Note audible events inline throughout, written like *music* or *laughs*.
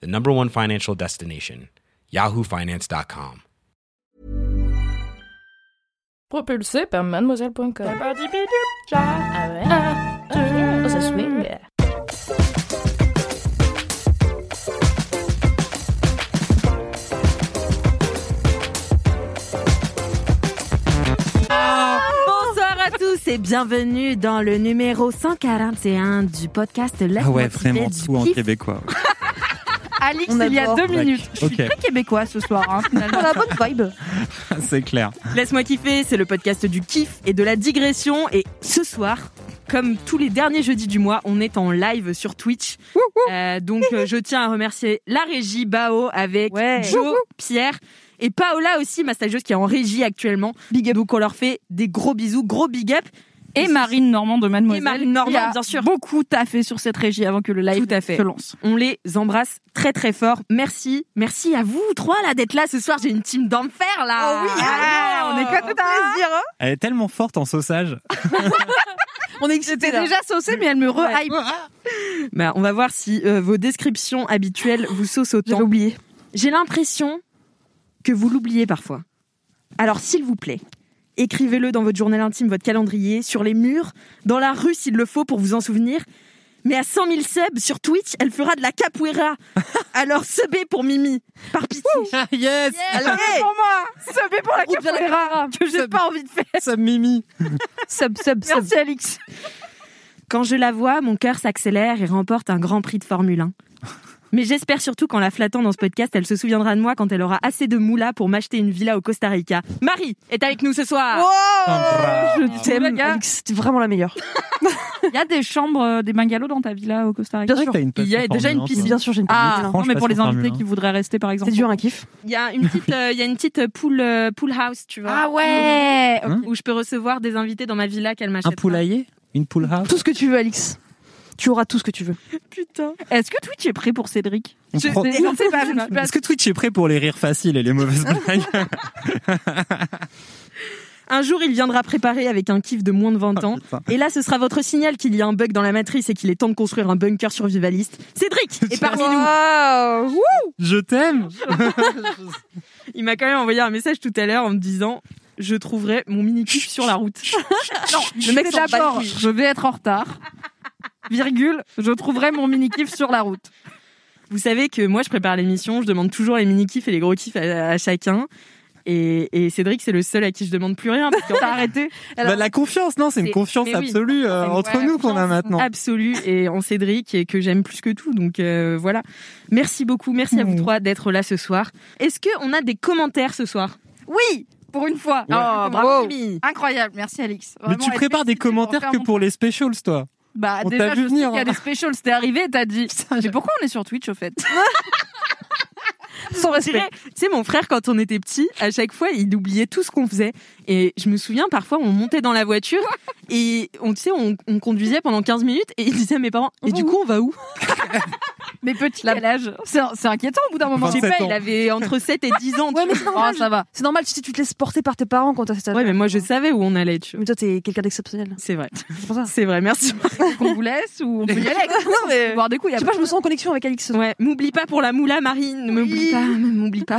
the number one financial destination, yahoofinance.com. Propulsé par mademoiselle.com. Ah ouais Oh, ça swing. Bonsoir à tous et bienvenue dans le numéro 141 du podcast Laisse Ah ouais, vraiment tout en québécois. *laughs* Alix, il y a deux minutes. Je suis Ok. très québécois ce soir, hein, finalement. la bonne vibe. *laughs* C'est clair. Laisse-moi kiffer, c'est le podcast du kiff et de la digression. Et ce soir, comme tous les derniers jeudis du mois, on est en live sur Twitch. Euh, donc euh, je tiens à remercier la régie Bao avec Ouais. Joe, Pierre et Paola aussi, ma stagiaire qui est en régie actuellement. Big up. Donc on leur fait des gros bisous, gros big up. Et Marine Normand de Mademoiselle. Et Marine Normand, bien sûr. Beaucoup taffé sur cette régie avant que le live Tout à fait. se lance. On les embrasse très très fort. Merci, merci à vous trois là d'être là ce soir. J'ai une team d'enfer là. Oh oui, ah, on est que tout plaisir. hein. Elle est tellement forte en sauçage. *laughs* On est J'étais déjà saucée, mais elle me re-hype. Bah, on va voir si euh, vos descriptions habituelles vous saucent autant. oublié. J'ai l'impression que vous l'oubliez parfois. Alors s'il vous plaît, écrivez-le dans votre journal intime, votre calendrier, sur les murs, dans la rue s'il le faut pour vous en souvenir. Mais à 100 000 subs sur Twitch, elle fera de la capoeira. *laughs* Alors subez pour Mimi, par pitié. yes Allez. pour moi. Subé pour la capoeira. Que j'ai Sub. pas envie de faire. Ça mimi. Sub, sub, sub. Merci, Alix. Quand je la vois, mon cœur s'accélère et remporte un grand prix de Formule 1. Mais j'espère surtout qu'en la flattant dans ce podcast, elle se souviendra de moi quand elle aura assez de moula pour m'acheter une villa au Costa Rica. Marie est avec nous ce soir. Je t'aime. T'es vraiment la meilleure. *laughs* Il y a des chambres, euh, des bungalows dans ta villa au Costa Rica? T'as une Il y a déjà une. 1, toi. Bien sûr, j'ai une Ah, petite- Franche non, mais pour les invités Formule 1. qui voudraient rester, par exemple. C'est dur un kiff. Il y a une petite, euh, il y a une petite pool, euh, pool house, tu vois. Ah ouais. Hein Où je peux recevoir des invités dans ma villa qu'elle Un m'achète. poulailler Une pool house? Tout ce que tu veux, Alix. Tu auras tout ce que tu veux. *laughs* Putain. Est-ce que Twitch est prêt pour Cédric? Je- prend- je ne sais pas. *laughs* Est-ce que Twitch est prêt pour les rires faciles et les mauvaises *laughs* blagues? Un jour, il viendra préparer avec un kiff de moins de 20 ans. Putain. Et là, ce sera votre signal qu'il y a un bug dans la matrice et qu'il est temps de construire un bunker survivaliste. Cédric est parmi nous. Je t'aime Il m'a quand même envoyé un message tout à l'heure en me disant je trouverai mon mini kiff sur la route. Non, le mec je vais être en retard. Virgule, je trouverai mon mini kiff sur la route. Vous savez que moi, je prépare l'émission, je demande toujours les mini kiffs et les gros kiffs à, à chacun. Et, et Cédric, c'est le seul à qui je demande plus rien. Parce arrêté Bah, La confiance, non, c'est une confiance oui. absolue euh, entre nous qu'on a confiance maintenant. absolue et en Cédric et que j'aime plus que tout. Donc euh, voilà. Merci beaucoup, merci à vous trois d'être là ce soir. Est-ce que on a des commentaires ce soir? Oui, pour une fois. Oh, bravo Mimi. Incroyable, merci Alix. Mais tu prépares des commentaires pour que pour les specials, toi. Bah On déjà, je vu sais venir, qu'il y a hein. des specials, t'es arrivé, t'as dit. Mais pourquoi on est sur Twitch au fait? Sans dirais, Tu sais, mon frère, quand on était petit, à chaque fois, il oubliait tout ce qu'on faisait. Et je me souviens, parfois, on montait dans la voiture et on, tu sais, on, on conduisait pendant 15 minutes et il disait à mes parents, et du coup, on va où? *laughs* *laughs* Mais petit quel âge C'est c'est inquiétant au bout d'un moment. Je sais 27 pas, ans. il avait entre 7 et 10 ans. Ouais, mais c'est normal. Oh, ça va. C'est normal si tu te laisses porter par tes parents quand t'as cet âge. Ouais, mais moi, je savais où on allait, tu vois. Mais toi, t'es quelqu'un d'exceptionnel. C'est vrai. C'est pour ça. C'est vrai, merci. *laughs* Qu'on vous laisse ou on peut y aller non, mais. *laughs* Boire des coups, Je sais pas, je me sens en connexion avec Alix. Ouais, m'oublie pas pour la moula, Marine. Ne m'oublie pas, m'oublie pas.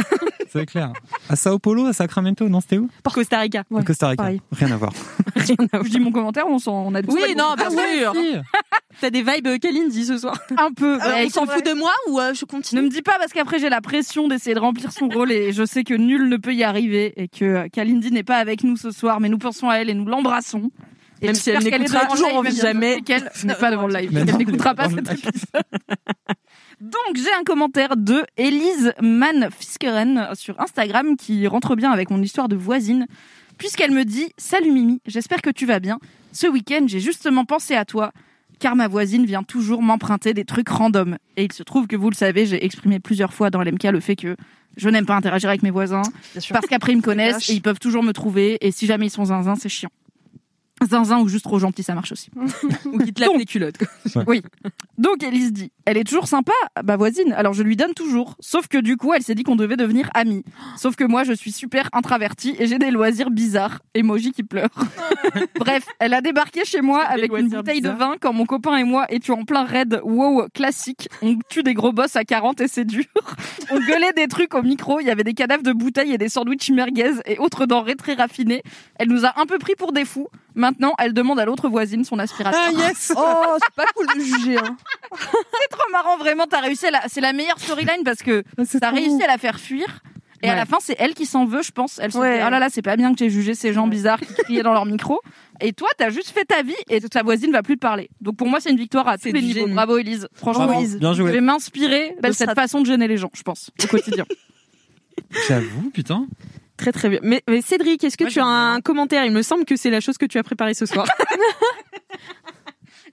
C'est clair. À Sao Paulo, à Sacramento, non, c'était où? Costa Rica. Ouais, Costa Rica. pareil. Rien à voir. Je dis mon commentaire, on, s'en- on a Oui, non, bien sûr. T'as des vibes euh, Kalindi ce soir. *laughs* un peu. Ouais, on s'en fout de moi ou euh, je Ne continue me dis pas parce qu'après j'ai la pression d'essayer de remplir son rôle et je sais que nul ne peut y arriver et que Kalindi n'est pas avec nous ce soir, mais nous pensons à elle et nous l'embrassons. Et Même si elle n'écoutera toujours si jamais. qu'elle n'est pas devant le live. Elle n'écoutera pas cet épisode. Donc j'ai un commentaire de Elise Mann Fiskeren sur Instagram qui rentre bien avec mon histoire de voisine puisqu'elle me dit Salut Mimi, j'espère que tu vas bien. Ce week-end j'ai justement pensé à toi. Car ma voisine vient toujours m'emprunter des trucs random. Et il se trouve que vous le savez, j'ai exprimé plusieurs fois dans LMK le fait que je n'aime pas interagir avec mes voisins parce qu'après ils me *laughs* connaissent et ils peuvent toujours me trouver et si jamais ils sont zinzin, c'est chiant. Zinzin ou juste trop gentil, ça marche aussi. *laughs* Ou qui te lave les culottes. Donc Elise dit, elle est toujours sympa, ma voisine, alors je lui donne toujours. Sauf que du coup, elle s'est dit qu'on devait devenir amis. Sauf que moi, je suis super introvertie et j'ai des loisirs bizarres. Emoji qui pleure. *laughs* Bref, elle a débarqué chez moi avec une bouteille de vin quand mon copain et moi étions en plein raid wow classique. On tue des gros boss à 40 et c'est dur. *laughs* On gueulait des trucs au micro, il y avait des cadavres de bouteilles et des sandwichs merguez et autres denrées très raffinées. Elle nous a un peu pris pour des fous. Maintenant, elle demande à l'autre voisine son aspirateur. Ah yes *laughs* Oh, c'est pas cool de juger. Hein. C'est trop marrant, vraiment. T'as réussi la... C'est la meilleure storyline parce que C'est t'as réussi bon. à la faire fuir. Et à la fin, c'est elle qui s'en veut, je pense. Elle se Ouais. dit, oh là là, c'est pas bien que j'ai jugé ces gens bizarres qui criaient dans leur micro. Et toi, t'as juste fait ta vie et ta voisine va plus te parler. Donc pour moi, c'est une victoire à tous les niveaux. Bravo, Elise. Franchement, Bravo, Bien je vais joué. m'inspirer de cette façon de gêner les gens, je pense, au quotidien. *laughs* J'avoue, putain. Très très bien. Mais, mais Cédric, est-ce que Moi, tu as un commentaire? Il me semble que c'est la chose que tu as préparée ce soir. *laughs*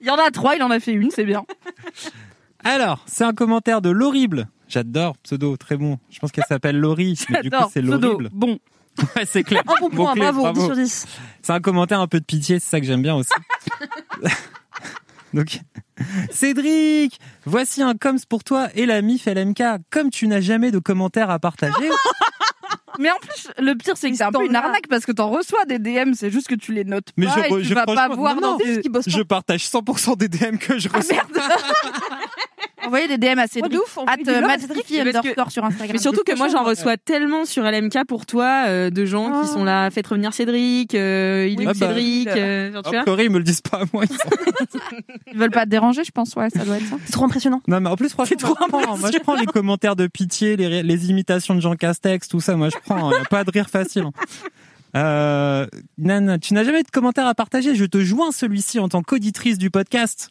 Il y en a trois, il en a fait une, c'est bien. Alors, c'est un commentaire de l'horrible. J'adore pseudo, très bon. Je pense qu'elle s'appelle Laurie, mais du coup c'est l'horrible. Bon. *laughs* Ouais, c'est clair. Un bon point, clé, bravo, bravo. 10 sur 10. C'est un commentaire un peu de pitié, c'est ça que j'aime bien aussi. *laughs* Donc, Cédric, voici un coms pour toi et la MIF LMK. Comme tu n'as jamais de commentaires à partager, Mais en plus, le pire, c'est que c'est un peu une arnaque parce que t'en reçois des DM, c'est juste que tu les notes Mais pas je- et tu je- vas pas voir non, dans non. tes... Qui bosse pas. je partage 100% des DM que je Ah reçois. merde *laughs* Envoyez des DM à Cédric. ouf, on At fait du love à Cédric. Matt parce que- underscore sur Instagram. Mais surtout que moi j'en reçois tellement sur LMK pour toi euh, de gens qui Oh. sont là, faites revenir Cédric, euh, il est Ah où bah. Cédric, euh, genre, tu vois Laurie, ils me le disent pas à moi. ils sont- *laughs* Ils veulent pas te déranger, je pense. Ouais, ça doit être ça. C'est trop impressionnant. Non, mais en plus, franchement, C'est trop moi, je prends, moi, je prends les commentaires de pitié, les, ré- les imitations de Jean Castex, tout ça. Moi, je prends. Il n'y a pas de rire facile. Euh, Nan, tu n'as jamais de commentaires à partager? Je te joins celui-ci en tant qu'auditrice du podcast.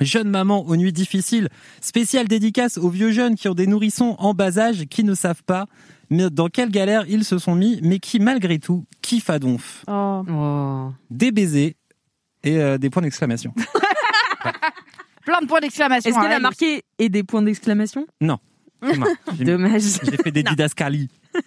Jeune maman aux nuits difficiles, spéciale dédicace aux vieux jeunes qui ont des nourrissons en bas âge qui ne savent pas mais dans quelle galère ils se sont mis, mais qui malgré tout kiffent à donf. Oh. Oh. Des baisers et euh, des points d'exclamation. *laughs* Plein de points d'exclamation. Est-ce qu'elle hein, a marqué et des points d'exclamation? Non, *laughs* Dommage. j'ai fait des didascalies. *laughs*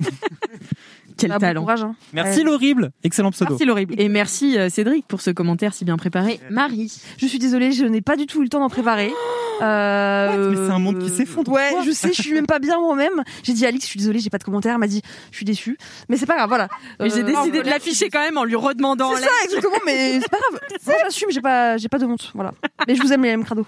Quel Bah, bon talent. courage, hein. Merci Ouais. l'horrible, excellent pseudo. Merci l'horrible. Et merci euh, Cédric pour ce commentaire si bien préparé. Marie. Je suis désolée, je n'ai pas du tout eu le temps d'en préparer. *gasps* Euh, Mais c'est un monde qui s'effondre. Ouais, je sais, je suis même pas bien moi-même. J'ai dit à Alix, je suis désolée, j'ai pas de commentaire. Elle m'a dit, je suis déçue. Mais c'est pas grave, voilà. J'ai Euh, décidé de l'afficher quand même en lui redemandant. C'est ça, exactement, mais c'est pas grave. *laughs* Moi, j'assume, j'ai pas, j'ai pas de honte, voilà. Mais je vous aime les mêmes crado.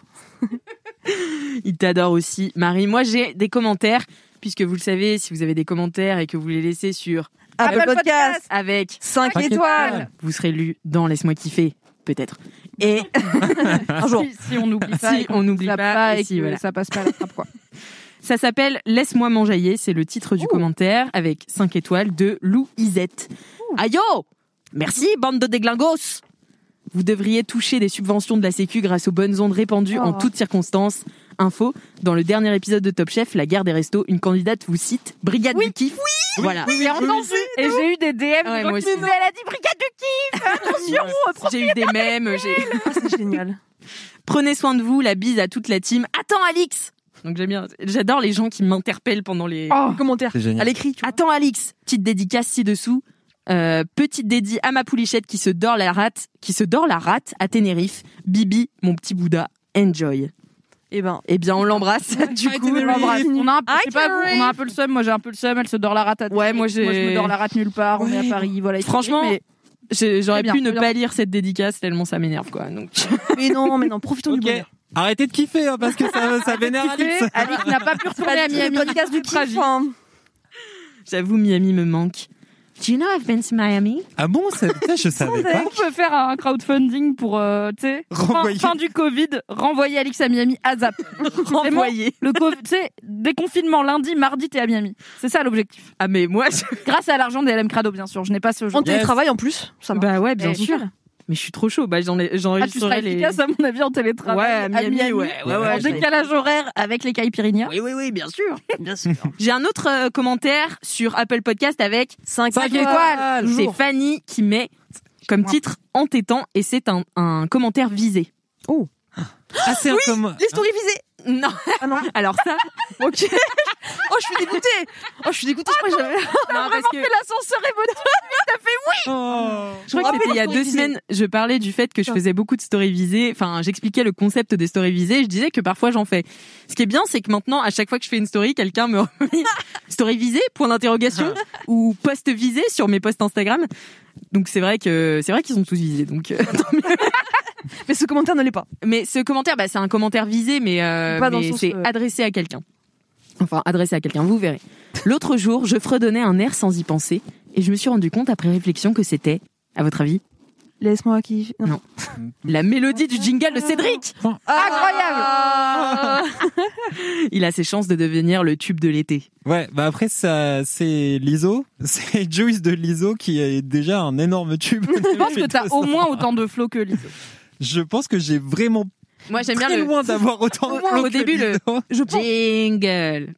Il t'adore aussi, Marie. Moi, j'ai des commentaires, puisque vous le savez, si vous avez des commentaires et que vous les laissez sur Apple, Apple Podcast, avec 5 Cinq étoiles. étoiles. vous serez lu dans Laisse-moi kiffer, peut-être. Et *laughs* Un jour. Si, *laughs* si on n'oublie pas, Si et qu'on on n'oublie zappe pas, et et si, que voilà. ça passe pas à la trappe, quoi. *laughs* ça s'appelle Laisse-moi m'enjailler, c'est le titre du commentaire, avec 5 étoiles de Lou Isette. Ayo Merci, bande de déglingos Vous devriez toucher des subventions de la Sécu grâce aux bonnes ondes répandues en Oh. toutes circonstances. Info, dans le dernier épisode de Top Chef, la guerre des restos, une candidate vous cite Brigade du kiff. Oui, voilà. Et j'ai eu des DM Ouais, moi aussi. elle a dit brigade du kiff, *laughs* attention, J'ai eu des mèmes. j'ai- Ah, c'est génial. Prenez soin de vous, la bise à toute la team. Attends, Alix Donc j'aime bien. J'adore les gens qui m'interpellent pendant les. Oh, Commentaire. C'est génial. À l'écrit. Attends, Alix Petite dédicace ci-dessous. Euh, petite dédie à ma poulichette qui se dort la rate, qui se dort la rate à Tenerife. Bibi, mon petit Bouddha, enjoy. Eh ben, Eh bien, on l'embrasse. du coup, on l'embrasse. On a un peu, Hi, je sais pas vous, Carrie. on a un peu le seum. Moi, j'ai un peu le seum. Elle se dort la rate à Ouais, moi, Moi, je me dors la rate nulle part. On est à Paris. Voilà. Franchement, mais j'aurais pu ne pas lire cette dédicace tellement ça m'énerve, quoi. Donc, *laughs* mais non, mais non, profitons Ok. du bonheur. Arrêtez de kiffer hein, parce que ça, *laughs* ça vénère Alix. Alix n'a pas pu *laughs* retourner à Miami. podcast du Tragique. kiff, hein. j'avoue, Miami me manque. Do you know I've been to Miami? Ah bon, ça, putain, je *laughs* savais pas. On peut faire un crowdfunding pour, euh, tu sais, fin, Renvoyer. fin du Covid, renvoyer Alix à Miami à Zap. *laughs* Renvoyer. Le Covid, tu sais, déconfinement lundi, mardi, t'es à Miami. C'est ça l'objectif. Ah, mais moi, je- Grâce à l'argent des LM Crado, bien sûr. Je n'ai pas ce En jour. télétravail en plus, ça marche. bah ouais, bien Eh, sûr. Mais je suis trop chaud. Bah, j'en ai, j'en ah, tu seras les... efficace, à mon avis, en télétravail. Ouais, à Miami, ouais, ouais, ouais. En décalage horaire avec les Caipirinha. Oui, oui, oui, bien sûr. Bien sûr. *laughs* J'ai un autre euh, commentaire sur Apple Podcast avec 5, 5 étoiles. Ah, c'est Fanny qui met comme Moi. titre entêtant et c'est un, un commentaire visé. Oh. Ah, c'est oui, un comme... les stories hein visées. Non. Ah non. *laughs* Alors ça, ok. *laughs* oh, je suis dégoûtée. Oh, je suis dégoûtée. Je ah, crois que j'avais. Non, parce que l'ascenseur est bonne. T'as fait oui. Oh. Je crois que c'était il y a deux semaines. Je parlais du fait que je faisais beaucoup de stories visées. Enfin, j'expliquais le concept des stories visées. Je disais que parfois j'en fais. Ce qui est bien, c'est que maintenant, à chaque fois que je fais une story, quelqu'un me remet *laughs* story visée point d'interrogation ah. ou post visé sur mes posts Instagram. Donc c'est vrai que c'est vrai qu'ils sont tous visés. Donc. Euh, *laughs* mais ce commentaire ne l'est pas. Mais ce commentaire, bah, c'est un commentaire visé, mais, euh, c'est euh, adressé à quelqu'un. Enfin, adressé à quelqu'un, vous verrez. L'autre jour, je fredonnais un air sans y penser, et je me suis rendu compte après réflexion que c'était, à votre avis, Laisse-moi qui. Non. *laughs* la mélodie du jingle de Cédric ah. Incroyable *laughs* Il a ses chances de devenir le tube de l'été. Ouais, bah après, c'est Lizzo. C'est Juice de Lizzo qui est déjà un énorme tube. Je pense que t'as au moins autant de flots que Lizzo je pense que j'ai vraiment moi, j'aime bien loin d'avoir autant au début le jingle.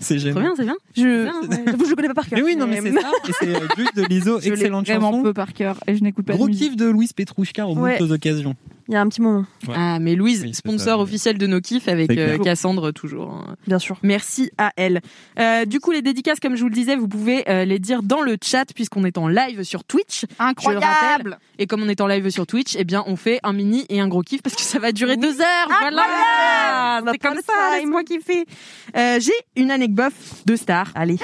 C'est génial. C'est. Je je par cœur. Oui, non mais c'est de l'ISO, excellente. Je vraiment peu par cœur et je n'écoute pas de Louise Petrouchka en ouais. Il y a un petit moment, Ouais. Ah, mais Louise, Oui, sponsor ça. officiel de nos kiffs avec euh. Cassandre toujours. hein. bien sûr. Merci à elle. Euh, du coup, les dédicaces, comme je vous le disais, vous pouvez euh, les dire dans le chat puisqu'on est en live sur Twitch. Incroyable. Et comme on est en live sur Twitch, eh bien, on fait un mini et un gros kiff parce que ça va durer deux heures. Voilà. On a C'est comme ça, time. laisse-moi kiffer. Euh, J'ai une anecdote de star. Allez.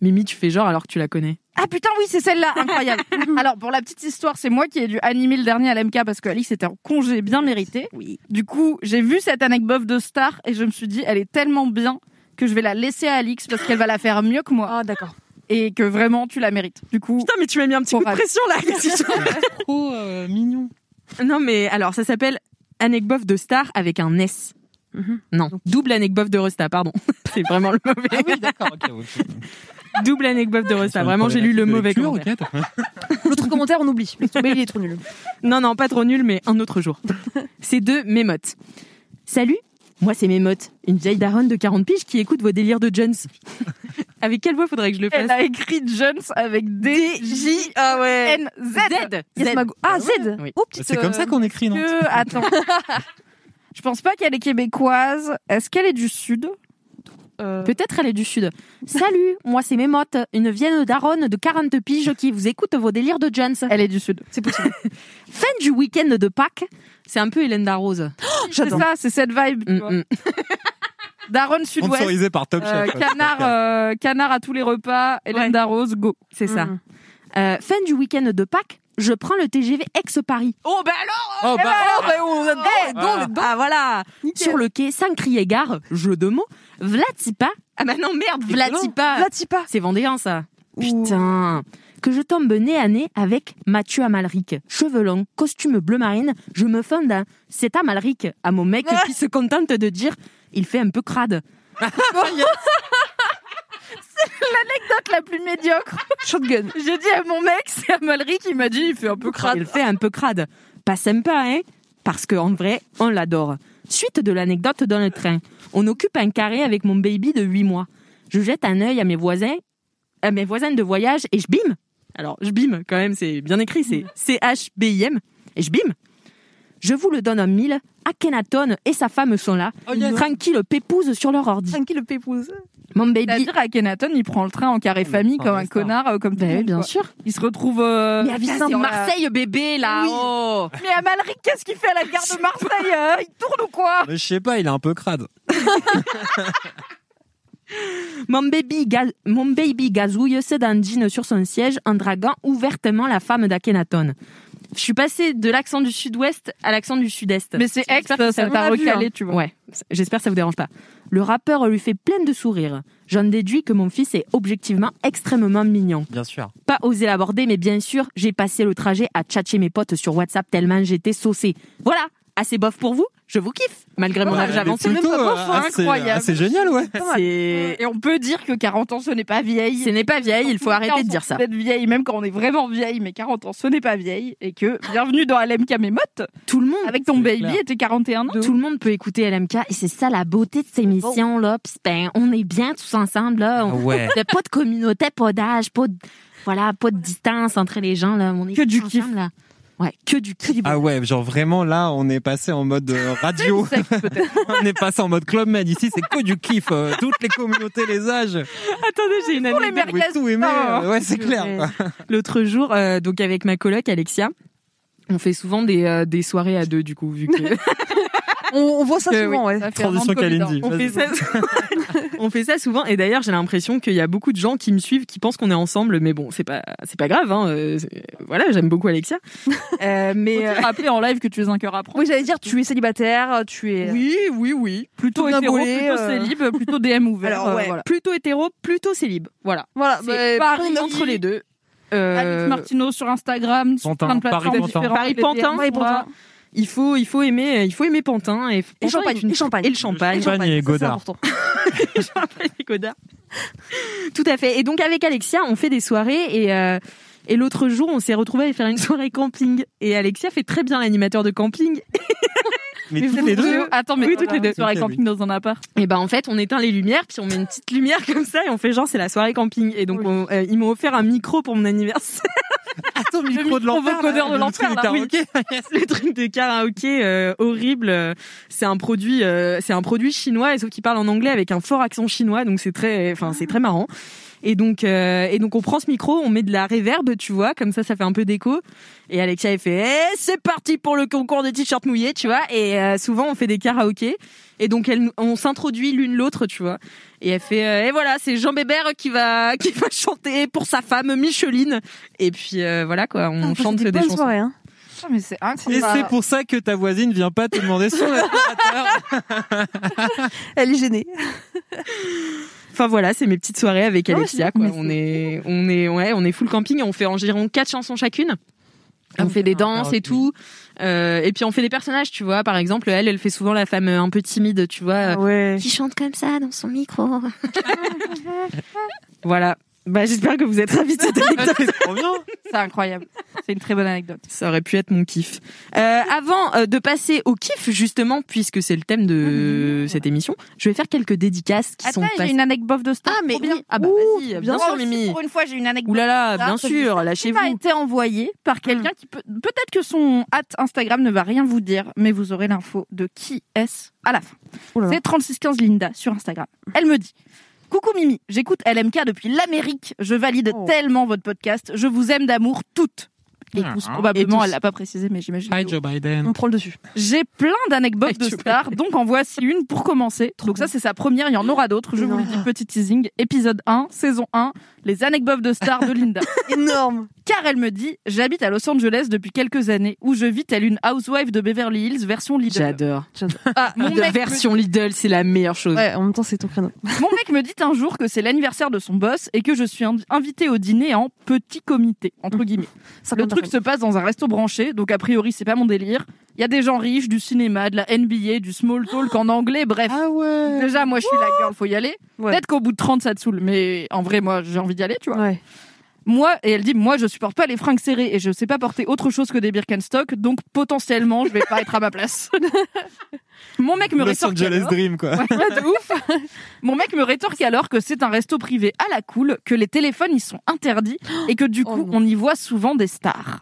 Mimi, tu fais genre alors que tu la connais. Ah putain oui c'est celle-là incroyable. *laughs* Alors pour la petite histoire c'est moi qui ai dû animer le dernier à l'MK parce que Alix était en congé bien mérité. Oui. Du coup j'ai vu cette anecdote de Star et je me suis dit elle est tellement bien que je vais la laisser à Alix parce qu'elle va la faire mieux que moi Ah d'accord. et que vraiment tu la mérites. Du coup Putain, mais tu m'as mis un petit coup de pression là. Tu- *laughs* Trop euh, mignon. non, mais alors, ça s'appelle anecdote de star avec un S. Mhm. Non, double anecdote de Resta, pardon. *laughs* C'est vraiment le mauvais. Ah oui, d'accord, ok. ok. Double anecdote de. C'est Vraiment, j'ai lu le mauvais lecture, commentaire. *laughs* L'autre commentaire, on oublie. Mais il est trop nul. Non, non, pas trop nul, mais un autre jour. *laughs* C'est de Mémote. Salut, moi c'est Mémote, une vieille daronne de 40 piges qui écoute vos délires de Jones. *laughs* Avec quelle voix faudrait que je le fasse elle a écrit Jones avec D J Ah ouais. N Z. Z. Yes, Z. ma go- Ah, Z Oui. Oh, petite, C'est comme ça qu'on écrit, non? Que attends. Je pense pas qu'elle est québécoise. Est-ce qu'elle est du sud? Euh, Peut-être elle est du sud. Salut, moi c'est Mémote, une vieille daronne de 40 piges qui vous écoute vos délires de Jones. Elle est du sud. C'est possible. *laughs* Fin du week-end de Pâques, c'est un peu Hélène Darroze. *gasps* C'est ça, c'est cette vibe. tu vois. Mm, mm. *laughs* Daronne sud-ouest. Sponsorisé par Top Euh, Chef. canard, *laughs* euh, canard à tous les repas. Hélène Ouais. Darroze, go. C'est ça. Euh, fin du week-end de Pâques, je prends le TGV ex-Paris. Oh bah alors Oh, bah, Oh, bah, on a dedans, Eh, les dents, les dents. Ah voilà Nickel. Sur le quai, sans crier gare, jeu de mots, Vlatipa. Ah bah non, merde, Vlatipa Vlatipa. C'est vendéen ça Ouh. Putain Que je tombe nez à nez avec Mathieu Amalric. Cheveux longs, costume bleu marine, je me fonde un C'est Amalric à mon mec qui se contente de dire il fait un peu crade. *laughs* *laughs* Note la plus médiocre. Shotgun. J'ai dit à mon mec, c'est Amalric qui m'a dit, il fait un peu crade. Il fait un peu crade. Pas sympa, hein Parce qu'en vrai, on l'adore. Suite de l'anecdote dans le train. On occupe un carré avec mon baby de 8 mois. Je jette un œil à mes voisins, à mes voisins de voyage et je bim. Alors, je bim, quand même, c'est bien écrit, c'est C-H-B-I-M. Et je bim. Je vous le donne en mille. Akhenaton et sa femme sont là. Oh. Tranquille, pépouze sur leur ordi. Tranquille, le pépouze. Mon baby. C'est-à-dire à Kenaton, il prend le train en carré famille comme un ça. connard, euh, comme tout le Ben, monde, bien quoi. sûr. Il se retrouve. euh, Mais dans la- Marseille, bébé, là. Oui. Oh. Mais Amalric, qu'est-ce qu'il fait à la gare de Marseille euh Il tourne ou quoi Mais je sais pas, il est un peu crade. *laughs* Mon baby, mon baby gazouille se dandine sur son siège en draguant ouvertement la femme d'Akhenaton. Je suis passée de l'accent du sud-ouest à l'accent du sud-est. Mais c'est ex, J'espère que ça t'a recalé, hein. tu vois. Ouais, j'espère que ça vous dérange pas. Le rappeur lui fait plein de sourires. J'en déduis que mon fils est objectivement extrêmement mignon. Bien sûr. Pas osé l'aborder, mais bien sûr, j'ai passé le trajet à tchatcher mes potes sur WhatsApp tellement j'étais saucée. Voilà, assez bof pour vous je vous kiffe, malgré mon âge avancé. même pas euh, incroyable. C'est génial, ouais. Et on peut dire que 40 ans, ce n'est pas vieille. Ce n'est pas vieille, il faut arrêter de dire ça. D'être vieille, même quand on est vraiment vieille, mais 40 ans, ce n'est pas vieille. Et que, bienvenue dans LMK Mémote, Tout le monde avec ton baby et tes 41 ans. Tout le monde peut écouter LMK et c'est ça la beauté de ces émissions là. Puis, ben, on est bien tous ensemble là. On- Ouais. *laughs* pas de communauté, pas d'âge, pas de voilà, pas de distance entre les gens là. On est Que du kiff. là. Ouais, que du kiff. Ah ouais, genre vraiment là, on est passé en mode euh, *laughs* radio. *laughs* on est passé en mode club med. Ici, c'est que du kiff. euh, toutes les communautés, les âges. Attendez, j'ai une Pour les anecdote. Vous pouvez tout aimer. euh, ouais, c'est clair. L'autre jour, euh, donc avec ma coloc Alexia, on fait souvent des, euh, des soirées à deux du coup vu que *laughs* On, on voit ça Que souvent, ouais. Ça an de Transition hein. Kalindi. on fait ça on fait ça souvent et d'ailleurs j'ai l'impression qu'il y a beaucoup de gens qui me suivent qui pensent qu'on est ensemble mais bon c'est pas c'est pas grave hein, euh, voilà j'aime beaucoup Alexia *laughs* Euh, mais euh, te rappeler en live que tu es un cœur à prendre. Oui, j'allais dire, tu es célibataire, tu es. oui oui oui Plutôt hétéro, plutôt euh. célib, plutôt DM ouvert. alors euh, ouais voilà. plutôt hétéro plutôt célib voilà Voilà, c'est bah, Paris entre les deux Euh, Alex Martineau sur Instagram, sur Pantin, plein de Paris plateformes Pantin. différentes. Paris Pantin, Paris. Pantin. Il faut il faut aimer il faut aimer Pantin et, Et champagne, une- et champagne. et le champagne Champagne et Godard. *laughs* Champagne et Godard. Tout à fait. Et donc avec Alexia, on fait des soirées et euh, et l'autre jour, on s'est retrouvés à faire une soirée camping. Et Alexia fait très bien l'animateur de camping. *laughs* Mais Mais toutes vous les deux. deux- Attends, mais Oui, toutes les deux. Soirée camping dans un appart. Et ben en fait, on éteint les lumières, puis on met une petite lumière *laughs* comme ça, et on fait genre c'est la soirée camping. Et donc on- euh, ils m'ont offert un micro pour mon anniversaire. *laughs* Attends, le micro de l'enfer. vocodeur là, de le l'enfer, là, du oui. *laughs* le truc de karaoké euh, horrible. C'est un produit, euh, c'est un produit chinois, et sauf qu'il parle en anglais avec un fort accent chinois, donc c'est très, enfin c'est très marrant. Et donc, euh, et donc on prend ce micro, on met de la réverb, tu vois, comme ça, ça fait un peu d'écho. Et Alexia, elle fait, eh, c'est parti pour le concours des t-shirts mouillés, tu vois. Et euh, souvent, on fait des karaokés. Et donc, elle, on s'introduit l'une l'autre, tu vois. Et elle fait, euh, et voilà, c'est Jean Bébert qui va, *laughs* qui va chanter pour sa femme Micheline. Et puis euh, voilà quoi, on Ah, chante c'est des bonnes chansons. soirées, hein. Putain, mais c'est Et c'est pour ça que ta voisine vient pas te demander son aspirateur. *laughs* Elle est gênée. *laughs* Enfin voilà, c'est mes petites soirées avec Ah Alexia. Quoi. On est, on est, ouais, on est full camping. et On fait environ quatre chansons chacune. On fait des danses et tout, Euh, et puis on fait des personnages, tu vois. Par exemple, elle, elle fait souvent la femme un peu timide, tu vois, Ah ouais. qui chante comme ça dans son micro? *laughs* voilà. Bah, j'espère que vous êtes ravis de cette *laughs* anecdote. C'est trop bien. C'est incroyable. C'est une très bonne anecdote. Ça aurait pu être mon kiff. Euh, avant euh, de passer au kiff, justement, puisque c'est le thème de cette émission, je vais faire quelques dédicaces qui Attends, sont j'ai passées. une anecdote de star. Ah, mais bien. oui. Ah bah Ouh, vas-y, bien, bien sûr, Mimi. Pour une fois, j'ai une anecdote. Ouh là là, Ah, bien sûr, lâchez-vous. été envoyé par quelqu'un qui peut peut-être que son hâte Instagram ne va rien vous dire, mais vous aurez l'info de qui est-ce à la fin. C'est 3615 Linda sur Instagram. Elle me dit Coucou Mimi, j'écoute LMK depuis l'Amérique. Je valide Oh. tellement votre podcast. Je vous aime d'amour toutes. Ah. tous, probablement, elle l'a pas précisé, mais j'imagine. Hi que- Joe Biden. On prend le dessus. J'ai plein d'anecdotes de stars, donc en voici une pour commencer. Donc ça, c'est sa première, il y en aura d'autres. Je vous le dis, petit teasing. Épisode 1, saison 1, les anecdotes de stars de Linda. *laughs* Énorme. Car elle me dit, j'habite à Los Angeles depuis quelques années, où je vis telle une housewife de Beverly Hills version Lidl. J'adore. Ah, mon, De mec version Lidl, c'est la meilleure chose. Ouais, en même temps, c'est ton créneau. *laughs* me, mon mec me dit un jour que c'est l'anniversaire de son boss et que je suis inv- invitée au dîner en petit comité, entre guillemets. Ça Le truc se passe dans un resto branché, donc a priori c'est pas mon délire. Il y a des gens riches, du cinéma, de la NBA, du small talk en anglais, bref. Ah ouais. Déjà, moi je suis la girl, faut y aller. Ouais. Peut-être qu'au bout de 30 ça te saoule, mais en vrai, moi j'ai envie d'y aller, tu vois. Ouais. Moi, et elle dit, moi, je supporte pas les fringues serrées et je sais pas porter autre chose que des Birkenstock, donc potentiellement, je vais pas être à ma place. *laughs* Mon mec me Los rétorque Angeles alors, Dream, quoi. Ouais, de ouf. *laughs* Mon mec me rétorque alors que c'est un resto privé à la cool, que les téléphones y sont interdits et que du Oh coup, on y voit souvent des stars.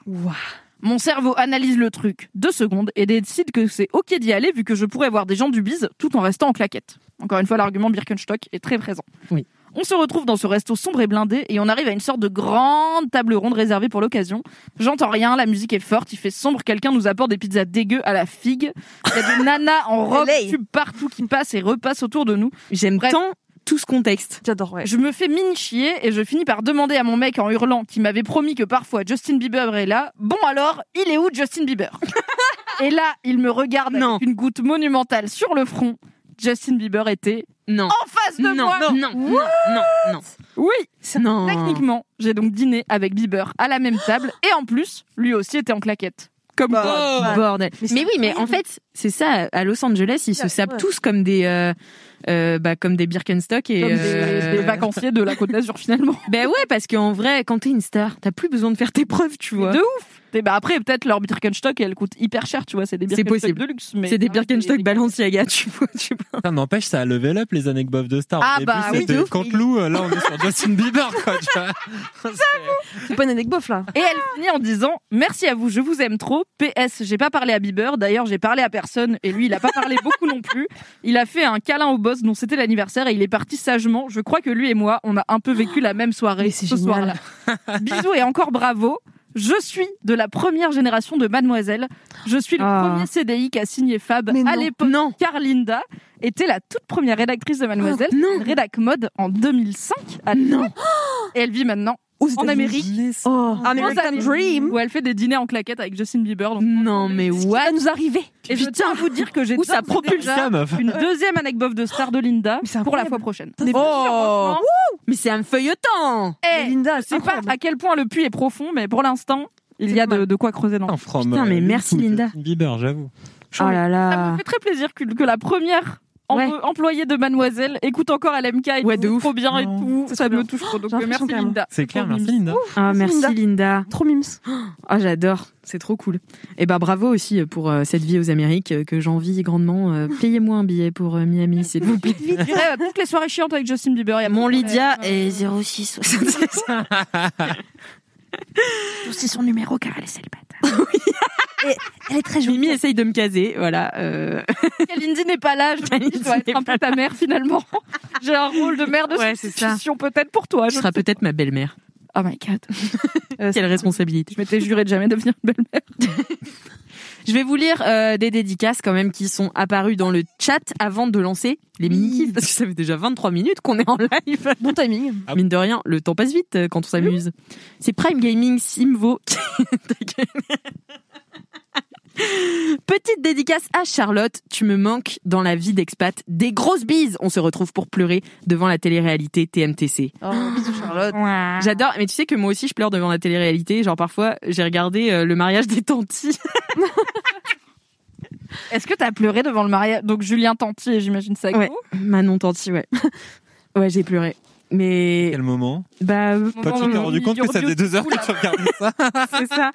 Mon cerveau analyse le truc deux secondes et décide que c'est ok d'y aller vu que je pourrais voir des gens du bise tout en restant en claquette. Encore une fois, l'argument Birkenstock est très présent. Oui. On se retrouve dans ce resto sombre et blindé et on arrive à une sorte de grande table ronde réservée pour l'occasion. J'entends rien, la musique est forte, il fait sombre, quelqu'un nous apporte des pizzas dégueu à la figue. Il y a des *laughs* nanas en robe tube partout qui passent et repassent autour de nous. J'aime tant tout ce contexte. J'adore, ouais. Je me fais mini chier et je finis par demander à mon mec en hurlant qui m'avait promis que parfois Justin Bieber est là. Bon alors, il est où Justin Bieber? *laughs* Et là, il me regarde Non. avec une goutte monumentale sur le front. Justin Bieber était Non. en face de non, moi. non, non, non, non, non. Oui, Non. techniquement, j'ai donc dîné avec Bieber à la même table et en plus, lui aussi était en claquette. Comme Bah, quoi, bah, bordel. mais oui, mais en fait, c'est ça. À Los Angeles, ils se sapent ouais. tous comme des, euh, euh, bah, comme des Birkenstock et Comme des, euh, des vacanciers de la Côte d'Azur finalement. Ben ouais, parce qu'en vrai, quand t'es une star, t'as plus besoin de faire tes preuves, tu vois. De ouf. Et bah après peut-être leur Birkenstock elle coûte hyper cher, tu vois, c'est des C'est Birkenstock possible. de luxe. Mais C'est des Birkenstock des- Balenciaga, tu vois. Tu vois. Ça n'empêche, ça a level up les anecdotes de stars. Ah Au début, bah oui, c'était de ouf. Canteloup, là on est sur Justin Bieber, quoi, tu vois. *laughs* C'est pas une anecdote là. Et elle finit en disant Merci à vous, je vous aime trop. PS, j'ai pas parlé à Bieber. D'ailleurs, j'ai parlé à personne et lui, il a pas parlé beaucoup non plus. Il a fait un câlin au boss dont c'était l'anniversaire et il est parti sagement. Je crois que lui et moi, on a un peu vécu la même soirée ce soir-là. Bisous et encore bravo. Je suis de la première génération de Mademoiselle. Je suis le Ah. premier CDI qu'a signé Fab Mais à l'époque. Non. Car Linda était la toute première rédactrice de Mademoiselle, Oh, rédac mode en 2005. À non. Et elle vit maintenant Aux en. Amérique Oh. American Dream. où elle fait des dîners en claquettes avec Justin Bieber. Donc, Non, mais what va nous arriver. et je tiens à vous dire que *laughs* j'ai Où ça propulse déjà ça, meuf. une deuxième anecdote de star de Linda pour la fois prochaine. Oh Mais c'est un feuilleton Eh, Linda, je sais pas à quel point le puits est profond, mais pour l'instant, il y a de, de quoi creuser dans. Putain, from, Putain, mais euh, merci, Linda. Justin Bieber, j'avoue. Oh là Ça me là fait très plaisir que, que la première em- Ouais. employée de Mademoiselle écoute encore LMK et Ouais, tout, de ouf. trop bien et tout. Ça me touche trop. Donc euh, merci. Linda. C'est clair, Trop merci. Linda. Ah, Merci, Linda. Trop mimes. Ah, j'adore. C'est trop cool. Et bah bravo aussi pour euh, cette vie aux Amériques euh, que j'envie grandement. Euh, *laughs* Payez-moi un billet pour euh, Miami, s'il vous plaît. Toutes les soirées chiantes avec Justin Bieber. il y a Mon Lydia est 06 66. *laughs* C'est son numéro car elle est célibataire. *laughs* Et elle est très jolie. Mimi essaye de me caser, voilà. euh. *laughs* Lindy n'est pas là, je me dis, je dois être un peu ta mère finalement. *laughs* J'ai un rôle de mère de Ouais, c'est ça. substitution peut-être pour toi. Je Je... serai peut-être ma belle-mère. Oh my god. *laughs* Quelle responsabilité. Je m'étais juré de jamais devenir une belle-mère. Je vais vous lire euh, des dédicaces quand même qui sont apparues dans le chat avant de lancer les mini-kifs parce que ça fait déjà 23 minutes qu'on est en live. Bon timing. Ah. Mine de rien, le temps passe vite euh, quand on s'amuse. C'est Prime Gaming Simvo. *laughs* Petite dédicace à Charlotte. Tu me manques dans la vie d'expat. Des grosses bises. On se retrouve pour pleurer devant la télé-réalité TMTC. Oh, bisous Charlotte. J'adore. Mais tu sais que moi aussi, je pleure devant la télé-réalité. Genre parfois, j'ai regardé euh, le mariage des tantis. *laughs* Est-ce que t'as pleuré devant le mariage? Donc Julien Tanti, j'imagine ça Ouais. Manon Tanti, ouais. *laughs* ouais, j'ai pleuré. Mais Quel moment? Bah, euh, Toi, tu t'es rendu compte que ça faisait deux heures que tu regardais ça *laughs* c'est ça.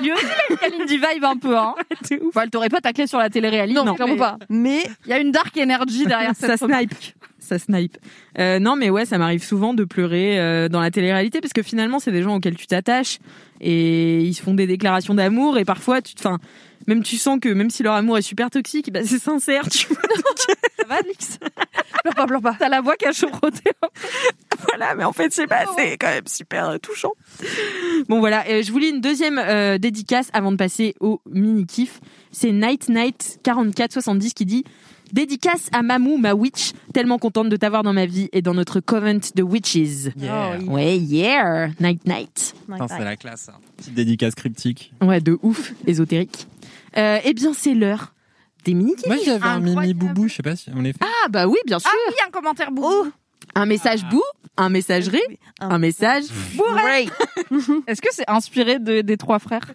Lui aussi, il a une Lindy vibe un peu. Hein. C'est ouf. Enfin, elle t'aurait pas taclé sur la télé-réalité. Non, clairement mais pas. Mais Il y a une dark energy derrière ça snipe. Ça snipe. Euh, non, mais ouais, ça m'arrive souvent de pleurer euh, dans la télé-réalité parce que finalement, c'est des gens auxquels tu t'attaches et ils se font des déclarations d'amour et parfois, tu, enfin, même tu sens que même si leur amour est super toxique, bah, c'est sincère, tu vois. *laughs* Ça va, Alix pleure pas, pleure pas. T'as la voix qui a chaudronné. *laughs* voilà, mais en fait, sais pas, c'est quand même super euh, touchant. Bon, voilà, euh, je vous lis une deuxième euh, dédicace avant de passer au mini-kiff. C'est Night Night 4470 qui dit Dédicace à Mamou, ma witch, tellement contente de t'avoir dans ma vie et dans notre covent de witches. Yeah. Ouais, yeah, Night Night. C'est la classe. ça. Petite dédicace cryptique. Ouais, de ouf, ésotérique. Euh, eh bien, c'est l'heure des mini-kiffs. Moi, j'avais un mimi boubou, je sais pas si on les fait. Ah, bah oui, bien sûr. Ah oui, un commentaire beau. Un message bou, un message ré, un message bourré. *laughs* Est-ce que c'est inspiré de- des trois frères?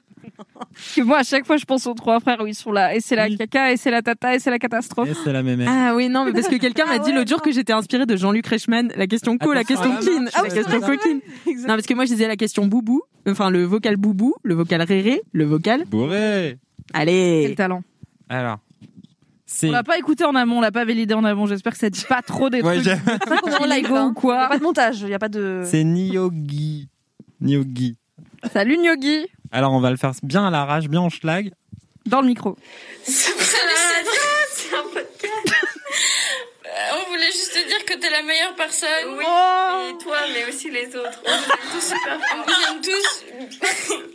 Parce que moi, à chaque fois, je pense aux trois frères où ils sont là. Et c'est la Oui. caca, et c'est la tata, et c'est la catastrophe. Et c'est la même. Ah oui, non, mais parce que quelqu'un m'a Ah dit ouais, l'autre jour que j'étais inspirée de Jean-Luc Reichmann, la question co, la question la clean, la Ah oui, question coquine. Non, parce que moi je disais la question boubou, enfin le vocal boubou, le vocal réré, le vocal. Bourré. Quel Allez. talent. Alors. On l'a pas écouté en amont, on l'a pas validé en amont. J'espère que ça dit pas trop des Ouais, trucs. en live. illégaux hein. ou Il y a quoi pas de montage, il y a pas de. C'est Nyogi. Nyogi. Salut Nyogi Alors, on va le faire bien à l'arrache, bien en schlag. dans le micro. C'est un podcast. Euh, On voulait juste te dire que t'es la meilleure personne. Oui. Et toi, mais aussi les autres. On vous aime tous super fort. On vous aime tous.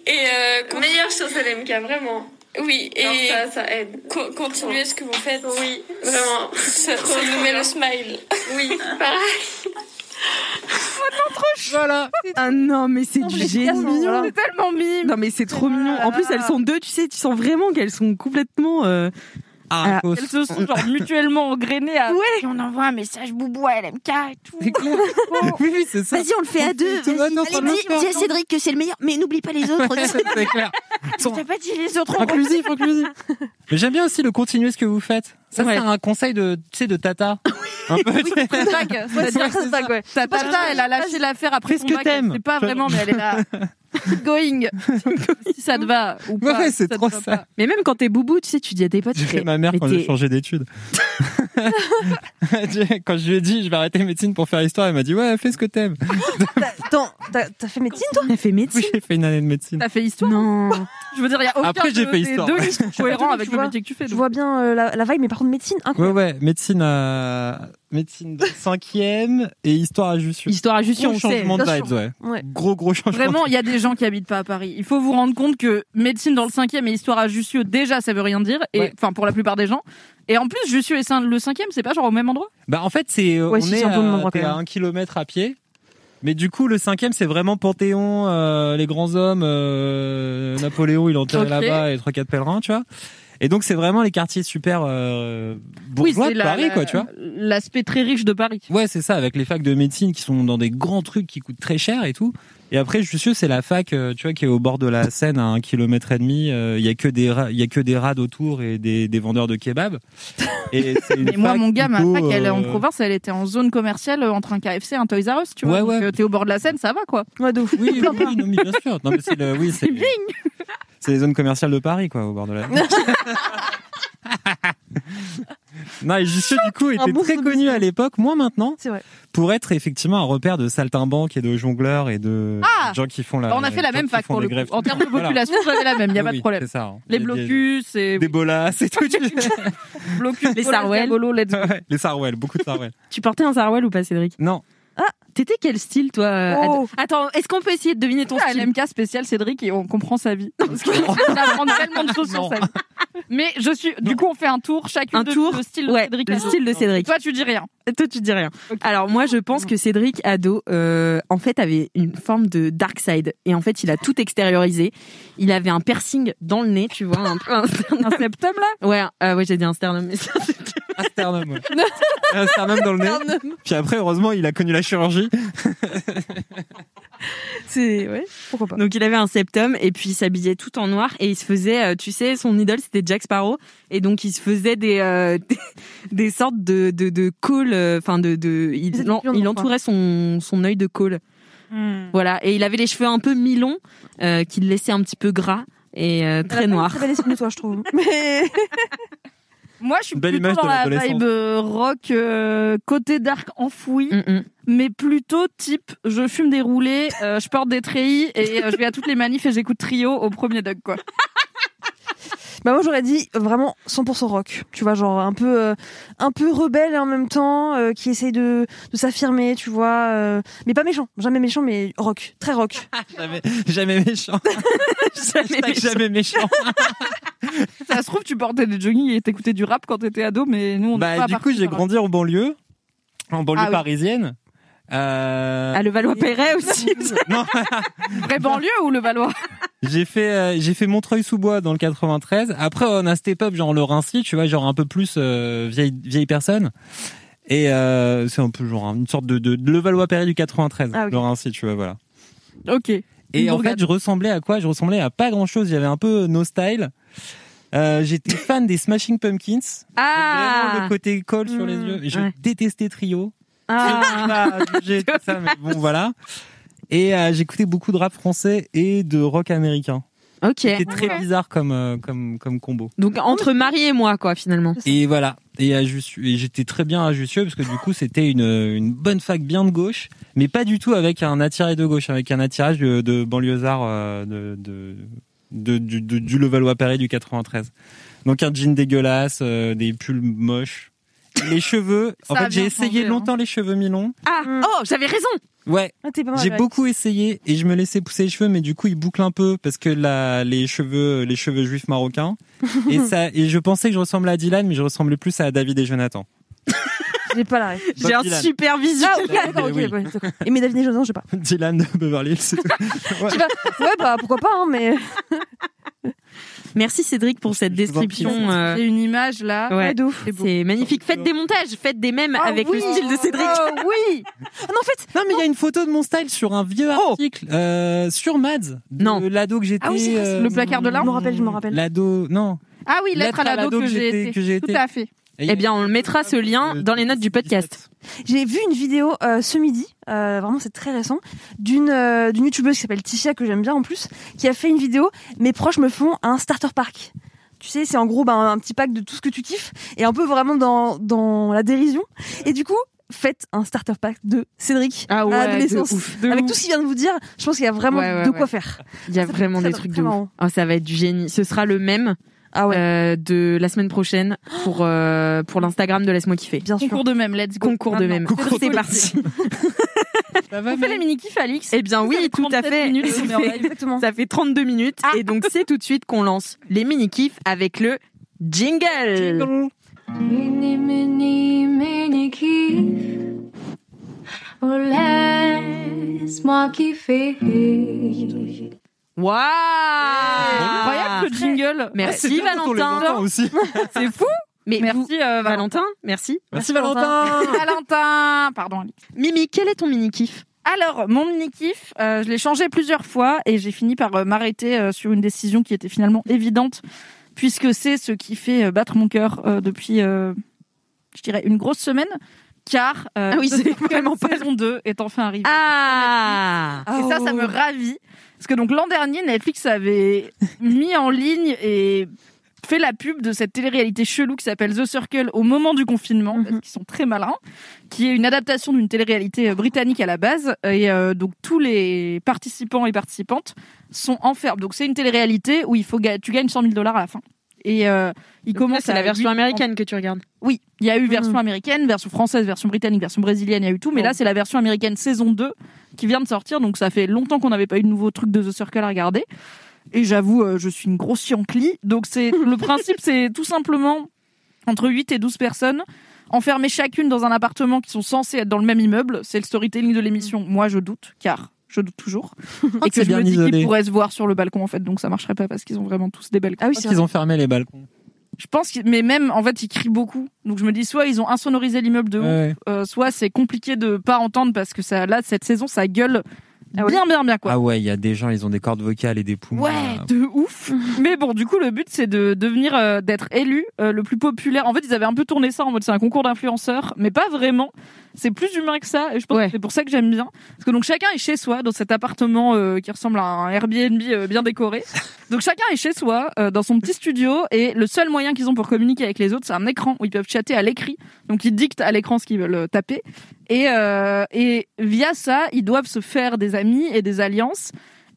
Et euh, meilleure chose LMK, vraiment. Oui, et ça, ça aide. continuez ce que vous faites. Oui, vraiment. Ça, ça nous met le smile. Oui, pareil. Voilà. Ah non, mais c'est du génie. C'est tellement mime. Non mais c'est trop mignon. En plus elles sont deux, tu sais, tu sens vraiment qu'elles sont complètement. euh, Ah, Ah, Elles se sont genre mutuellement engrainées à. Ouais. Et on envoie un message boubou à LMK et tout. C'est clair. *laughs* *laughs* oui, oui, c'est ça. Vas-y, on le fait à deux. Est en train de le faire. Cédric que c'est le meilleur, mais n'oublie pas les autres. c'est clair. *laughs* Sont T'as pas dit les autres inclusifs, inclusifs. Mais j'aime bien aussi le continuer ce que vous faites. Ça, Ouais. c'est un conseil de, tu sais, de tata. Un peu, Ouais, c'est-à-dire c'est ça, quoi. Ta tata, elle a lâché l'affaire après Fais ce son que t'aimes. sait pas vraiment, mais elle est là. Keep Going. *laughs* si ça te va ou Ouais, pas. ouais, c'est trop ça. pas. Mais même quand t'es boubou, tu sais, tu dis à tes potes, J'ai fait ma mère quand j'ai changé d'études. *laughs* *laughs* quand je lui ai dit je vais arrêter médecine pour faire histoire, elle m'a dit ouais fais ce que t'aimes. Attends, t'as t'as fait médecine toi? T'as fait médecine? Oui j'ai fait une année de médecine. T'as fait histoire? Non. Je veux dire, il y a aucun Après, j'ai de fait histoire, deux ouais. listes cohérents avec le métier que tu fais. Je vois bien euh, la, la vibe, mais par contre médecine, Ouais incroyable. ouais médecine à médecine de cinquième et histoire à Jussieu. Histoire à Jussieu, Gros on sait. changement de bien vibes ouais. Ouais. Gros gros changement. Vraiment, il y a des gens qui habitent pas à Paris. Il faut vous rendre compte que médecine dans le cinquième et histoire à Jussieu, déjà, ça veut rien dire. Et Ouais. enfin, pour la plupart des gens. Et en plus, Jussieu et Saint- le cinquième, c'est pas genre au même endroit? Bah en fait c'est euh, Ouais, on si, est même à, endroit, à un kilomètre à pied. Mais du coup le cinquième c'est vraiment Panthéon, euh, les grands hommes, euh, Napoléon il est enterré Ok. là-bas et trois quatre pèlerins tu vois. Et donc c'est vraiment les quartiers super euh, bourgeois de la- Paris quoi tu vois. L'aspect très riche de Paris. Ouais, c'est ça, avec les facs de médecine qui sont dans des grands trucs qui coûtent très cher et tout. Et après, je suis sûr, c'est la fac, euh, tu vois, qui est au bord de la Seine à un kilomètre et demi. euh, Il y a que des, il y a que des rades autour et des, des vendeurs de kebab. Et *laughs* Mais moi, mon gars, ma fac, elle est en euh, province, elle était en zone commerciale euh, entre un KFC et un Toys R Us, tu vois. Ouais, ouais. euh, T'es au bord de la Seine, ça va, quoi. Ouais, de. *laughs* Oui, oui, oui, non, mais bien sûr. Non, mais c'est le, oui, c'est, *laughs* c'est les zones commerciales de Paris, quoi, au bord de la. *laughs* non, et Jussieu, du coup, était bon très connu à l'époque, moins maintenant, vrai. pour être effectivement un repère de saltimbanques et de jongleurs et de Ah gens qui font la. Bah, on a fait la même fac pour le coup. greffes. En termes de Voilà. population, j'avais la même, il y a pas de problème. Ça. hein. Les blocus et Des bolas, c'est tout. *laughs* *laughs* blocus, Les. Ouais, les Sarwell, beaucoup de Sarwell. Tu portais un Sarwell ou pas, Cédric? Non. T'étais quel style, toi euh, Oh. Attends, est-ce qu'on peut essayer de deviner ton Ah, style LMK spécial Cédric et on comprend sa vie. Parce qu'il *laughs* apprend tellement de choses sur Non. sa vie. Mais je suis, du coup, on fait un tour chacune Un de tour le style de Ouais, Cédric. le style de Cédric. Toi, tu dis rien. Toi, tu dis rien. Alors moi, je pense que Cédric ado, euh, en fait, avait une forme de dark side et en fait, il a tout extériorisé. Il avait un piercing dans le nez, tu vois, un peu un sternum. Un septum, là? Ouais, euh, ouais, j'ai dit un sternum, mais ça, c'est- Un *laughs* sternum, ouais. Un sternum dans le nez. Puis après, heureusement, il a connu la chirurgie. *laughs* C'est ouais, pourquoi pas. Donc il avait un septum et puis il s'habillait tout en noir et il se faisait, euh, tu sais, son idole c'était Jack Sparrow et donc il se faisait des euh, des, *laughs* des sortes de de de col, euh, enfin de de, il, non, entourait son son œil de col. Voilà et il avait les cheveux un peu mi-longs euh, qui le laissaient un petit peu gras et euh, très noirs. Très belle de toi, je trouve. Mais Moi, je suis Belle plutôt dans la vibe euh, rock, euh, côté dark enfoui, Mm, mm. mais plutôt type, je fume des roulés, euh, je porte des treillis et euh, je vais à toutes les manifs et j'écoute trio au premier Doug, quoi. Bah moi j'aurais dit vraiment 100% rock. Tu vois, genre un peu euh, un peu rebelle et en même temps euh, qui essaye de de s'affirmer, tu vois, euh, mais pas méchant, jamais méchant mais rock, très rock. *laughs* Jamais, jamais méchant. *laughs* Jamais méchant. *laughs* Ça se trouve, tu portais des jogging et t'écoutais du rap quand t'étais ado, mais nous, on n'est Bah, pas du coup, j'ai grandi en banlieue. En banlieue Ah oui. Euh, Ah le Valois-Perret aussi. *laughs* non, *laughs* Vraie banlieue ou le Valois j'ai fait euh, j'ai fait Montreuil-sous-Bois dans le 93. Après on a step up genre le Rincy, tu vois, genre un peu plus euh, vieille vieille personne. Et euh, c'est un peu genre une sorte de, de, de le Valois-Perret du 93, Ah, ok. le Rincy, tu vois, voilà. Ok. Et Une en bourgade. fait, je ressemblais à quoi? Je ressemblais à pas grand chose. J'avais un peu no style. Euh, J'étais fan des Smashing Pumpkins. Vraiment le côté colle sur les Mmh, yeux. Je ouais. détestais Trio. Ah. Pas à juger, tout ça, mais bon, voilà. Et euh, j'écoutais beaucoup de rap français et de rock américain. Ok. C'était très bizarre comme, euh, comme, comme combo. Donc entre Marie et moi quoi finalement. Et voilà. Et, à Jussieu- et j'étais très bien à Jussieu parce que du coup c'était une, une bonne fac bien de gauche, mais pas du tout avec un attiré de gauche, avec un attirage de, de banlieusard euh, de, de, de- du, de- du Levallois-Perret du 93. Donc un jean dégueulasse, euh, des pulls moches. Les cheveux, en Ça fait j'ai essayé changé, hein. longtemps les cheveux mi-longs. Ah Mm. oh j'avais raison. Ouais, Ah, j'ai ouais. beaucoup essayé et je me laissais pousser les cheveux, mais du coup ils bouclent un peu parce que la, les cheveux, les cheveux juifs marocains. *laughs* et ça, et je pensais que je ressemblais à Dylan, mais je ressemblais plus à David et Jonathan. *laughs* J'ai pas la. J'ai un Dylan. super visuel. Ah, ok, d'accord, ok, Oui. ouais, d'accord. Et mais David et Jonathan, je sais pas. *laughs* Dylan de Beverly Hills, vas- Ouais, bah pourquoi pas, hein, mais Merci Cédric pour cette description. euh, J'ai une image là. ouais. C'est magnifique. Faites des montages, faites des mèmes Ah avec oui. le style de Cédric. Oh *laughs* oui. Ah non, en fait, Non, mais il y a une photo de mon style sur un vieux Oh article euh, sur Mads. Non. L'ado que j'étais. Ah oui, le placard de l'Inde. Je me rappelle, je me rappelle. L'ado, non. Ah oui, lettre, à l'ado que, j'ai été. Tout à fait. Et- Eh bien, on mettra ce lien dans les notes du podcast. J'ai vu une vidéo euh, ce midi, euh, vraiment c'est très récent, d'une euh, d'une youtubeuse qui s'appelle Ticia que j'aime bien en plus, qui a fait une vidéo. Mes proches me font un starter pack. Tu sais, c'est en gros ben, un petit pack de tout ce que tu kiffes et un peu vraiment dans dans la dérision. Et du coup, faites un starter pack de Cédric Ah à l'adolescence. ouf. Avec tout ce qu'il vient de vous dire, je pense qu'il y a vraiment Ouais, ouais, de ouais. quoi faire. Il y a Ça vraiment des trucs de ouf. Oh, ça va être du génie. Ce sera le même Ah ouais, euh, de la semaine prochaine pour euh, pour l'Instagram de Laisse-moi kiffer. bien sûr. Concours de même, let's go. Concours de même. C'est parti. *laughs* Ça va, On fait les mini-kifs, Alix Eh bien oui, Ça fait tout à 37 fait. minutes en live. Exactement. Ça fait 32 minutes Ah. et donc c'est tout de suite qu'on lance les mini kifs avec le jingle. Mini, mini, mini kiff. Oh, laisse-moi kiffer. Waouh Incroyable le jingle. *laughs* Merci Valentin. aussi. *laughs* C'est fou. Mais vous- Merci euh, Valentin. Valentin, merci. Merci Valentin. Valentin. *laughs* Pardon. Alix. Mimi, quel est ton mini kiff Alors, mon mini-kiff, euh, je l'ai changé plusieurs fois et j'ai fini par euh, m'arrêter euh, sur une décision qui était finalement évidente, puisque c'est ce qui fait euh, battre mon cœur euh, depuis, euh, je dirais, une grosse semaine, car euh, Ah oui, c'est vraiment pas- saison 2 est enfin arrivé. Ah Et ça, ça me ravit. Parce que donc l'an dernier, Netflix avait mis en ligne et fait la pub de cette télé-réalité chelou qui s'appelle The Circle au moment du confinement, parce qu'ils sont très malins, qui est une adaptation d'une télé-réalité euh, britannique à la base. Et euh, donc tous les participants et participantes sont enfermés. Donc c'est une télé-réalité où il faut tu gagnes 100 000 dollars à la fin. Et euh, il commence c'est la version américaine que tu regardes. oui, il y a eu version américaine, version française, version britannique, version brésilienne, il y a eu tout. Mais là, c'est la version américaine saison 2 qui vient de sortir. Donc ça fait longtemps qu'on n'avait pas eu de nouveau truc de The Circle à regarder. Et j'avoue, euh, je suis une grosse yankli. Donc c'est *laughs* le principe, c'est tout simplement entre 8 et 12 personnes enfermées chacune dans un appartement qui sont censées être dans le même immeuble. C'est le storytelling de l'émission. Moi, je doute, car je doute toujours. *laughs* et que c'est je bien me dis isolé. qu'ils pourraient se voir sur le balcon, en fait. Donc ça marcherait pas parce qu'ils ont vraiment tous des balcons. Ah oui, Je c'est pense qu'ils ont fermé les balcons. Je pense que, mais même, en fait, ils crient beaucoup. Donc je me dis, soit ils ont insonorisé l'immeuble de ouf, Ouais. euh, soit c'est compliqué de pas entendre parce que ça, là, cette saison, ça gueule Ah ouais. bien, bien, bien, quoi. Ah ouais, il y a des gens, ils ont des cordes vocales et des poumons. Ouais, là. de ouf. *laughs* Mais bon, du coup, le but, c'est de devenir, euh, d'être élu euh, le plus populaire. En fait, ils avaient un peu tourné ça en mode c'est un concours d'influenceurs, mais pas vraiment. C'est plus humain que ça, et je pense Ouais. que c'est pour ça que j'aime bien. Parce que donc chacun est chez soi dans cet appartement euh, qui ressemble à un Airbnb euh, bien décoré. *laughs* Donc chacun est chez soi euh, dans son petit studio, et le seul moyen qu'ils ont pour communiquer avec les autres, c'est un écran où ils peuvent chatter à l'écrit. Donc ils dictent à l'écran ce qu'ils veulent euh, taper, et euh, et via ça, ils doivent se faire des amis et des alliances.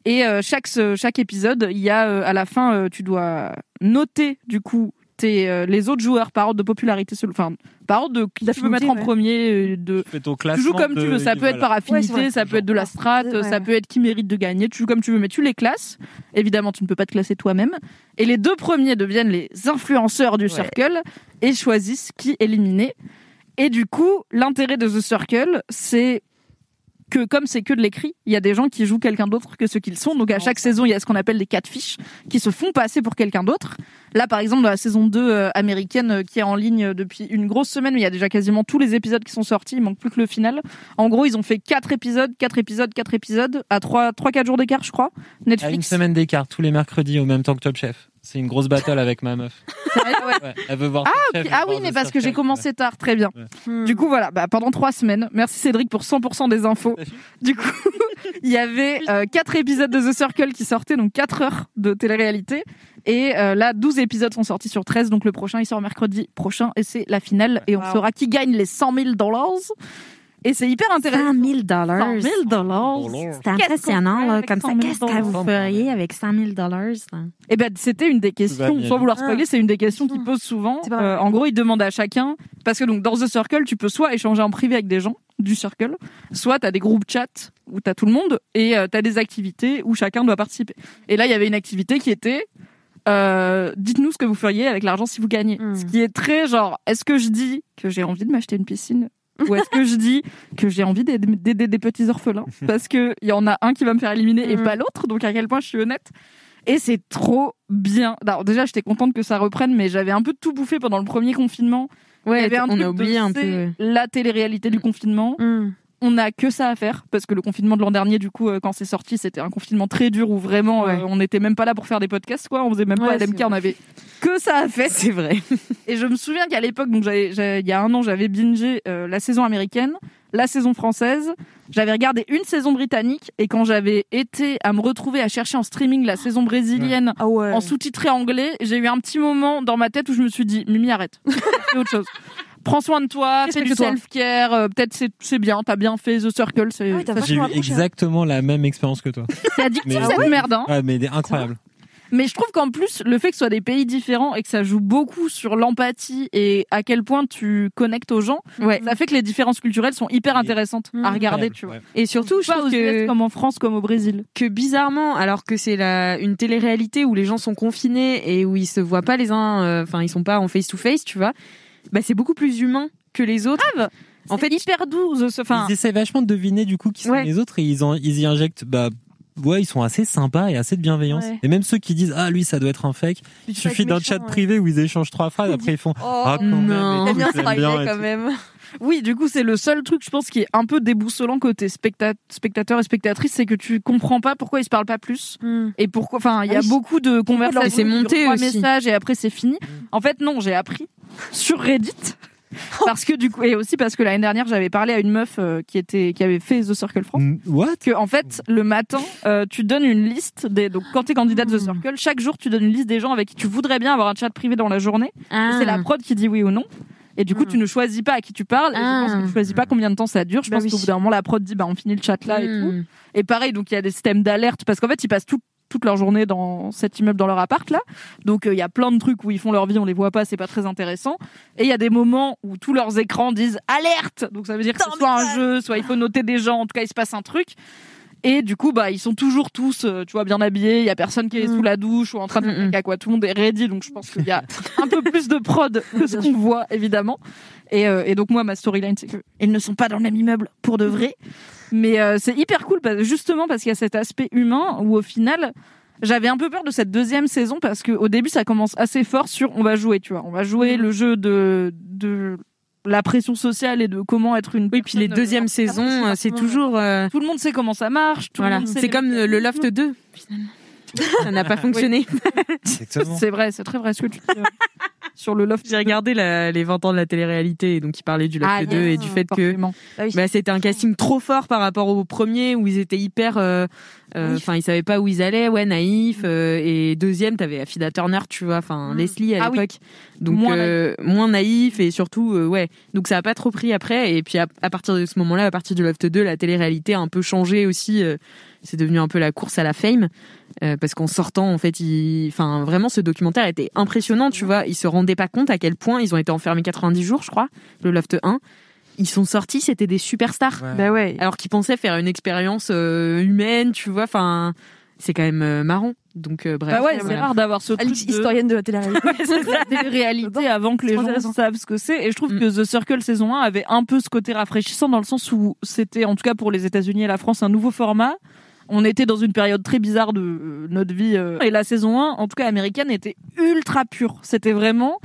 Et euh, chaque ce- chaque épisode, il y a euh, à la fin, euh, tu dois noter du coup tes euh, les autres joueurs par ordre de popularité, enfin par ordre de qui tu veux mettre en ouais. premier. euh, De Tu fais ton tu classement. joues comme de- tu veux. Ça peut être par affinité, ça peut être de la strat, Ouais. ça peut être qui mérite de gagner. Tu joues comme tu veux, mais tu les classes. Évidemment, tu ne peux pas te classer toi-même. Et les deux premiers deviennent les influenceurs du circle et choisissent qui éliminer. Et du coup, l'intérêt de The Circle, c'est que comme c'est que de l'écrit, il y a des gens qui jouent quelqu'un d'autre que ce qu'ils sont. Donc à chaque saison, il y a ce qu'on appelle des catfish qui se font passer pour quelqu'un d'autre. Là, par exemple, dans la saison 2 euh, américaine euh, qui est en ligne euh, depuis une grosse semaine, mais il y a déjà quasiment tous les épisodes qui sont sortis, il manque plus que le final. En gros, ils ont fait quatre épisodes, quatre épisodes, quatre épisodes à trois, trois, quatre jours d'écart, je crois. À une Netflix. semaine d'écart, tous les mercredis au même temps que Top Chef. C'est une grosse battle avec ma meuf. *laughs* Ouais. Elle veut voir Chef, Ah veux oui, mais The parce que j'ai commencé tard, très bien. Hmm. Du coup, voilà, bah, pendant trois semaines, merci Cédric pour 100% des infos. Du coup, *laughs* il y avait euh, quatre épisodes de The Circle qui sortaient, donc quatre heures de télé-réalité. Et euh, là, 12 épisodes sont sortis sur 13, donc le prochain, il sort mercredi prochain, et c'est la finale. Et on Wow. saura qui gagne les 100 000 dollars. Et c'est hyper intéressant. 100 000 dollars. 100 000 dollars. C'est impressionnant, là. Comme ça, Qu'est-ce que 100 000 vous feriez avec 100 000 dollars? Eh ben, c'était une des questions, sans vouloir Ah. spoiler, c'est une des questions qu'ils posent souvent. Euh, en gros, ils demandent à chacun, parce que donc dans The Circle, tu peux soit échanger en privé avec des gens du Circle, soit t'as des groupes chat où t'as tout le monde, et euh, t'as des activités où chacun doit participer. Et là, il y avait une activité qui était, euh, dites-nous ce que vous feriez avec l'argent si vous gagnez. Hmm. Ce qui est très genre, est-ce que je dis que j'ai envie de m'acheter une piscine ou est-ce que je dis que j'ai envie d'aider des petits orphelins *laughs* parce que il y en a un qui va me faire éliminer et Mhm. pas l'autre donc à quel point je suis honnête Et c'est trop bien. Alors déjà, j'étais contente que ça reprenne, mais j'avais un peu tout bouffé pendant le premier confinement. Il y Ouais, avait un on truc a de oublié un c'est peu. La télé-réalité du confinement. Hmm. On n'a que ça à faire parce que le confinement de l'an dernier, du coup, euh, quand c'est sorti, c'était un confinement très dur où vraiment euh, on n'était même pas là pour faire des podcasts, quoi. On faisait même pas Ouais, LMK, c'est on avait que ça à faire. C'est vrai. *laughs* Et je me souviens qu'à l'époque, donc il y a un an, j'avais bingé euh, la saison américaine, la saison française. J'avais regardé une saison britannique et quand j'avais été à me retrouver à chercher en streaming la saison brésilienne Ah ouais. en sous-titré anglais, j'ai eu un petit moment dans ma tête où je me suis dit Mimi arrête, *laughs* fais autre chose. Prends soin de toi, fais du self-care, euh, peut-être c'est c'est bien, t'as bien fait The Circle, c'est Ah oui, t'as ça- J'ai eu vachement accroché, exactement la même expérience que toi. *laughs* c'est addictif Mais- cette merde. Hein. Ouais, mais incroyable. Mais je trouve qu'en plus, le fait que ce soit des pays différents et que ça joue beaucoup sur l'empathie et à quel point tu connectes aux gens, Ouais. ça fait que les différences culturelles sont hyper Oui. intéressantes Mmh. à regarder, Incroyable, tu vois. ouais. Et surtout, je Pas aux trouve que, comme en France, comme au Brésil. que bizarrement, alors que c'est la une télé-réalité où les gens sont confinés et où ils se voient pas les uns, euh, enfin ils sont pas en face to face, tu vois. Bah c'est beaucoup plus humain que les autres. En fait, hyper doux. ce- Enfin, ils essaient vachement de deviner du coup qui sont Ouais. les autres et ils, en, ils y injectent. Bah, ouais, ils sont assez sympas et assez de bienveillance. Ouais. Et même ceux qui disent ah lui ça doit être un fake, il suffit d'un chat privé où ils échangent trois phrases. Après ils font Oh, ah quand même. non. tout, bien bien quand tout. même. Oui, du coup, c'est le seul truc, je pense, qui est un peu déboussolant côté specta- spectateur et spectatrice, c'est que tu comprends pas pourquoi ils se parlent pas plus. Hmm. Et pourquoi, enfin, il y a Ah oui. beaucoup de conversations. C'est monté aussi. messages et après c'est fini. En fait, non, j'ai appris sur Reddit. *laughs* Parce que du coup, et aussi parce que l'année dernière, j'avais parlé à une meuf euh, qui était, qui avait fait The Circle France. Mm, What? Que, en fait, le matin, euh, tu donnes une liste des, donc quand t'es candidat de The Circle, chaque jour, tu donnes une liste des gens avec qui tu voudrais bien avoir un chat privé dans la journée. Ah. C'est la prod qui dit oui ou non. Et du coup, tu ne choisis pas à qui tu parles. Et je pense que Ah. tu choisis pas combien de temps ça dure. Je Bah pense oui. qu'au bout d'un moment, la prod dit, bah, on finit le chat là et tout. Hmm. Et pareil, donc il y a des systèmes d'alerte parce qu'en fait, ils passent tout- toute leur journée dans cet immeuble, dans leur appart là. Donc euh, il y a plein de trucs où ils font leur vie, on les voit pas, c'est pas très intéressant. Et il y a des moments où tous leurs écrans disent alerte. Donc ça veut dire que soit un jeu, soit il faut noter des gens. En tout cas, il se passe un truc. Et du coup, bah, ils sont toujours tous, euh, tu vois, bien habillés. Il y a personne qui est Mm. sous la douche ou en train de faire Mm, mm. caca, quoi. Tout le monde est ready. Donc, je pense qu'il y a *laughs* un peu plus de prod que ce qu'on voit, évidemment. Et, euh, et donc, moi, ma storyline, c'est que ils ne sont pas dans le même immeuble pour de vrai. Mais euh, c'est hyper cool, parce, justement parce qu'il y a cet aspect humain où, au final, j'avais un peu peur de cette deuxième saison parce que au début, ça commence assez fort sur on va jouer, tu vois. On va jouer Mm. le jeu de, de la pression sociale et de comment être une. Oui, puis les personne, deuxièmes euh, saisons, euh, c'est forcément, toujours euh, tout le monde sait comment ça marche. Tout le voilà, c'est comme le. Loft 2 finalement. Ça n'a pas *laughs* fonctionné. *laughs* *laughs* C'est vrai, c'est très vrai ce que tu dis. Sur le loft. J'ai regardé la- les 20 ans de la télé-réalité et donc il parlait du Loft Ah, 2 yes, et du fait que forcément. bah, c'était un casting trop fort par rapport au premier où ils étaient hyper euh, euh, enfin ils savaient pas où ils allaient ouais naïfs euh, et deuxième t'avais Affida Turner tu vois enfin Mm. Leslie à Ah oui. l'époque donc Moins euh, moins naïf et surtout ouais donc ça a pas trop pris après et puis à, à partir de ce moment-là à partir du Loft 2 la télé-réalité a un peu changé aussi c'est devenu un peu la course à la fame euh, parce qu'en sortant en fait il enfin vraiment ce documentaire était impressionnant tu vois ils se rendaient pas compte à quel point ils ont été enfermés 90 jours je crois le Loft 1 ils sont sortis c'était des superstars Ouais. Bah ouais. alors qu'ils pensaient faire une expérience euh, humaine, tu vois. Enfin, c'est quand même euh, marrant. Donc euh, bref. Bah ouais, c'est voilà. rare d'avoir ce truc Alice, de... historienne de la télé-réalité. *laughs* des réalités avant que les gens savent ce que c'est. Et je trouve Mm. que The Circle saison 1 avait un peu ce côté rafraîchissant dans le sens où c'était, en tout cas pour les États-Unis et la France, un nouveau format. On était dans une période très bizarre de euh, notre vie. euh, et la saison 1, en tout cas américaine, était ultra pure. C'était vraiment...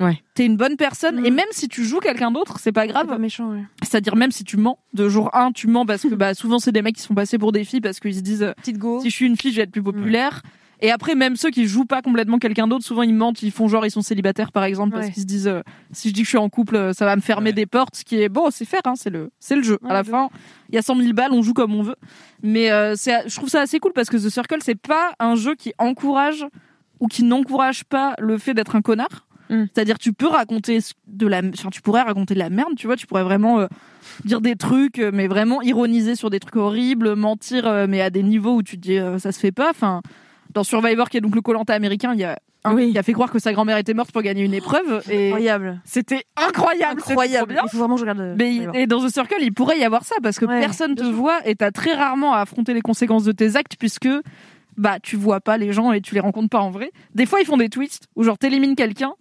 Ouais. T'es une bonne personne. Mm. Et même si tu joues quelqu'un d'autre, c'est pas C'est grave. pas méchant, ouais. C'est-à-dire même si tu mens. De jour 1, tu mens parce que bah, souvent c'est des mecs qui se font passer pour des filles parce qu'ils se disent... Petite go. si je suis une fille, je vais être plus populaire. Et après, même ceux qui jouent pas complètement quelqu'un d'autre, souvent ils mentent, ils font genre ils sont célibataires par exemple parce Ouais. qu'ils se disent euh, si je dis que je suis en couple, euh, ça va me fermer Ouais. des portes. Ce qui est bon, c'est faire, hein, c'est le c'est le jeu. Ouais, à la fin, il y a 100 000 balles, on joue comme on veut. Mais euh, c'est, je trouve ça assez cool parce que The Circle c'est pas un jeu qui encourage ou qui n'encourage pas le fait d'être un connard. Mm. C'est-à-dire tu peux raconter de la, enfin tu pourrais raconter de la merde, tu vois, tu pourrais vraiment euh, dire des trucs, mais vraiment ironiser sur des trucs horribles, mentir, euh, mais à des niveaux où tu te dis euh, ça se fait pas. Enfin, dans Survivor, qui est donc le Colanta américain, il y a un Oui. qui a fait croire que sa grand-mère était morte pour gagner une épreuve, et Incroyable. c'était incroyable, c'était Incroyable. trop bien. Il faut vraiment je regarde. euh, Mais il- et dans The Circle, il pourrait y avoir ça parce que Ouais, personne te sûr. voit et t'as très rarement à affronter les conséquences de tes actes puisque bah tu vois pas les gens et tu les rencontres pas en vrai. Des fois, ils font des twists où genre t'élimines quelqu'un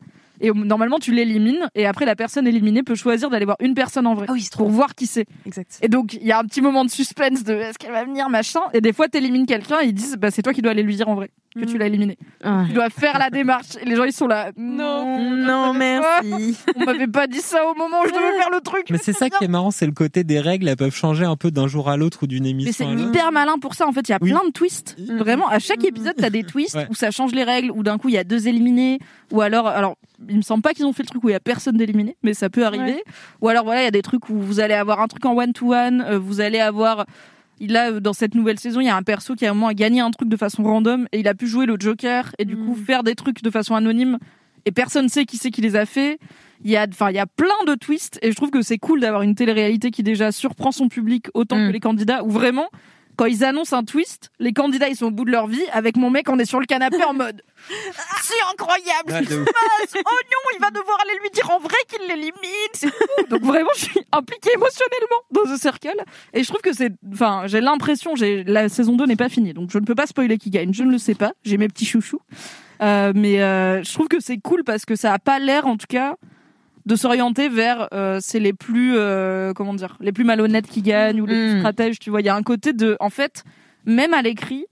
Et normalement, tu l'élimines et après la personne éliminée peut choisir d'aller voir une personne en vrai Ah oui, c'est pour voir qui c'est. exact. Et donc il y a un petit moment de suspense de est-ce qu'elle va venir machin. Et des fois, t'élimines quelqu'un et ils disent bah c'est toi qui dois aller lui dire en vrai que tu l'as éliminé. Ah. Tu dois faire la démarche. Et les gens ils sont là. Non. Non, *laughs* merci. On m'avait pas dit ça au moment où je devais faire le truc. Mais c'est ça qui est marrant, c'est le côté des règles, elles peuvent changer un peu d'un jour à l'autre ou d'une Mais émission c'est à l'autre. hyper malin pour ça. En fait, il y a Oui. plein de twists. Mm. Vraiment, à chaque épisode, t'as des twists Ouais. où ça change les règles, où d'un coup il y a deux éliminés, ou alors, alors, il me semble pas qu'ils ont fait le truc où il y a personne d'éliminé, mais ça peut arriver. Ou alors voilà, il y a des trucs où vous allez avoir un truc en one to one, euh, vous allez avoir Là, euh, dans cette nouvelle saison, il y a un perso qui a gagné un truc de façon random et il a pu jouer le Joker et du coup Mm. faire des trucs de façon anonyme et personne sait qui c'est qui les a fait. Il y a, enfin, il y a plein de twists et je trouve que c'est cool d'avoir une télé-réalité qui déjà surprend son public autant Mm. que les candidats. Où vraiment, quand ils annoncent un twist, les candidats ils sont au bout de leur vie. Avec mon mec, on est sur le canapé en mode, *laughs* c'est incroyable. Ouais, de ouf. Oh non, il va devoir aller lui dire en vrai qu'il l'élimine. C'est fou. *laughs* Donc vraiment, je suis impliquée émotionnellement dans ce cercle. Et je trouve que c'est, enfin, j'ai l'impression, j'ai la saison 2 n'est pas finie, donc je ne peux pas spoiler qui gagne. Je ne le sais pas. J'ai mes petits chouchous. Euh, mais euh, je trouve que c'est cool parce que ça a pas l'air, en tout cas, de s'orienter vers euh, c'est les plus euh, comment dire les plus malhonnêtes qui gagnent ou les plus Mm. stratèges tu vois il y a un côté de en fait même à l'écrit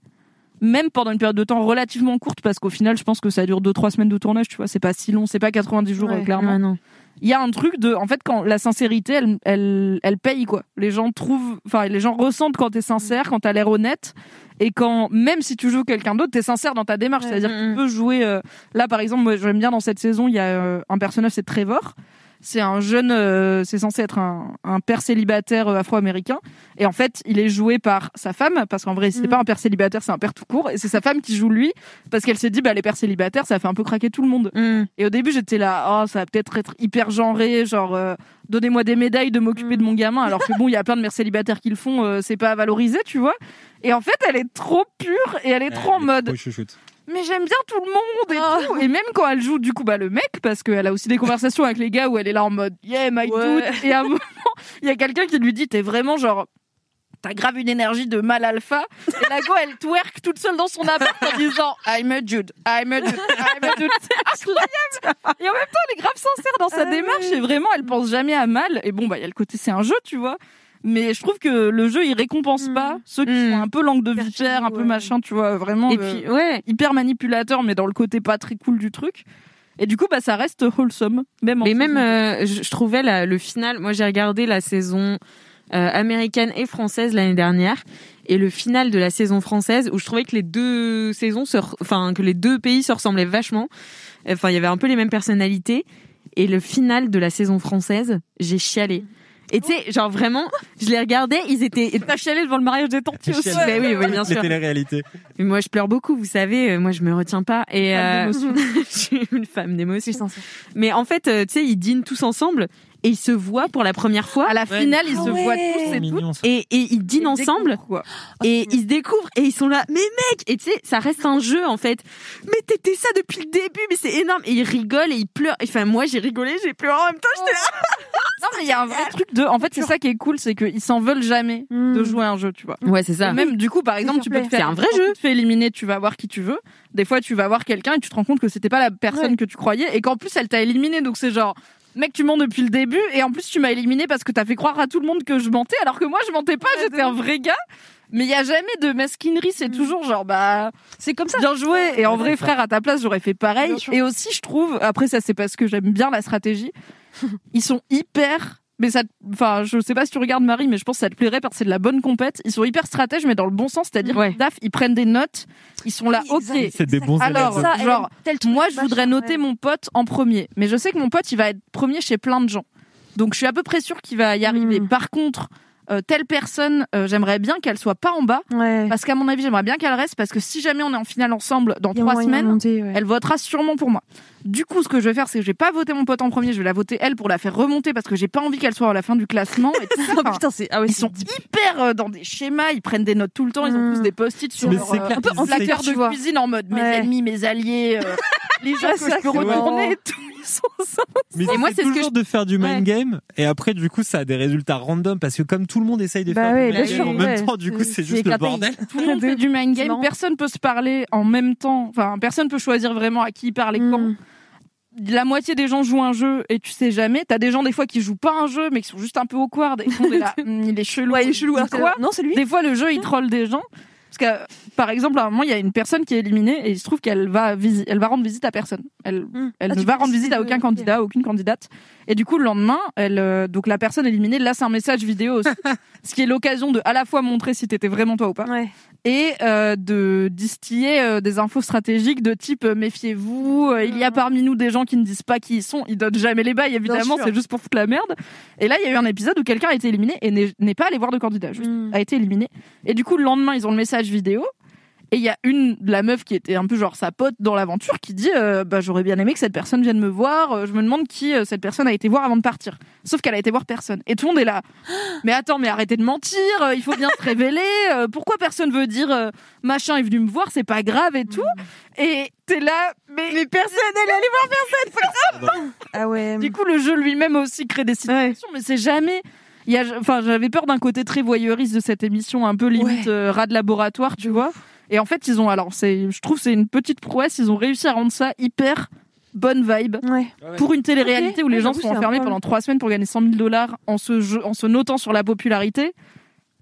même pendant une période de temps relativement courte parce qu'au final je pense que ça dure 2 3 semaines de tournage tu vois c'est pas si long c'est pas 90 jours Ouais. euh, clairement Ah, non. Il y a un truc de en fait quand la sincérité elle elle elle paye quoi. Les gens trouvent enfin les gens ressentent quand t'es sincère quand t'as l'air honnête et quand même si tu joues quelqu'un d'autre t'es sincère dans ta démarche. Ouais. c'est à dire que Mm, tu peux jouer euh, là par exemple moi j'aime bien dans cette saison il y a euh, un personnage c'est Trevor c'est un jeune euh, c'est censé être un, un père célibataire euh, afro-américain et en fait il est joué par sa femme parce qu'en vrai c'est Mhm. pas un père célibataire c'est un père tout court et c'est sa femme qui joue lui parce qu'elle s'est dit bah les pères célibataires ça fait un peu craquer tout le monde Mm. et au début, j'étais là, oh, ça va peut-être être hyper genré, genre, euh, donnez-moi des médailles de m'occuper de mon gamin, alors que bon, il y a plein de mères célibataires qui le font, euh, c'est pas valorisé, tu vois. Et en fait, elle est trop pure et elle est trop en Ouais, mode, trop chouchoute. Mais j'aime bien tout le monde et Oh. tout. Et même quand elle joue, du coup, bah, le mec, parce qu'elle a aussi des conversations avec les gars où elle est là en mode, yeah, my Ouais. dude. Et à un moment, il y a quelqu'un qui lui dit, t'es vraiment genre, T'as grave une énergie de mal alpha. Et la go, elle twerk toute seule dans son appart en disant I'm a Jude, I'm a Jude, I'm a. C'est incroyable. Et en même temps, elle est grave sincère dans sa Ah démarche et vraiment, elle pense jamais à mal. Et bon, bah, il y a le côté, c'est un jeu, tu vois. Mais je trouve que le jeu, il récompense Mm. pas ceux qui Mm. sont un peu langue de vipère, un peu ouais. machin, tu vois, vraiment. Et euh, puis, ouais. hyper manipulateur, mais dans le côté pas très cool du truc. Et du coup, bah, ça reste wholesome, même en Mais même, euh, je, je trouvais la- le final. Moi, j'ai regardé la saison euh, américaine et française l'année dernière, et le final de la saison française où je trouvais que les deux saisons, se re- enfin que les deux pays se ressemblaient vachement. Enfin, il y avait un peu les mêmes personnalités. Et le final de la saison française, j'ai chialé. Et tu sais, genre vraiment, je les regardais, ils étaient. T'as chialé devant le mariage des tantes aussi. Mais oui, oui, bien sûr. C'était la réalité. Mais moi, je pleure beaucoup, vous savez. euh, Moi, je me retiens pas. Et Femme euh, d'émotion. *laughs* je suis une femme d'émotion. sincère. Mais en fait, euh, tu sais, ils dînent tous ensemble et ils se voient pour la première fois. À la Ouais. finale, ils Ah se ouais. voient tous et toutes. mignon, ça. Et, et ils dînent Ils ensemble quoi. et ils se découvrent et ils sont là. Mais mec Et tu sais, ça reste un jeu en fait. Mais t'étais ça depuis le début, mais c'est énorme. Et ils rigolent et ils pleurent. Enfin, moi, j'ai rigolé, j'ai pleuré en même temps. J'étais là. *laughs* Non, mais il y a un vrai truc de. En fait, c'est ça qui est cool, c'est qu'ils s'en veulent jamais de jouer à un jeu, tu vois. Ouais, c'est Et même du coup, par exemple, tu peux te faire C'est un vrai jeu. Tu te fais éliminer, tu vas voir qui tu veux. Des fois, tu vas voir quelqu'un et tu te rends compte que c'était pas la personne Ouais. que tu croyais et qu'en plus elle t'a éliminé. Donc c'est genre, mec, tu mens depuis le début et en plus tu m'as éliminé parce que t'as fait croire à tout le monde que je mentais, alors que moi je mentais pas, j'étais un vrai gars. Mais il y a jamais de mesquinerie, c'est Mm. toujours genre bah C'est comme ça. bien joué. Et en vrai, frère, à ta place, j'aurais fait pareil. Et aussi, je trouve, après ça, c'est parce que j'aime bien la stratégie. *laughs* Ils sont hyper. Mais ça, enfin, je sais pas si tu regardes Marie, mais je pense que ça te plairait parce que c'est de la bonne compète. Ils sont hyper stratèges, mais dans le bon sens, c'est-à-dire, Ouais. daf, ils prennent des notes, ils sont là, Oui, ok. C'est des bons Alors, élèves. Ça, elle genre, aime tel truc, Moi, je voudrais noter ouais. mon pote en premier, mais je sais que mon pote, il va être premier chez plein de gens. Donc, je suis à peu près sûre qu'il va y arriver. Mm. Par contre, euh, telle personne, euh, j'aimerais bien qu'elle soit pas en bas, Ouais. parce qu'à mon avis, j'aimerais bien qu'elle reste, parce que si jamais on est en finale ensemble dans trois semaines, monter, ouais. elle votera sûrement pour moi. Du coup, ce que je vais faire, c'est que je vais pas voter mon pote en premier, je vais la voter elle pour la faire remonter parce que j'ai pas envie qu'elle soit à la fin du classement. Et tout ça. *laughs* Oh, putain, c'est ah ouais, ils sont deep. hyper euh, dans des schémas, ils prennent des notes tout le temps, ils ont Mm. tous des post-it sur Mais leur, euh, un peu en de vois. cuisine en mode mes ennemis, mes alliés, euh, les gens *laughs* que je peux retourner, tout. Sont ça. Mais Et moi, c'est c'est ce que toujours de faire du mind game et après du coup ça a des résultats random parce que comme tout le monde essaye de Bah faire ouais, du mind game en même temps du coup C'est- juste le bordel. Tout le monde fait du mind game, personne peut se parler en même temps, enfin personne peut choisir vraiment à qui parler quand. Mm. la moitié des gens jouent un jeu et tu sais jamais. T'as des gens des fois qui jouent pas un jeu mais qui sont juste un peu awkward et on est là, Hum, *laughs* il est chelou. Ouais, il est chelou. Quoi? Non, c'est lui. Des fois le jeu il troll des gens. Parce que par exemple à un moment il y a une personne qui est éliminée et il se trouve qu'elle va elle va rendre visite à personne. Elle Hmm. elle Ah, ne va rendre visite à aucun candidat, aucune candidate. Et du coup le lendemain, elle euh, donc la personne éliminée laisse un message vidéo aussi. *laughs* ce qui est l'occasion de à la fois montrer si t'étais vraiment toi ou pas Ouais. Et euh, de distiller euh, des infos stratégiques de type euh, méfiez-vous, euh, il y a parmi nous des gens qui ne disent pas qui ils sont, ils donnent jamais les bails évidemment, c'est juste pour foutre la merde. Et là, il y a eu un épisode où quelqu'un a été éliminé et n'est n'est pas allé voir de candidat, juste Mm. a été éliminé. Et du coup, le lendemain, ils ont le message vidéo. Et il y a une, la meuf qui était un peu genre sa pote dans l'aventure, qui dit euh, bah, J'aurais bien aimé que cette personne vienne me voir. Euh, Je me demande qui euh, cette personne a été voir avant de partir. Sauf qu'elle a été voir personne. Et tout le monde est là. *gasps* Mais attends, mais arrêtez de mentir. euh, Il faut bien se révéler. euh, Pourquoi personne veut dire euh, machin est venu me voir C'est pas grave et tout. Et t'es là. Mais, personne, elle est allée voir personne. *laughs* Ah ouais. Du coup, le jeu lui-même aussi crée des situations, mais c'est jamais. Il y a, enfin, j'avais peur d'un côté très voyeuriste de cette émission, un peu limite Ouais. euh, rat de laboratoire, tu vois. Et en fait, ils ont, alors, c'est, je trouve, c'est une petite prouesse. Ils ont réussi à rendre ça hyper bonne vibe Ouais. pour une télé-réalité où les Ouais, gens sont enfermés pendant trois semaines pour gagner 100 000 dollars en se jeu- en se notant sur la popularité.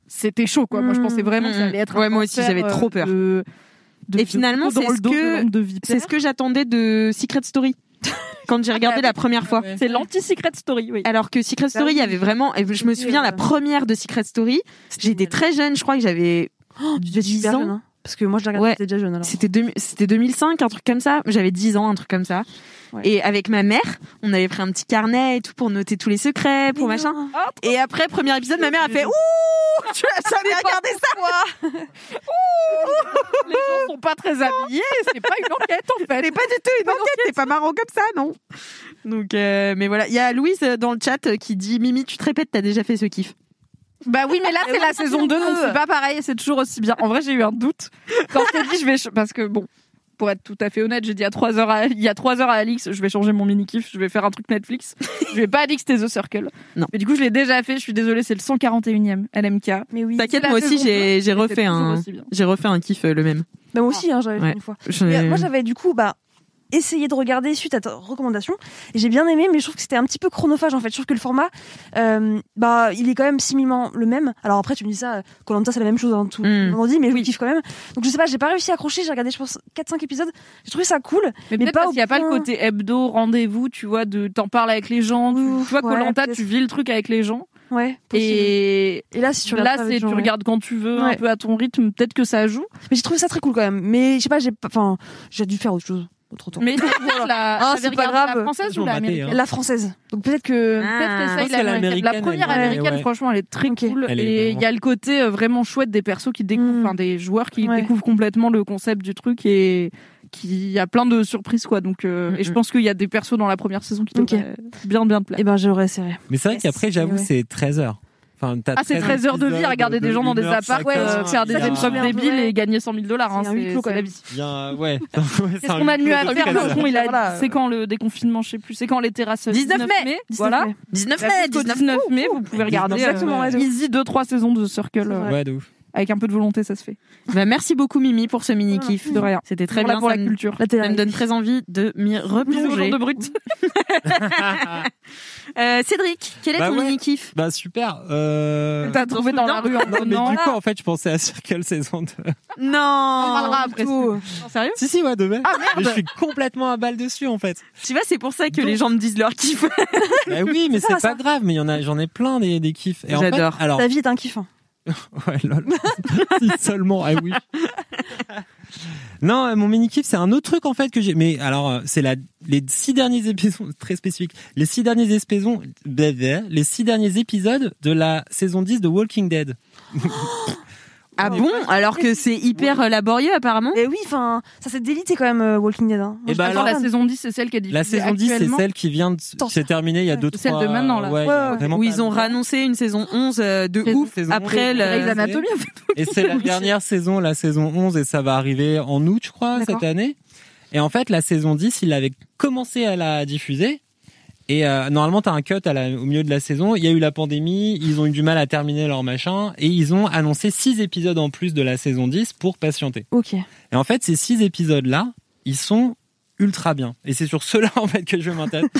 C'était chaud, quoi. Moi, je pensais vraiment que ça allait être. Ouais, un moi aussi, j'avais euh, trop peur. de- de- Et finalement, c'est ce que-. C'est ce que j'attendais de Secret Story *laughs* quand j'ai regardé Ah, la première fois. C'est l'anti-secret story, oui. Alors que Secret Story, il y avait vraiment. et Je me souviens la première de Secret Story. J'étais très jeune, je crois que j'avais Oh, tu devais être 10 super ans. Parce que moi, je l'ai regardé, Ouais. j'étais déjà jeune alors. C'était deux- c'était 2005, un truc comme ça. J'avais 10 ans, un truc comme ça. Ouais. Et avec ma mère, on avait pris un petit carnet et tout pour noter tous les secrets, pour machin. Et après, premier épisode, ma mère a fait Ouh Tu as jamais regardé ça *laughs* Les gens sont pas très habillés, c'est pas une enquête en fait. C'est pas du tout une enquête, c'est pas marrant comme ça, non Donc, euh, mais voilà. Il y a Louise euh, dans le chat euh, qui dit Mimi, tu te répètes, t'as déjà fait ce kiff. Bah oui, mais là c'est la saison 2, donc c'est pas pareil, c'est toujours aussi bien. En vrai, j'ai eu un doute quand je t'ai dit je vais parce que bon, pour être tout à fait honnête, j'ai dit à 3 heures à... il y a 3 heures à Alix, je vais changer mon mini kiff, je vais faire un truc Netflix. je vais pas Alix The Circle. Non. Mais du coup, je l'ai déjà fait, je suis désolée, c'est le 141e LMK. Mais oui. T'inquiète, moi aussi, j'ai refait un. refait un kiff euh, le même. Bah, moi aussi, hein, j'avais Ouais. fait une fois. Euh, moi, j'avais du coup, bah, essayé de regarder suite à ta recommandation et j'ai bien aimé mais je trouve que c'était un petit peu chronophage en fait je trouve que le format euh, bah il est quand même similement le même alors après tu me dis ça Colanta c'est la même chose hein, tout Mm. le monde dit mais je kiffe quand même donc je sais pas j'ai pas réussi à accrocher j'ai regardé je pense 4-5 épisodes j'ai trouvé ça cool Mais, Mais peut-être pas parce qu'il n'y a pas le côté hebdo, rendez-vous, tu vois, de t'en parles avec les gens. Tu, vois, ouais, Colanta, peut-être. tu vis le truc avec les gens. ouais possible. Et et là si tu là, gens, tu ouais. regardes quand tu veux, un Ouais. peu à ton rythme. Peut-être que ça joue. mais j'ai trouvé ça très cool quand même mais je sais pas j'ai enfin j'ai dû faire autre chose autre temps Mais c'est *laughs* la, Ah, c'est pas grave. la française ou la américaine hein. la française donc peut-être que Ah. Peut-être que. La première américaine, ouais. franchement, elle est très cool. Elle Et il vraiment- y a le côté euh, vraiment chouette des persos qui découvrent, Mm. enfin des joueurs qui Ouais. découvrent complètement le concept du truc et qui il y a plein de surprises quoi. Donc euh, et je pense qu'il y a des persos dans la première saison qui Ok. devraient bien bien te plaire. eh ben j'aurais essayé Mais c'est vrai Yes. qu'après, j'avoue, Ouais. c'est 13 heures. Enfin, Ah, c'est 13 heures de vie à regarder des gens dans des apparts, euh, faire des épreuves débiles ouais. et gagner 100 000 dollars. Hein, C'est un la vie. Bien, ouais. Qu'est-ce qu'on a de mieux à faire il a Voilà. C'est quand le déconfinement, je sais plus. C'est quand les terrasses 19 mai. Voilà. 19 Là, mai, jusqu'au 19 19 mai, vous pouvez regarder Exactement, euh, ouais, de easy 2-3 saisons de Circle. euh, Ouais, de ouf. Avec un peu de volonté, ça se fait. Bah, merci beaucoup Mimi pour ce mini kiff. De rien. C'était très Voilà bien pour la culture. Ça me donne très envie de m'y replonger. de brut. *laughs* *laughs* Euh, Cédric, quel est Bah ton ouais. mini kiff Bah, super. Euh... T'as trouvé dans la rue en Non, mais du coup, en fait, je pensais à Circle saison 2. Non. On parlera après. tout. Non, Sérieux si, si, ouais, demain. Ah Mais je merde suis complètement à balle dessus, en fait. Tu vois, c'est pour ça que les gens me disent leur kiff. *laughs* Bah oui, mais c'est ça. pas grave, mais il y en a, j'en ai plein des, des kiffs. Et en fait, J'adore. alors, ta vie est un kiff hein. *laughs* Ouais, lol. *laughs* si seulement, ah oui. *laughs* non, euh, mon mini kiff, c'est un autre truc en fait que j'ai. Mais alors, euh, c'est la les six derniers épisodes *laughs* très spécifiques. Les six derniers épisodes, les six derniers épisodes de la saison 10 de Walking Dead. *laughs* Ah bon Alors que c'est hyper euh, laborieux apparemment. et oui enfin ça s'est délité quand même euh, Walking Dead hein. Moi, Eh je bah suis Attends, pas la saison 10, c'est celle qui est diffusée La saison 10, c'est actuellement. celle qui vient de Attends, s'est terminée il y a deux Celle trois. de maintenant, là. Ouais, il y a Ouais, ouais. vraiment Où pas ils ont longtemps. rannoncé une saison 11 euh, de Saison- ouf saison après 11, le... Grey's Anatomy, en fait. Et c'est la dernière saison, la saison 11, et ça va arriver en août, je crois, D'accord. cette année. Et en fait, la saison 10, il avait commencé à la diffuser. Et euh, normalement, t'as un cut à la- au milieu de la saison. Il y a eu la pandémie, ils ont eu du mal à terminer leur machin, et ils ont annoncé six épisodes en plus de la saison 10 pour patienter. ok Et en fait, ces six épisodes-là, ils sont ultra bien. Et c'est sur cela en fait que je m'intéresse. *laughs*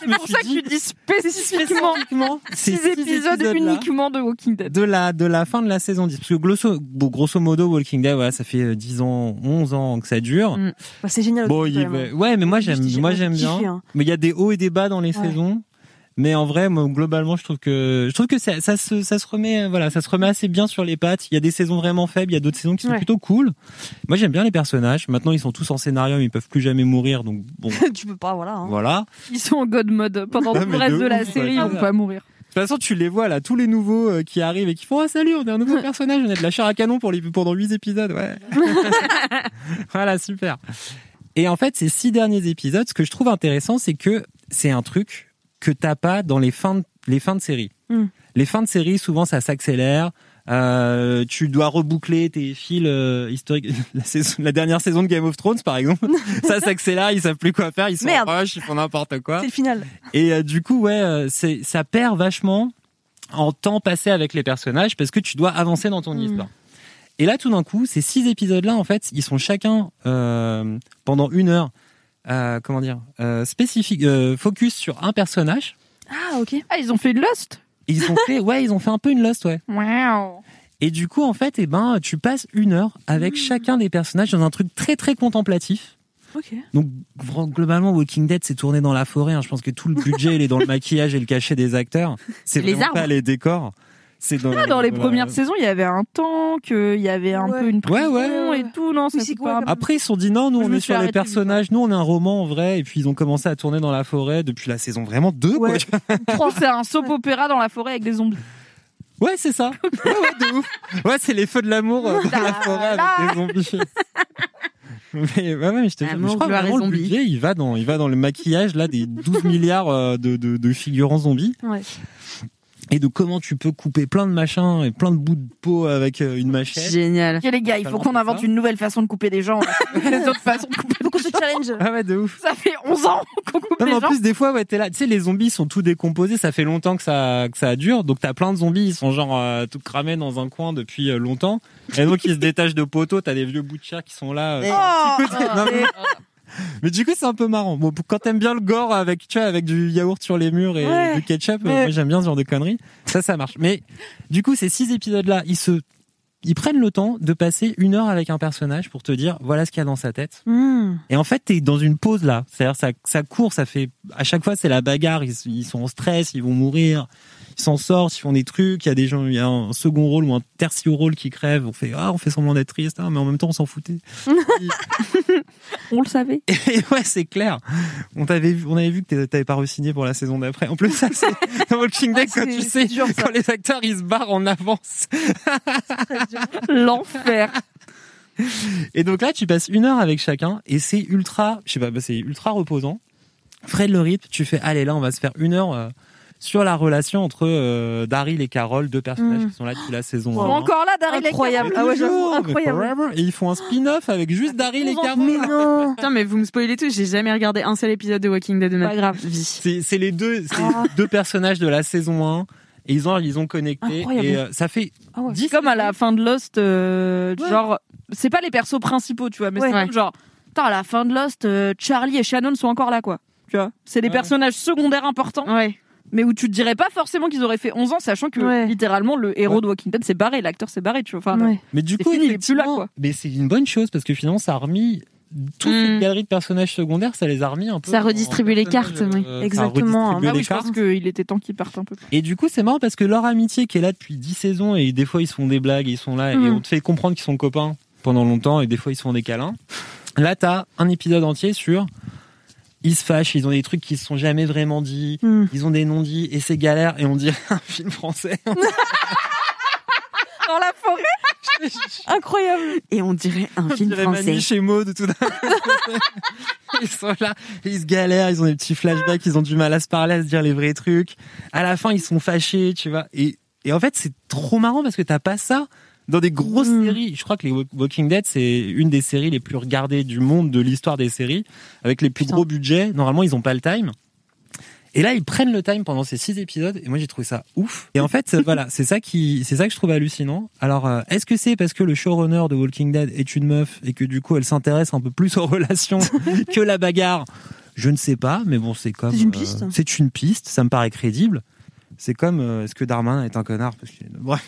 C'est pour ça que tu dis spécifiquement ces 6 six épisodes uniquement de Walking Dead. de la de la fin de la saison 10 parce que grosso, bon, grosso modo Walking Dead voilà, ça fait euh, 10 ans 11 ans que ça dure Mm. Bah, c'est génial. bon quand il- même. ouais mais moi j'aime moi j'ai j'aime bien hein. mais il y a des hauts et des bas dans les Ouais. saisons mais en vrai moi, globalement je trouve que je trouve que ça, ça se ça se remet euh, voilà ça se remet assez bien sur les pattes il y a des saisons vraiment faibles il y a d'autres saisons qui sont Ouais. plutôt cool moi j'aime bien les personnages maintenant ils sont tous en scénario mais ils peuvent plus jamais mourir donc bon *laughs* tu peux pas, voilà. hein. voilà Ils sont en god mode pendant tout le reste de de la ouf, série, ils vont pas mourir. De toute façon, tu les vois là, tous les nouveaux euh, qui arrivent et qui font Ah salut, on est un nouveau *laughs* personnage, on a de la chair à canon pour les, pendant huit épisodes, ouais. *laughs* voilà, super. Et en fait, ces six derniers épisodes, ce que je trouve intéressant, c'est que c'est un truc que t'as pas dans les fins de, les fins de série. Mm. Les fins de série, souvent, ça s'accélère. Euh, tu dois reboucler tes fils euh, historiques. *laughs* La, saison, la dernière saison de Game of Thrones, par exemple, *laughs* ça s'accélère, ils savent plus quoi faire, ils sont rush, ils font n'importe quoi. C'est le final. Et euh, du coup, ouais, c'est ça perd vachement en temps passé avec les personnages parce que tu dois avancer dans ton Mm. histoire. Et là, tout d'un coup, ces six épisodes-là, en fait, ils sont chacun pendant une heure, euh, comment dire, euh, spécifique, euh, focus sur un personnage. Ah, ok. Ah, ils ont fait une Lost Ils ont fait, ouais, ils ont fait un peu une Lost, ouais. Wow. Et du coup, en fait, eh ben, tu passes une heure avec chacun des personnages dans un truc très très contemplatif. Ok. Donc globalement, Walking Dead, c'est tourné dans la forêt. hein. Je pense que tout le budget, il est dans le *laughs* maquillage et le cachet des acteurs. C'est vraiment arbres. pas les décors. C'est dans, Ah, dans les premières saisons, il y avait un tank, euh, il y avait un Ouais. peu une Ouais, prison ouais. et tout. Non, c'est pas. Après, ils se sont dit non, nous Je on est sur les personnages, nous on est un roman en vrai, et puis ils ont commencé à tourner dans la forêt depuis la saison vraiment 2 Ouais. *laughs* quoi. C'est un soap opéra dans la forêt avec des zombies. Ouais, c'est ça. Ouais, ouais, de ouf. Ouais, c'est les feux de l'amour euh, dans la forêt avec des zombies. *laughs* Mais ouais, ouais, je te jure, Amour, je crois vraiment le budget, il va dans, il va dans le maquillage là des 12 *laughs* milliards euh, de, de, de figurants zombies. Ouais. Et de comment tu peux couper plein de machins et plein de bouts de peau avec euh, une machette. Génial. Ok les gars, il faut qu'on invente une nouvelle façon de couper des gens. *laughs* les autres façons de couper qu'on se challenge. Ah ouais, de ouf. Ça fait 11 ans qu'on coupe Non, mais des en gens. plus, des fois, ouais, t'es là. Tu sais, les zombies sont tout décomposés. Ça fait longtemps que ça, que ça dure. Donc, t'as plein de zombies. Ils sont genre euh, tout cramés dans un coin depuis euh, longtemps. Et donc, ils se détachent de poteaux. T'as des vieux bouts de chair qui sont là. euh, Oh, *laughs* Non, mais... mais du coup, c'est un peu marrant. Bon, quand t'aimes bien le gore avec, tu vois, avec du yaourt sur les murs et Ouais. du ketchup, euh, moi, j'aime bien ce genre de conneries. Ça, ça marche. Mais du coup, ces six épisodes-là, ils se, ils prennent le temps de passer une heure avec un personnage pour te dire, voilà ce qu'il y a dans sa tête. Hmm. Et en fait, t'es dans une pause là. C'est-à-dire, ça, ça court, ça fait, à chaque fois, c'est la bagarre. Ils, ils sont en stress, ils vont mourir. Ils s'en sortent, ils font des trucs. Il y a des gens, il y a un second rôle ou un tertiaire rôle qui crève. On fait, ah, on fait semblant d'être triste, hein, mais en même temps, on s'en foutait. *laughs* On le savait. Et ouais, c'est clair. On t'avait vu, on avait vu que t'avais- pas re-signé pour la saison d'après. En plus, ça, c'est *laughs* dans Walking Dead, Ah, quand tu sais, dur, quand les acteurs, ils se barrent en avance. L'enfer. Et donc là, tu passes une heure avec chacun et c'est ultra, je sais pas, bah, c'est ultra reposant. Fred le rythme, tu fais, allez là, on va se faire une heure euh, sur la relation entre euh, Daryl et Carol, deux personnages Mm. qui sont là depuis la saison Ils 1. sont encore là, Daryl et Incroyable. Mais Ah ouais, incroyable. Et ils font un spin-off avec juste Daryl et Carol. Mais non. Putain, mais vous me spoilez tout. J'ai jamais regardé un seul épisode de Walking Dead de ma Pas grave. vie. C'est c'est les deux, c'est Ah. deux personnages de la saison 1 et ils ont ils ont connecté Incroyable. et euh, ça fait Ah ouais. 10 Comme à la fin de Lost, euh, Ouais. genre, c'est pas les persos principaux, tu vois, mais Ouais. c'est genre, à la fin de Lost, euh, Charlie et Shannon sont encore là, quoi. Tu vois, c'est des Ouais. personnages secondaires importants, Ouais. Mais où tu te dirais pas forcément qu'ils auraient fait 11 ans, sachant que Ouais. littéralement le héros de Walking Dead s'est barré, l'acteur s'est barré, tu vois. Enfin, Ouais. Mais du coup, fini, il est plus là, quoi. Mais c'est une bonne chose parce que finalement, ça a remis toute Mm. cette galerie de personnages secondaires, ça les a remis un peu. Ça en redistribue les cartes, oui. euh, Exactement. Ah les oui, je pense qu'il était temps qu'ils partent un peu. Et du coup, c'est marrant parce que leur amitié qui est là depuis 10 saisons et des fois ils se font des blagues, ils sont là et Mm. on te fait comprendre qu'ils sont copains pendant longtemps et des fois ils se font des câlins. Là, t'as un épisode entier sur ils se fâchent, ils ont des trucs qui se sont jamais vraiment dit, Hmm. ils ont des non-dits et c'est galère et on dirait *laughs* un film français. *laughs* Dans la forêt *laughs* Incroyable. Et on dirait un On film dirait français. Manu chez Maud tout d'un coup. Ils sont là, ils se galèrent, ils ont des petits flashbacks, ils ont du mal à se parler, à se dire les vrais trucs. À la fin, ils sont fâchés, tu vois. Et, et en fait, c'est trop marrant parce que t'as pas ça dans des grosses Mm. séries. Je crois que les Wa- Walking Dead, c'est une des séries les plus regardées du monde de l'histoire des séries, avec les plus Putain. gros budgets. Normalement, ils ont pas le time. Et là, ils prennent le time pendant ces six épisodes, et moi j'ai trouvé ça ouf. Et en fait, *laughs* voilà, c'est ça qui, c'est ça que je trouve hallucinant. Alors, euh, est-ce que c'est parce que le showrunner de Walking Dead est une meuf et que du coup elle s'intéresse un peu plus aux relations *laughs* que la bagarre? Je ne sais pas, mais bon, c'est comme. C'est une euh, piste. c'est une piste, ça me paraît crédible. C'est comme, euh, est-ce que Darmanin est un connard? Parce *laughs* Bref,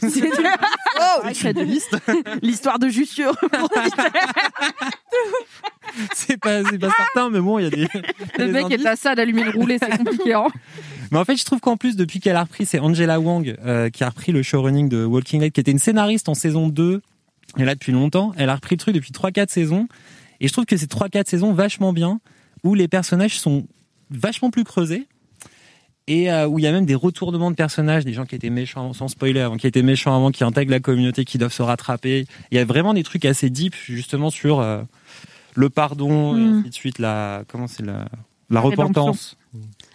Oh. *laughs* L'histoire de Jussieu. *laughs* c'est pas, c'est pas certain, mais bon, il y a des. Le des mec indices. est à ça d'allumer le roulé, c'est compliqué. Hein. *laughs* Mais en fait, je trouve qu'en plus, depuis qu'elle a repris, c'est Angela Wang euh, qui a repris le showrunning de Walking Dead, qui était une scénariste en saison 2, et là depuis longtemps. Elle a repris le truc depuis 3-4 saisons. Et je trouve que c'est 3-4 saisons vachement bien, où les personnages sont vachement plus creusés. Et euh, où il y a même des retournements de personnages, des gens qui étaient méchants, sans spoiler, avant, qui étaient méchants avant, qui intègrent la communauté, qui doivent se rattraper. Il y a vraiment des trucs assez deep, justement, sur euh, le pardon, et Mm. ainsi de suite, la, comment c'est la, la repentance.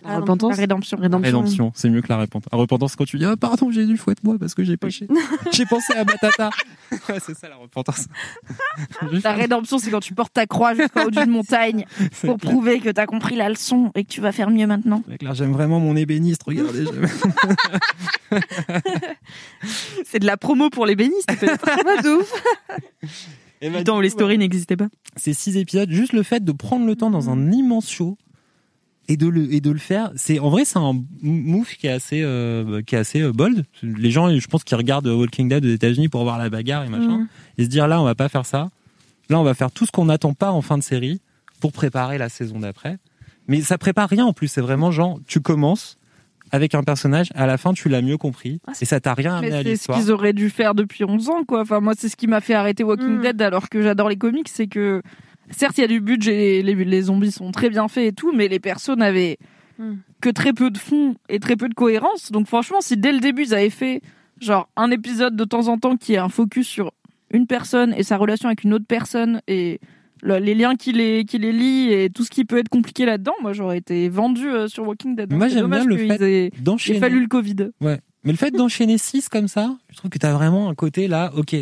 Ah, non, repentance. La rédemption. Rédemption, c'est mieux que la repentance. La repentance, quand tu dis, ah, pardon, Jésus, fouette-moi parce que j'ai péché. *laughs* j'ai pensé à Batata. *laughs* ouais, c'est ça la repentance. *laughs* La rédemption, c'est quand tu portes ta croix jusqu'au haut d'une montagne pour clair. prouver que t'as compris la leçon et que tu vas faire mieux maintenant. J'aime vraiment mon ébéniste, regardez. C'est de la promo pour les bénistes, peut-être. De ouf. Et bah, où les stories n'existaient pas. Ces six épisodes, juste le fait de prendre le temps dans un immense show et de le, et de le faire, c'est, en vrai, c'est un move qui est assez, euh, qui est assez euh, bold. Les gens, je pense qu'ils regardent Walking Dead aux États-Unis pour voir la bagarre et machin. Mm. et se dire là on va pas faire ça là on va faire tout ce qu'on n'attend pas en fin de série pour préparer la saison d'après mais ça prépare rien en plus c'est vraiment genre tu commences avec un personnage à la fin tu l'as mieux compris Ah, et ça t'a rien amené Mais à c'est ce l'histoire qu'ils auraient dû faire depuis 11 ans, quoi. Enfin, moi, c'est ce qui m'a fait arrêter Walking Mm. Dead alors que j'adore les comics, c'est que, certes, il y a du budget, les, les zombies sont très bien faits et tout, mais les persos n'avaient Mm. que très peu de fond et très peu de cohérence. Donc, franchement, si dès le début, ils avaient fait, genre, un épisode de temps en temps qui est un focus sur une personne et sa relation avec une autre personne et le- les liens qui les, qui les lient et tout ce qui peut être compliqué là-dedans, moi, j'aurais été vendu euh, sur Walking Dead. Moi, j'aime bien le fait aient- Il a d'enchaîner fallu le Covid. ouais mais le fait d'enchaîner 6 comme ça je trouve que t'as vraiment un côté là ok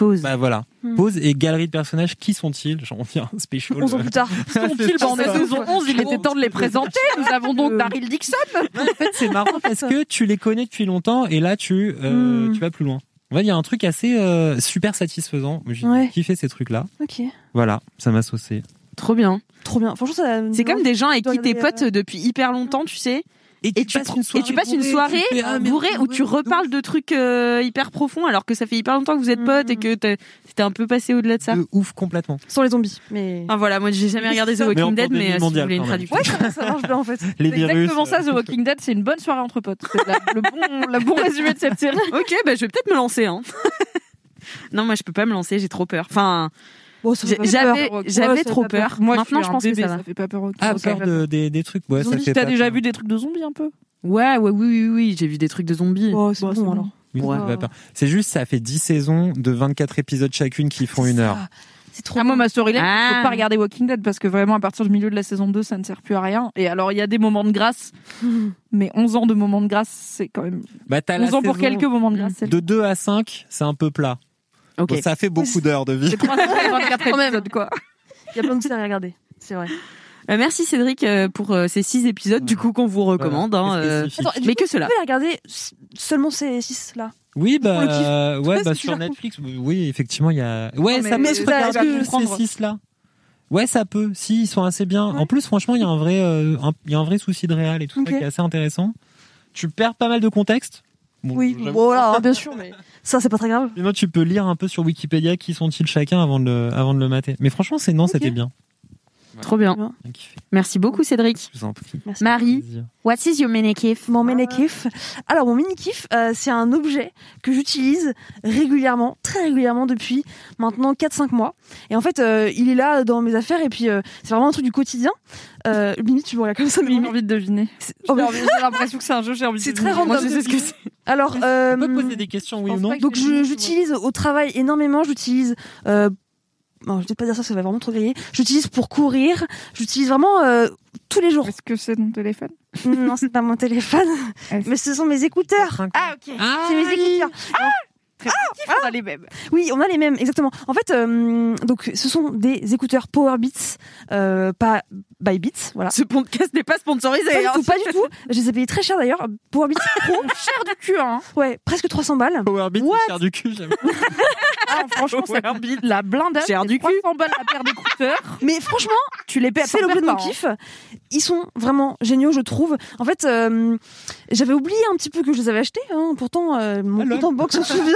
Pause. bah voilà Mm. pause et galerie de personnages qui sont-ils? J'en reviens un special 11 ans plus tard. *laughs* sont-ils C'est en saison 11 Il était temps de les présenter. Nous avons donc Euh, Daryl Dixon. *laughs* en fait c'est marrant parce que tu les connais depuis longtemps et là tu euh, Mm. tu vas plus loin en fait il y a un truc assez euh, super satisfaisant j'ai Ouais. kiffé ces trucs là Ok. Voilà, ça m'a saucé. Trop bien. Trop bien. Franchement, ça. C'est comme des gens avec qui t'es regarder, pote depuis hyper longtemps, tu sais. Et tu, passes pr- et tu passes une soirée ah, bourrée où ouais, tu reparles de trucs euh, hyper profonds alors que ça fait hyper longtemps que vous êtes potes et que t'es t'es un peu passé au-delà de ça. De ouf complètement. Sans les zombies. Mais. Ah voilà, moi j'ai jamais regardé The Walking Dead, mais euh, si vous voulez une traduction. Ouais, ça, marche bien en fait. Les C'est virus. exactement ça, The Walking Dead. C'est une bonne soirée entre potes. C'est la- le bon, le bon résumé de cette série. Ok, bah je vais peut-être me lancer. Hein. *laughs* non, moi je peux pas me lancer, j'ai trop peur. Enfin, Bon, ça j'avais Ouais, j'avais ça trop peur. Moi, Maintenant, je, pense que ça va. fait pas peur. Ah, peur de, des, des trucs. Ouais, ça fait t'as déjà peur. vu des trucs de zombies un peu? Ouais, ouais, oui, oui, oui, j'ai vu des trucs de zombies. Oh, c'est Bon, alors. Oui, ça Ouais. C'est juste, ça fait 10 saisons de 24 épisodes chacune qui font une heure. C'est trop Ah, moi, ma storyline, Ah. faut pas regarder Walking Dead parce que vraiment, à partir du milieu de la saison 2, ça ne sert plus à rien. Et alors, il y a des moments de grâce, *laughs* mais 11 ans de moments de grâce, c'est quand même. Bah, t'as la 11 ans pour quelques moments de grâce. c'est- De 2 à 5, c'est un peu plat. Ok. Bon, ça fait beaucoup d'heures de vie. C'est 3 saisons et 24 *laughs* Quand même. épisodes, quoi. Il y a plein de séries à regarder. C'est vrai. Euh, merci Cédric euh, pour euh, ces six épisodes du coup qu'on vous recommande. hein, Voilà. euh. Attends, mais coup, que cela. Vous pouvez regarder seulement ces 6 là. Oui, bah, ouais, bah, sur Netflix, oui, effectivement, il y a. Ouais, Non, mais ça mais peut se regarder, ces prendre six-là. Ouais, ça peut. Si, ils sont assez bien. En plus, franchement, il y a un vrai, euh, il y a un vrai souci de réal et tout ça qui est assez intéressant. Tu perds pas mal de contexte. Bon, Oui, voilà, hein, bien sûr, mais ça, c'est pas très grave. Sinon, tu peux lire un peu sur Wikipédia qui sont-ils chacun avant de le, avant de le mater. Mais franchement, c'est non, c'était bien. Trop bien. Merci beaucoup Cédric. Je vous en prie. Merci. Marie, what is your mini kiff Mon mini kiff. Alors mon mini kiff, euh, c'est un objet que j'utilise régulièrement, très régulièrement depuis maintenant 4-5 mois. Et en fait, euh, il est là dans mes affaires et puis euh, c'est vraiment un truc du quotidien. Euh, limite, tu me regardes comme ça, mais J'ai envie de deviner. J'ai oh, l'impression que c'est un jeu, j'ai envie de C'est très random. Moi, je sais ce que c'est. Alors, On peut poser des questions, oui ou non donc j'utilise au travail énormément. J'utilise. Non, je vais peut-être pas dire ça, ça va vraiment trop griller. J'utilise pour courir. J'utilise vraiment euh, tous les jours. Est-ce que c'est ton téléphone? Non, c'est pas mon téléphone, *laughs* mais ce sont mes écouteurs. Ah, ok. C'est mes écouteurs. On a les mêmes. Oui, on a les mêmes, exactement. En fait, euh, donc ce sont des écouteurs Power Beats, euh, pas by Beats, voilà. Ce podcast n'est pas sponsorisé. Pas du hein. tout, pas du tout. Je les ai payés très cher d'ailleurs. Power Beats *laughs* Pro, cher du cul, hein. ouais, presque 300 balles. Powerbeat, What c'est cher du cul, j'aime. *laughs* Ah, franchement, c'est la blindade. Cher du cul. 300 balles la paire d'écouteurs. *laughs* Mais franchement, Tu les paies c'est l'objet de mon kiff. Ils sont vraiment géniaux, je trouve. En fait, euh, j'avais oublié un petit peu que je les avais achetés. Hein. Pourtant, euh, mon compte en banque s'en *laughs* souvient.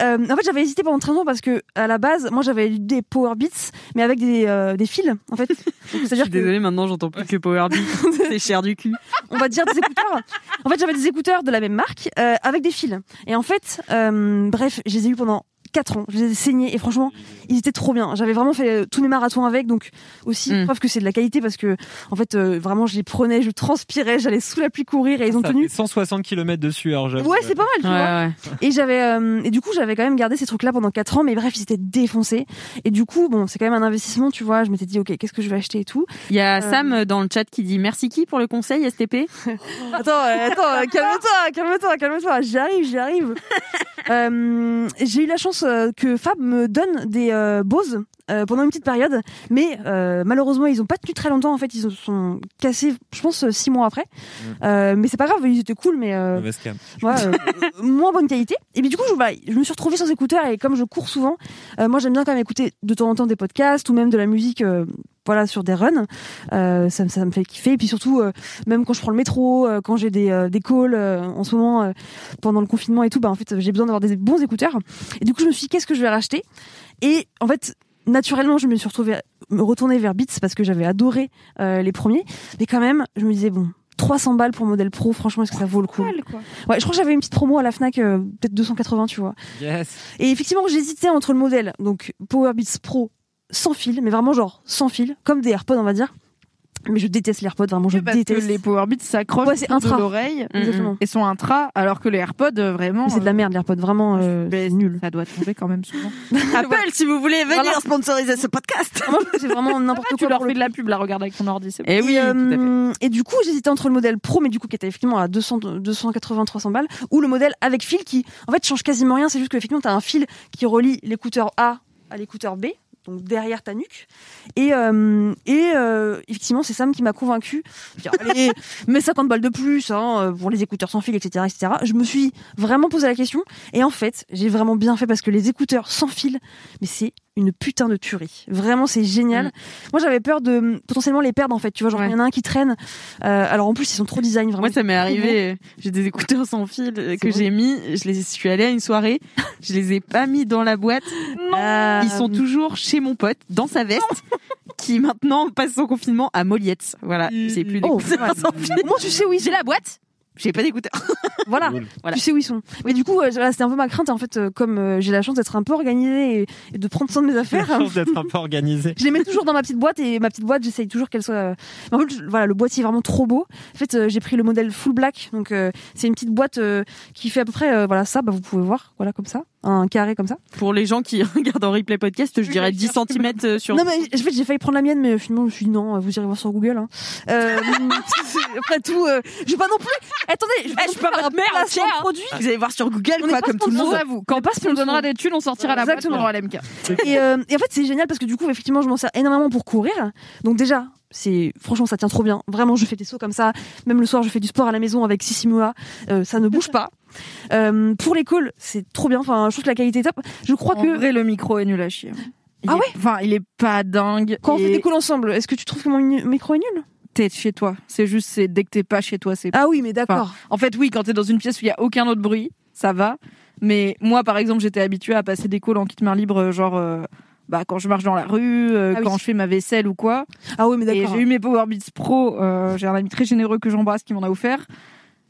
Euh, en fait, j'avais hésité pendant très longtemps parce que à la base, moi, j'avais eu des Power Beats, mais avec des, euh, des fils, en fait. *laughs* C'est-à-dire que Désolée, maintenant j'entends plus que Powerbeat. *laughs* c'est cher du cul. on va dire des écouteurs. En fait, j'avais des écouteurs de la même marque euh, avec des fils. Et en fait, bref, je les ai eu pendant 4 ans. Je les ai saignés et franchement, ils étaient trop bien. J'avais vraiment fait euh, tous mes marathons avec, donc aussi Mm. preuve que c'est de la qualité parce que en fait, euh, vraiment, je les prenais, je transpirais, j'allais sous la pluie courir et ils ont Ça tenu. fait 160 km de sueur, j'avoue. Ouais, c'est pas mal, tu vois. Ouais. Et j'avais euh, et du coup, j'avais quand même gardé ces trucs-là pendant 4 ans, mais bref, ils étaient défoncés. Et du coup, bon, c'est quand même un investissement, tu vois. Je m'étais dit, ok, qu'est-ce que je vais acheter et tout. Il y a Euh. Sam dans le chat qui dit merci qui pour le conseil STP. *laughs* Attends, euh, attends, calme-toi, calme-toi, calme-toi. J'y arrive, j'y arrive. *laughs* Euh, j'ai eu la chance euh, que Fab me donne des euh, Bose euh, pendant une petite période, mais euh, malheureusement ils ont pas tenu très longtemps. En fait, ils se sont cassés, je pense, six mois après. Euh, mais c'est pas grave, ils étaient cool, mais ouais, *laughs* moins bonne qualité. Et puis du coup, je, bah, je me suis retrouvée sans écouteurs et comme je cours souvent, moi j'aime bien quand même écouter de temps en temps des podcasts ou même de la musique. Voilà sur des runs. Euh, ça, me- ça me fait kiffer. Et puis surtout euh, même quand je prends le métro euh, quand j'ai des, euh, des calls euh, en ce moment euh, pendant le confinement et tout bah en fait j'ai besoin d'avoir des bons écouteurs. Et du coup je me suis dit qu'est-ce que je vais racheter? Et en fait naturellement je me suis retrouvée me retourner vers Beats parce que j'avais adoré euh, les premiers. Mais quand même je me disais bon 300 balles pour modèle pro franchement est-ce que ça vaut le coup? Ouais je crois que j'avais une petite promo à la Fnac euh, peut-être 280 tu vois. Yes. et effectivement, j'hésitais entre le modèle, donc Power Beats Pro sans fil, mais vraiment genre sans fil, comme des AirPods, on va dire. Mais je déteste les AirPods, vraiment, je parce que déteste. les Powerbeats s'accrochent Ouais, de intra. l'oreille Exactement. et sont intra, alors que les AirPods, euh, vraiment. C'est de la merde, les AirPods, vraiment euh, c'est nul. Ça doit tomber quand même souvent. *laughs* Apple si vous voulez venir Voilà. sponsoriser ce podcast. Que c'est vraiment n'importe tu quoi. leur pour fais le de la pub, là, regarde avec ton ordi. c'est. Eh oui, et, tout à fait. euh, et du coup, j'hésitais entre le modèle pro, mais du coup, qui était effectivement à 200, 280, 300 balles, ou le modèle avec fil qui, en fait, change quasiment rien. C'est juste qu'effectivement, t'as un fil qui relie l'écouteur A à l'écouteur B, donc derrière ta nuque. Et, euh, et euh, effectivement, c'est Sam qui m'a convaincu. *laughs* Allez, mets 50 balles de plus hein, pour les écouteurs sans fil, etc., etc. Je me suis vraiment posé la question. Et en fait, j'ai vraiment bien fait parce que les écouteurs sans fil, mais c'est une putain de tuerie. Vraiment, c'est génial. Mm. Moi, j'avais peur de euh, potentiellement les perdre en fait. Tu vois, genre il Ouais. y en a un qui traîne. Euh, alors en plus, ils sont trop design vraiment. Moi, ça m'est arrivé. euh, J'ai des écouteurs sans fil euh, que j'ai mis. Je les je suis allée à une soirée. Je les ai pas mis dans la boîte. Euh, Ils sont toujours chez mon pote, dans sa veste, *laughs* qui maintenant passe son confinement à Moliette. Voilà. J'ai plus Oh, d'écouteurs ouais. sans fil. Moins, tu sais où ils J'ai la boîte. J'ai pas d'écouteurs. *laughs* Voilà. Voilà. Tu sais où ils sont. Mais du coup, euh, voilà, c'était un peu ma crainte. En fait, euh, comme euh, j'ai la chance d'être un peu organisée et, et de prendre soin de mes affaires. la chance d'être un peu organisé. *laughs* Je les mets toujours dans ma petite boîte et ma petite boîte, j'essaye toujours qu'elle soit. euh, mais En fait, je- voilà, le boîtier est vraiment trop beau. En fait, euh, j'ai pris le modèle full black, donc euh, c'est une petite boîte euh, qui fait à peu près, euh, voilà, ça. Bah, vous pouvez voir, voilà, comme ça, un carré comme ça. Pour les gens qui *laughs* regardent en replay podcast, je dirais 10 cm sur. Non mais en fait, j'ai failli prendre la mienne, mais finalement, je me suis dit non, vous irez voir sur Google. Hein. Euh, *laughs* après tout, euh, je vais pas non plus. Attendez, je vais Eh, non je plus peux faire votre un mère entière, de produit. Vous allez voir sur Google, On quoi, pas comme tout le monde. J'avoue, quand pas on nous donnera sponsor. des thunes, on sortira la boîte Exactement. pendant LMK. Et, euh, et en fait, c'est génial parce que du coup, effectivement, je m'en sers énormément pour courir. Donc déjà, c'est franchement, ça tient trop bien. Vraiment, je fais des sauts comme ça. Même le soir, je fais du sport à la maison avec Sissimua. Euh, ça ne bouge pas. Euh, pour les calls, c'est trop bien. Enfin, je trouve que la qualité est top. Je crois En que vrai, le micro est nul à chier. Il Ah est- ouais Enfin, il est pas dingue. quand on fait des calls ensemble, est-ce que tu trouves que mon mi- micro est nul? T'es chez toi. C'est juste, c'est dès que t'es pas chez toi, c'est. Ah oui, mais d'accord. En fait, oui, quand t'es dans une pièce où il y a aucun autre bruit, ça va. Mais moi, par exemple, j'étais habituée à passer des calls en kit main libre, genre. euh, bah, quand je marche dans la rue, euh, Ah oui. quand je fais ma vaisselle ou quoi. Ah oui, mais Et d'accord. j'ai eu mes Power Beats Pro. euh, j'ai un ami très généreux que j'embrasse qui m'en a offert.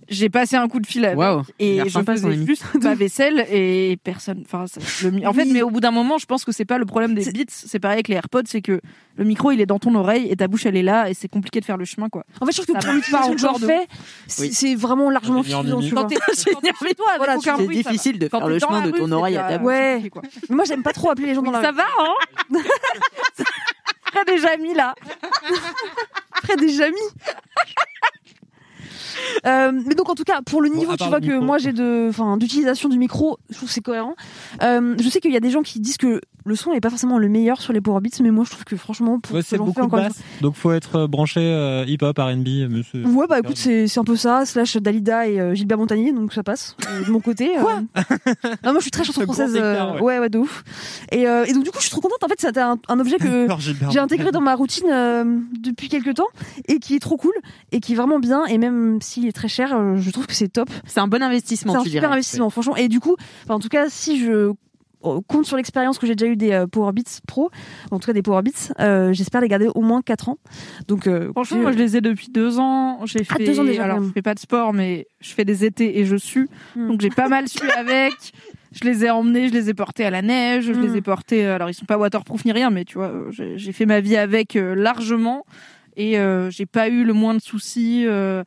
J'ai passé un coup de fil avec a et je faisais juste ma vaisselle et personne. Enfin, ça- le mi- en fait, mais au bout d'un moment, je pense que c'est pas le problème des Beats. C'est pareil avec les AirPods, c'est que le micro il est dans ton oreille et ta bouche elle est là et c'est compliqué de faire le chemin quoi. En fait, je trouve que pour l'utilisation pas que j'en fais, c'est vraiment largement suffisant. Quand t'es toi, Voilà, C'est difficile de faire le chemin de ton oreille à ta bouche. Ouais. Moi, j'aime pas trop appeler les gens dans la Ça va, hein Très déjà mis là. Après, déjà mis. Euh, mais donc en tout cas, pour le niveau, tu vois que micro. moi j'ai de, enfin, d'utilisation du micro, je trouve que c'est cohérent. Euh, je sais qu'il y a des gens qui disent que le son n'est pas forcément le meilleur sur les Power Beats, mais moi je trouve que franchement, pour Ouais, ce c'est beaucoup de basse. Donc faut être euh, branché euh, hip-hop, R&B, Ouais, bah écoute, c'est c'est un peu ça, slash Dalida et euh, Gilbert Montagnier, donc ça passe. Euh, de mon côté. Quoi Non, moi je suis très chanson *laughs* française. écart, euh, ouais. ouais. ouais, de ouf. Et, euh, et donc du coup, je suis trop contente. En fait, c'était un, un objet que. *laughs* J'ai intégré dans ma routine euh, depuis quelques temps et qui est trop cool et qui est vraiment bien et même s'il est très cher euh, je trouve que c'est top C'est un bon investissement, c'est un tu super dirais. investissement franchement et du coup en tout cas si je compte sur l'expérience que j'ai déjà eu des euh, Power Beats Pro en tout cas des Power Beats euh, j'espère les garder au moins 4 ans donc euh, Franchement, moi je les ai depuis deux ans. J'ai Ah, fait. deux ans déjà, alors, je fais pas de sport, mais je fais des étés et je sue. Hmm. Donc j'ai pas mal su *laughs* avec. Je les ai emmenés, je les ai portés à la neige, je Hmm. les ai portés. Alors ils sont pas waterproof ni rien, mais tu vois, j'ai j'ai fait ma vie avec euh, largement et euh, j'ai pas eu le moins de soucis. euh,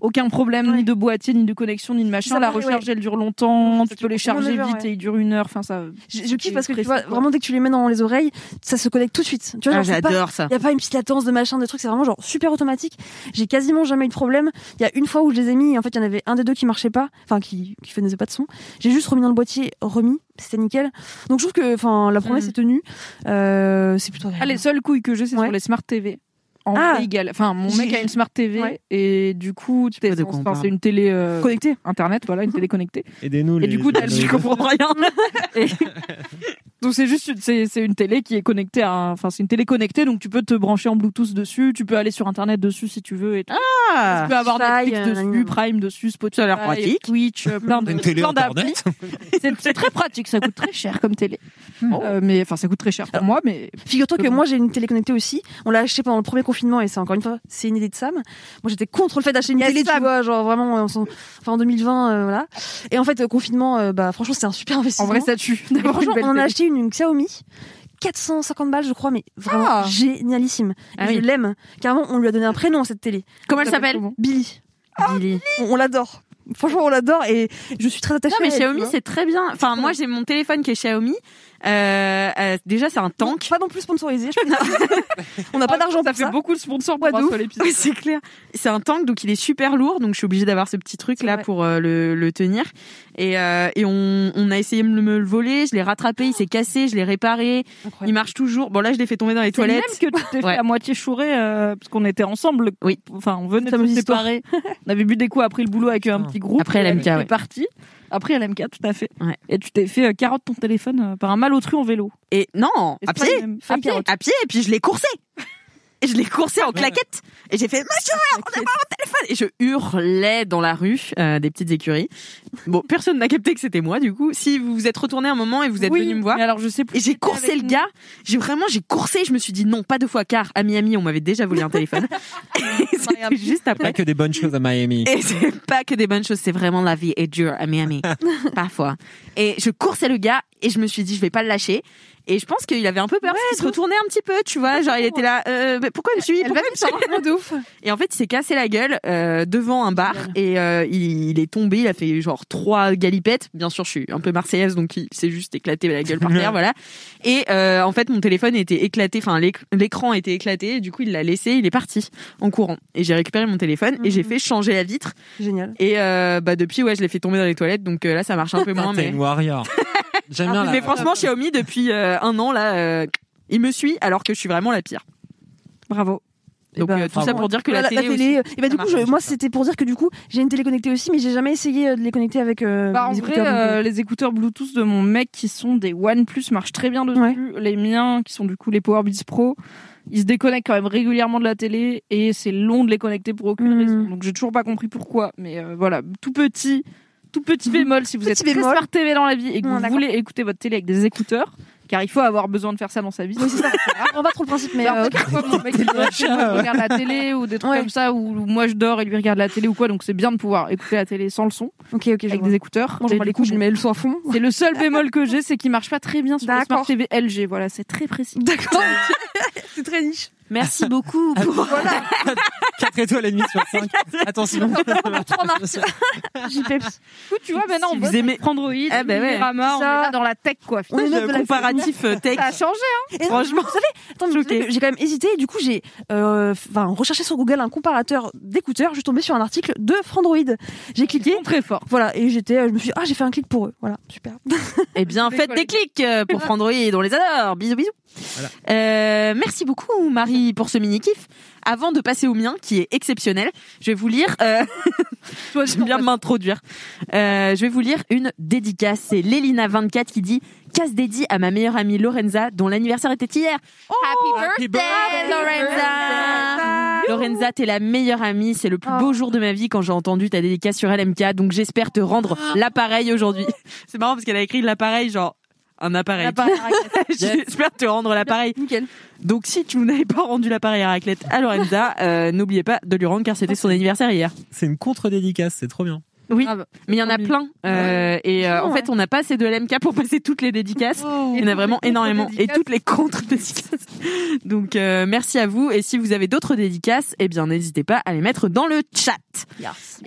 aucun problème, Ouais. ni de boîtier, ni de connexion, ni de machin. Ça La paraît, recharge, elle dure longtemps. Tu peux les charger vite ouais. et ils durent une heure. Enfin, ça. je, je kiffe parce que tu vois vraiment dès que tu les mets dans les oreilles ça se connecte tout de suite tu vois Ah, genre, c'est pas- J'adore ça. Il n'y a pas une petite latence de machin, de trucs, c'est vraiment genre super automatique. J'ai quasiment jamais eu de problème. Il y a une fois où je les ai mis, et en fait, il y en avait un des deux qui marchait pas, enfin, qui, qui faisait pas de son. J'ai juste remis dans le boîtier, remis, c'était nickel. Donc, je trouve que, enfin, la promesse Mm. est tenue. Euh, c'est plutôt Ah, les seules couilles que j'ai, c'est Ouais. sur les smart TV. En Ah. égal. Enfin, mon mec a une smart TV Ouais. et du coup, c'est une télé euh, Connecté. internet, voilà, une télé connectée. Aidez-nous. Et les- du coup, les- je comprends rien. Et- *laughs* Donc c'est juste, une- c'est c'est une télé qui est connectée à, un- enfin c'est une télé connectée, donc tu peux te brancher en Bluetooth dessus, tu peux aller sur internet dessus si tu veux et. Ah, tu peux avoir Fly, Netflix euh, dessus. Prime dessus, Spotify, Ça a l'air pratique. Twitch, euh, plein de Une télé plein d'applis. internet. *laughs* C'est c'est très pratique, ça coûte très cher comme télé. Hmm. Euh, mais enfin ça coûte très cher pour moi, mais Figure-toi que moi j'ai une télé connectée aussi. On l'a acheté pendant le premier confinement et c'est encore une fois c'est une idée de Sam. Moi j'étais contre le fait d'acheter une Yes, télé, tu Sam. vois, genre vraiment, euh, enfin en 2020, euh, voilà. Et en fait euh, confinement, euh, bah franchement c'était un super en investissement. vrai ça tue. Et d'avoir une franchement, belle on en a télé. acheté une, une Xiaomi. 450 balles, je crois, mais vraiment Ah. génialissime. Ah je l'aime. Carrément, on lui a donné un prénom à cette télé. Comment elle s'appelle Billy. Billy. On, on l'adore. Franchement, on l'adore et je suis très attachée. Non mais à elle, Xiaomi c'est très bien. Enfin moi j'ai mon téléphone qui est Xiaomi. Euh, euh, déjà c'est un tank. Pas non plus sponsorisé. je peux- *laughs* on n'a pas d'argent Ça pour fait ça. beaucoup de sponsors pour de un ouf. seul épisode. Ouais, c'est clair. C'est un tank, donc il est super lourd, donc je suis obligée d'avoir ce petit truc là vrai. pour euh, le, le tenir. Et, euh, et on, on a essayé de me le voler, je l'ai rattrapé, il s'est cassé, je l'ai réparé, il marche toujours. Bon là je l'ai fait tomber dans les C'est le même toilettes. que tu t'es fait Ouais. à moitié chourer euh, parce qu'on était ensemble. Oui. Enfin, on venait de se séparer. *laughs* on avait bu des coups après le boulot avec un petit groupe. Après LMK, tu ouais. parti. Après LMK, tout à fait. Ouais. Et tu t'es fait euh, carotte ton téléphone euh, par un malotru en vélo. Et non, Et à pied, à pied, à pied, et puis je l'ai coursé. Et je l'ai coursé en claquette. Et j'ai fait, monsieur, rendez-moi mon téléphone. Et je hurlais dans la rue, euh, des petites écuries. Bon, personne n'a capté que c'était moi, du coup. Si vous vous êtes retourné un moment et vous êtes Oui, venu me voir. Mais alors je sais plus. Et j'ai coursé le nous. gars. J'ai vraiment, j'ai coursé. Je me suis dit non, pas deux fois, car à Miami, on m'avait déjà volé un téléphone. *laughs* Et c'était juste Pas que des bonnes choses à Miami. Et c'est pas que des bonnes choses, c'est vraiment la vie est dure à Miami, *laughs* parfois. Et je coursais le gars et je me suis dit je vais pas le lâcher. Et je pense qu'il avait un peu peur parce qu'il se retournait un petit peu, tu vois, genre il était là, euh, mais pourquoi il me suit? Elle Pourquoi va il me suit? de ouf. *laughs* Et en fait, il s'est cassé la gueule euh, devant un bar et euh, il, il est tombé, il a fait genre trois galipettes. Bien sûr, je suis un peu marseillaise, donc il s'est juste éclaté la gueule par terre, voilà. Et euh, en fait, mon téléphone était éclaté, enfin l'éc- l'écran était éclaté, et du coup, il l'a laissé, il est parti en courant. Et j'ai récupéré mon téléphone et j'ai Mhm. fait changer la vitre. Génial. Et euh, bah depuis, ouais, je l'ai fait tomber dans les toilettes, donc euh, là, ça marche un peu moins. Ah, mais une warrior. *laughs* J'aime bien la- mais franchement, Xiaomi depuis euh, un an là, euh, il me suit alors que je suis vraiment la pire. Bravo. Et Donc bah, euh, tout ça pour dire que la, télé, aussi, et bah ça du coup, je- moi c'était pour dire que du coup, j'ai une télé connectée aussi, mais j'ai jamais essayé euh, de les connecter avec euh, Bah, en vrai, écouteurs. euh, euh, les écouteurs Bluetooth de mon mec qui sont des OnePlus marchent très bien dessus. Ouais. Les miens qui sont du coup les Power Beats Pro, ils se déconnectent quand même régulièrement de la télé et c'est long de les connecter pour aucune Mhm. raison. Donc j'ai toujours pas compris pourquoi. Mais euh, voilà, tout petit, tout petit *laughs* bémol si vous Petit êtes très smart TV dans la vie et que Ouais, vous voulez écouter votre télé avec des écouteurs, car il faut avoir besoin de faire ça dans sa vie. Oui, c'est ça. Comprends pas trop le principe, mais euh, fait, parfois, mon mec, il regarde la télé ou des trucs Ouais. comme ça, ou moi je dors et lui regarde la télé ou quoi, donc c'est bien de pouvoir écouter la télé sans le son, ok, ok, je avec vois. des écouteurs. Moi, Et du les coup, coups, je mets le son à fond. c'est le seul bémol que j'ai, c'est qu'il marche pas très bien sur le. Smart TV LG. Voilà, c'est très précis. D'accord. *laughs* c'est très niche. Merci *laughs* beaucoup. Pour... 4 *laughs* étoiles et demie sur *laughs* 5. Attention. JPEPS. Du coup, tu vois, maintenant, on vous bosse aimez- Android, Ah, bah ouais. Numérama, on est là dans la tech, quoi. On est Le comparatif euh, tech. Ça a changé, hein. Et Franchement. vous savez, j'ai quand même hésité. Et du coup, j'ai euh, recherché sur Google un comparateur d'écouteurs. Je suis tombée sur un article de Frandroid. J'ai cliqué. Très fort. Voilà, et j'étais, je me suis dit, ah, j'ai fait un clic pour eux. Voilà, super. Eh bien, faites des clics euh, pour Frandroid, on les adore. Bisous, bisous. Voilà. Euh, merci beaucoup, Marie, pour ce mini-kiff. Avant de passer au mien, qui est exceptionnel, je vais vous lire... Euh... *laughs* J'aime bien m'introduire. Euh, je vais vous lire une dédicace. C'est Lélina24 qui dit « Casse dédié à ma meilleure amie Lorenza, dont l'anniversaire était hier. Happy birthday, Lorenza Lorenza, t'es la meilleure amie. C'est le plus beau jour de ma vie quand j'ai entendu ta dédicace sur LMK. Donc j'espère te rendre l'appareil aujourd'hui. *laughs* C'est marrant parce qu'elle a écrit l'appareil genre un appareil. *laughs* J'espère te rendre l'appareil. Nickel. Donc si tu n'avais pas rendu l'appareil à raclette à Lorenza, euh, n'oubliez pas de lui rendre car c'était son anniversaire hier. C'est une contre-dédicace, c'est trop bien. Oui, Ah bah, mais il y en a plein. Euh, et euh, en fait, on n'a pas assez de LMK pour passer toutes les dédicaces. il y en a vraiment énormément. Et toutes les contre-dédicaces. Donc euh, merci à vous. Et si vous avez d'autres dédicaces, eh bien n'hésitez pas à les mettre dans le chat.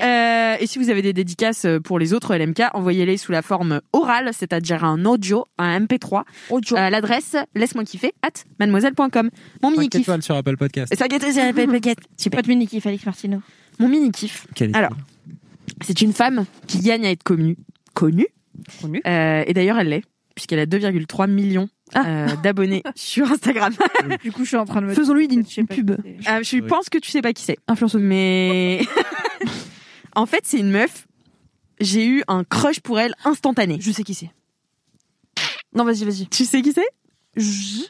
Euh, et si vous avez des dédicaces pour les autres LMK, envoyez-les sous la forme orale, c'est-à-dire un audio, un MP3, Audio. à l'adresse laisse-moi kiffer at mademoiselle.com. Mon mini 5 kiff. étoiles sur Apple Podcast. Gâte, ça gâte. Super. Pas de mini-kiff, Alex Martino. Mon mini kiff. Quelle Alors, c'est une femme qui gagne à être connue. Connue. Connue. Euh, et d'ailleurs, elle l'est, puisqu'elle a 2,3 millions euh, d'abonnés *laughs* sur Instagram. *laughs* Du coup, je suis en train de me Faisons-lui une, pub. Ah, je Oui. pense que tu sais pas qui c'est. Influenceuse. Mais *laughs* en fait, c'est une meuf. J'ai eu un crush pour elle instantané. Je sais qui c'est. Non, vas-y, vas-y. Tu sais qui c'est? Je-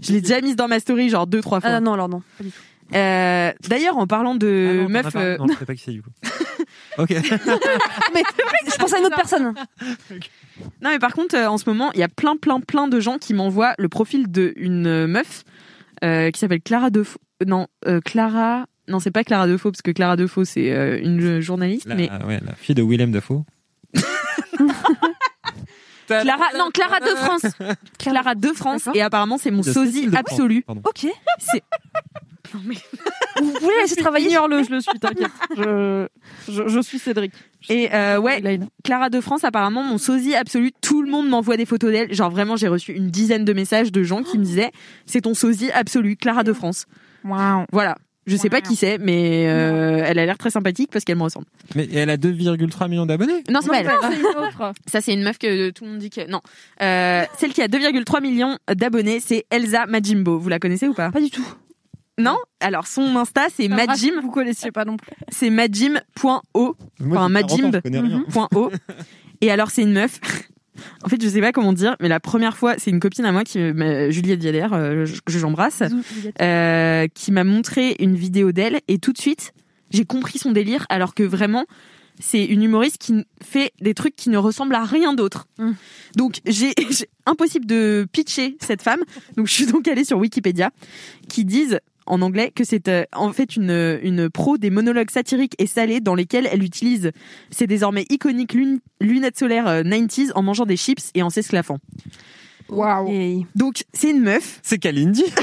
Je l'ai déjà mise dans ma story genre deux trois fois. Ah non, alors non. Pas du tout. Euh, D'ailleurs, en parlant de Ah non, meuf, pas- euh, Non, je sais pas qui c'est du coup. Ok. *laughs* Mais je pense à une autre personne. Non, mais par contre, euh, en ce moment, il y a plein, plein, plein de gens qui m'envoient le profil d'une euh, meuf euh, qui s'appelle Clara Defaux. Non, euh, Clara. Non, c'est pas Clara Defaux, parce que Clara Defaux, c'est euh, une journaliste. La, mais ouais, la fille de Willem Dafoe. *laughs* Clara, non, Clara de France. *laughs* Clara de France. Et apparemment, c'est mon sosie absolu. Ok. C'est. *laughs* Non, mais- Vous voulez laisser travailler Ignore-le, je le suis, t'inquiète. Je, je, je suis Cédric. Et euh, ouais. Clara de France, apparemment, mon sosie absolu. Tout le monde m'envoie des photos d'elle. Genre vraiment, j'ai reçu une dizaine de messages de gens qui me disaient c'est ton sosie absolu, Clara de France. Waouh. Voilà. Je sais pas qui c'est, mais euh, elle a l'air très sympathique parce qu'elle me ressemble. Mais elle a 2,3 millions d'abonnés. Non, c'est pas elle. *laughs* Ça, c'est une meuf que tout le monde dit que non. Euh, celle qui a 2,3 millions d'abonnés, c'est Elsa Majimbo. Vous la connaissez ou pas? Pas du tout. Non? Alors son Insta, c'est Majim. Vous connaissiez pas non plus. C'est majim.o. Enfin, Majimb. je connais rien. Point O. Et alors, c'est une meuf. En fait, je sais pas comment dire, mais la première fois, c'est une copine à moi qui, Juliette Diader, euh, que j'embrasse, euh, qui m'a montré une vidéo d'elle et tout de suite, j'ai compris son délire alors que vraiment, c'est une humoriste qui fait des trucs qui ne ressemblent à rien d'autre. Mm. Donc, j'ai- impossible de pitcher cette femme. Donc, je suis donc allée sur Wikipédia qui disent en anglais que c'est euh, en fait une, une pro des monologues satiriques et salés dans lesquels elle utilise ses désormais iconiques lun- lunettes solaires euh, 90s en mangeant des chips et en s'esclaffant. Waouh. Et- Donc c'est une meuf. C'est Kalindi. *laughs*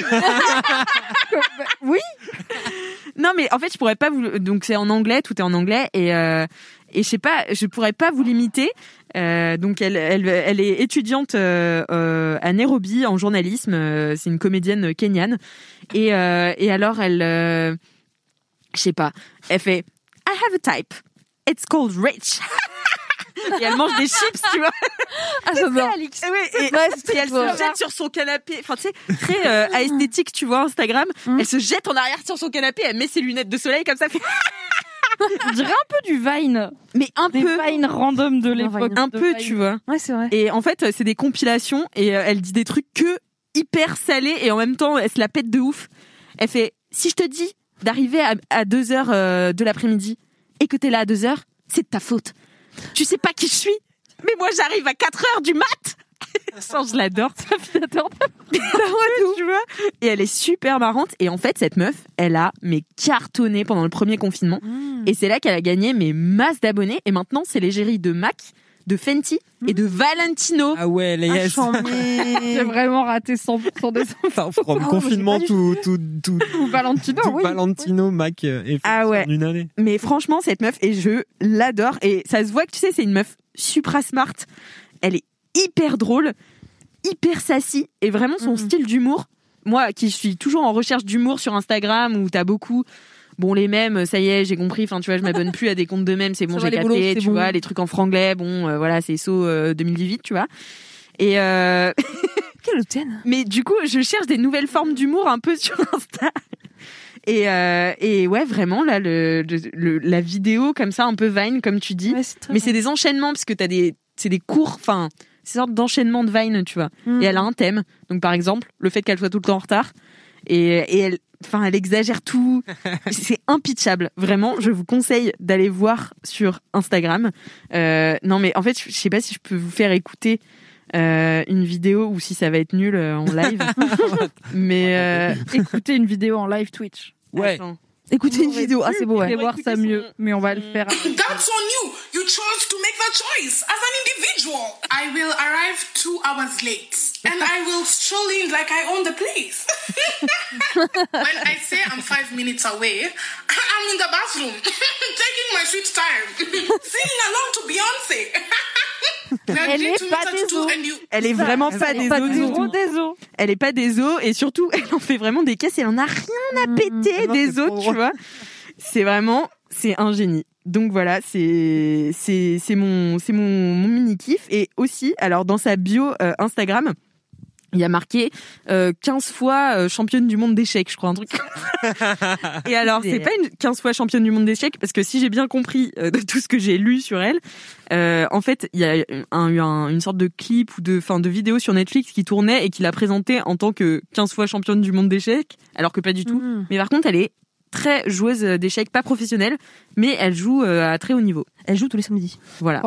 Oui. non mais en fait je pourrais pas vous donc c'est en anglais tout est en anglais et euh, et je sais pas je pourrais pas vous l'imiter. Euh, donc elle, elle elle est étudiante euh, euh, à Nairobi en journalisme. c'est une comédienne kenyane et et alors elle je sais pas elle fait I have a type. It's called rich. *laughs* et elle mange des chips, tu vois. Ah, j'adore. Oui, et, elle se jette sur son canapé. Enfin, tu sais, très euh, *laughs* esthétique, tu vois, Instagram. Mm. Elle se jette en arrière sur son canapé, elle met ses lunettes de soleil comme ça, fait... *laughs* On dirait un peu du Vine. mais un Des peu, Vine random de l'époque. un peu, Vine. tu vois. Ouais, c'est vrai. Et en fait, c'est des compilations et euh, elle dit des trucs que hyper salés et en même temps, elle se la pète de ouf. Elle fait, si je te dis d'arriver à, à 2 heures euh, de l'après-midi et que t'es là à 2 heures, c'est de ta faute. Tu sais pas qui je suis, mais moi j'arrive à 4 heures du mat. Ça, je l'adore. *laughs* tu vois? Et elle est super marrante. Et en fait, cette meuf, elle a mais cartonné pendant le premier confinement. Mmh. Et c'est là qu'elle a gagné mes masses d'abonnés. Et maintenant, c'est l'égérie de Mac, de Fenty et de Valentino. Ah ouais, les Ah, yes. *laughs* J'ai vraiment raté 100% des Enfin, from Ah, confinement, tout, tout, tout, Ou Valentino, tout oui. Valentino, Mac euh, est fait Ah ouais. en une année. Mais franchement, cette meuf, et je l'adore. Et ça se voit que tu sais, c'est une meuf supra smart. Elle est hyper drôle, hyper sassy, et vraiment son Mhm. style d'humour. Moi, qui suis toujours en recherche d'humour sur Instagram, où t'as beaucoup. Bon, les mêmes, ça y est, j'ai compris. Enfin, tu vois, je m'abonne plus à des comptes de mêmes, c'est *laughs* bon, j'ai capté. Tu bon. vois, les trucs en franglais, bon, euh, voilà, c'est saut euh, 2018, tu vois. Et euh, *laughs* Quelle hautaine. mais du coup, je cherche des nouvelles formes d'humour un peu *laughs* sur Insta. Et, euh, et ouais, vraiment, là, le, la vidéo comme ça, un peu Vine, comme tu dis. Ouais, mais c'est des enchaînements, parce que t'as des, c'est des cours, enfin, sorte d'enchaînement de Vine, tu vois. Et elle a un thème. Donc, par exemple, le fait qu'elle soit tout le temps en retard. Et, et elle, enfin, elle exagère tout. *laughs* c'est impitchable. Vraiment, je vous conseille d'aller voir sur Instagram. Euh, non, mais en fait, je sais pas si je peux vous faire écouter euh, une vidéo ou si ça va être nul euh, en live. *laughs* mais euh, Écoutez une vidéo en live Twitch. Ouais. attends. Écoutez une vidéo. Ah, c'est beau, ouais. allez voir ça mieux, mais on va le faire. That's on you. You chose to make that choice as an individual. I will arrive two hours late and I will stroll in like I own the place. *laughs* when I say I'm five minutes away, I'm in the bathroom *laughs* taking my sweet time, *laughs* singing along to Beyonce. Elle est pas des os. Elle est vraiment pas des os. Elle est pas des os et surtout elle en fait vraiment des caisses. Elle en a rien à péter non, des os, tu vois. C'est vraiment c'est un génie. Donc voilà, c'est c'est c'est mon c'est mon, mon mini kiff et aussi alors dans sa bio euh, Instagram. Il y a marqué euh, 15 fois euh, championne du monde d'échecs, je crois un truc. *laughs* Et alors, c'est pas une 15 fois championne du monde d'échecs parce que si j'ai bien compris euh, de tout ce que j'ai lu sur elle, euh, en fait, il y a un- eu un- une sorte de clip ou de fin de vidéo sur Netflix qui tournait et qui l'a présentée en tant que 15 fois championne du monde d'échecs, alors que pas du tout. Mm. Mais par contre, elle est très joueuse d'échecs, pas professionnelle, mais elle joue euh, à très haut niveau. Elle joue tous les samedis. Voilà.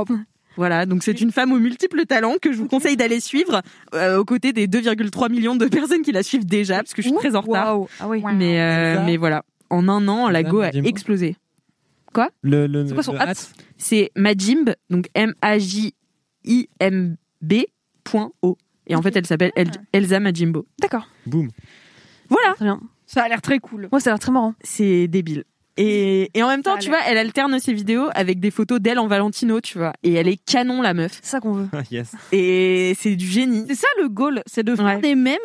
Voilà, donc c'est une femme aux multiples talents que je vous conseille d'aller suivre euh, aux côtés des 2,3 millions de personnes qui la suivent déjà, parce que je suis très en retard. Ah oui. Mais, euh, mais voilà, en un an, la go a explosé. Le, le, C'est quoi son hâte C'est Majimb, donc M-A-J-I-M-B point O. Et en fait, elle s'appelle El- Elsa Majimbo. D'accord. Boum. Voilà, Très bien. Ça a l'air très cool. Moi, ça a l'air très marrant. c'est débile. Et, et en même temps, tu vois, elle alterne ses vidéos avec des photos d'elle en Valentino, tu vois. Et elle est canon, la meuf. C'est ça qu'on veut. *laughs* Yes. Et c'est du génie. C'est ça le goal, c'est de faire Ouais. des mèmes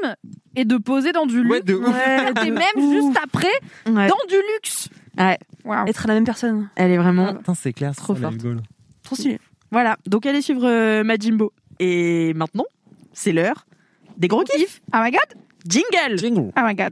et de poser dans du luxe. Ouais, de ouf. Faire *laughs* des mèmes juste après Ouais. dans du luxe. Ouais, Waouh. Être la même personne. elle est vraiment Putain, c'est clair, c'est Trop ça, le forte. goal. Trop stylé. Voilà, donc allez suivre euh, Majimbo. Et maintenant, c'est l'heure des gros kiffs. Oh my god. Jingle Jingle. Oh my god.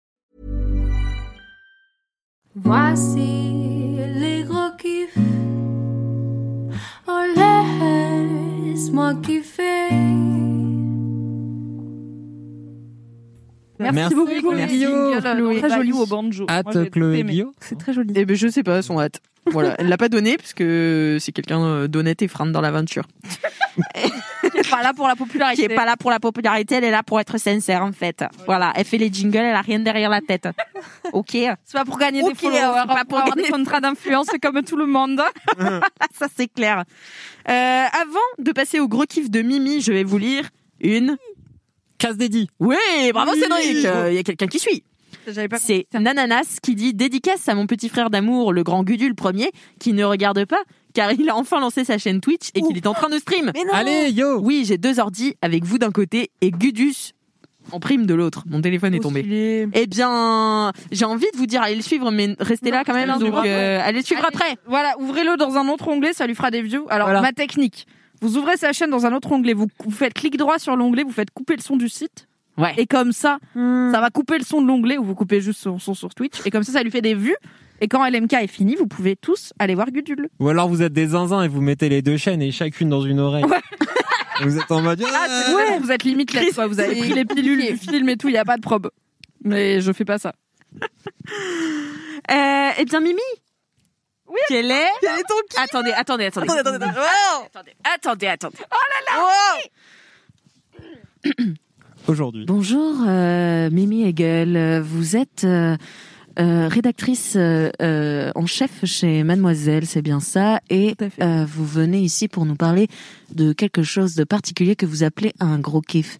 Voici les gros kiffs. Oh, laisse-moi kiffer. Merci, Merci, beaucoup, Guillaume. Très joli au banjo. Moi, Hâte Chloé. C'est très joli. Eh ben je sais pas, son hâte. Voilà, elle l'a pas donné parce que c'est quelqu'un euh, d'honnête et frane dans l'aventure. *laughs* Pas là pour la popularité. Qui est pas là pour la popularité, elle est là pour être sincère en fait. Voilà, elle fait les jingles, elle a rien derrière la tête. *laughs* Ok, C'est pas pour gagner Ok, des followers, c'est pas pour avoir des contrats d'influence comme tout le monde. *laughs* ça c'est clair. Euh, avant de passer au gros kiff de Mimi, je vais vous lire une. Casse dédié. Oui, bravo Oui. Cédric. Euh, Il y a quelqu'un qui suit. C'est Nananas qui dit dédicace à mon petit frère d'amour, le grand Gudule premier, qui ne regarde pas car il a enfin lancé sa chaîne Twitch et qu'il est en train de stream. Mais non Allez, yo Oui, j'ai deux ordis avec vous d'un côté et Gudus en prime de l'autre. Mon téléphone est tombé. stylé. Eh bien, j'ai envie de vous dire allez le suivre, mais restez là quand même. Donc, suivre euh, allez le suivre Allez. après. Voilà, ouvrez-le dans un autre onglet, ça lui fera des views. Alors, Voilà. ma technique. Vous ouvrez sa chaîne dans un autre onglet, vous, vous faites clic droit sur l'onglet, vous faites couper le son du site. Ouais. Et comme ça, Hmm. ça va couper le son de l'onglet ou vous coupez juste son son sur Twitch. Et comme ça, ça lui fait des vues. Et quand LMK est fini, vous pouvez tous aller voir Gudule. Ou alors vous êtes des zinzins et vous mettez les deux chaînes et chacune dans une oreille. *laughs* Vous êtes en mode. Ah, c'est- ouais, vous êtes limite là, quoi. Vous avez pris les pilules du film et tout, il y a pas de probe. Mais je fais pas ça. Euh, eh bien, Mimi Oui. Quel est Attendez, attendez, attendez. Attendez, attendez, attendez. attendez, attendez, attendez. Aujourd'hui. Bonjour, euh, Mimi Hegel. Vous êtes euh, euh, rédactrice euh, euh, en chef chez Mademoiselle, c'est bien ça. Et vous venez ici pour nous parler de quelque chose de particulier que vous appelez un gros kiff.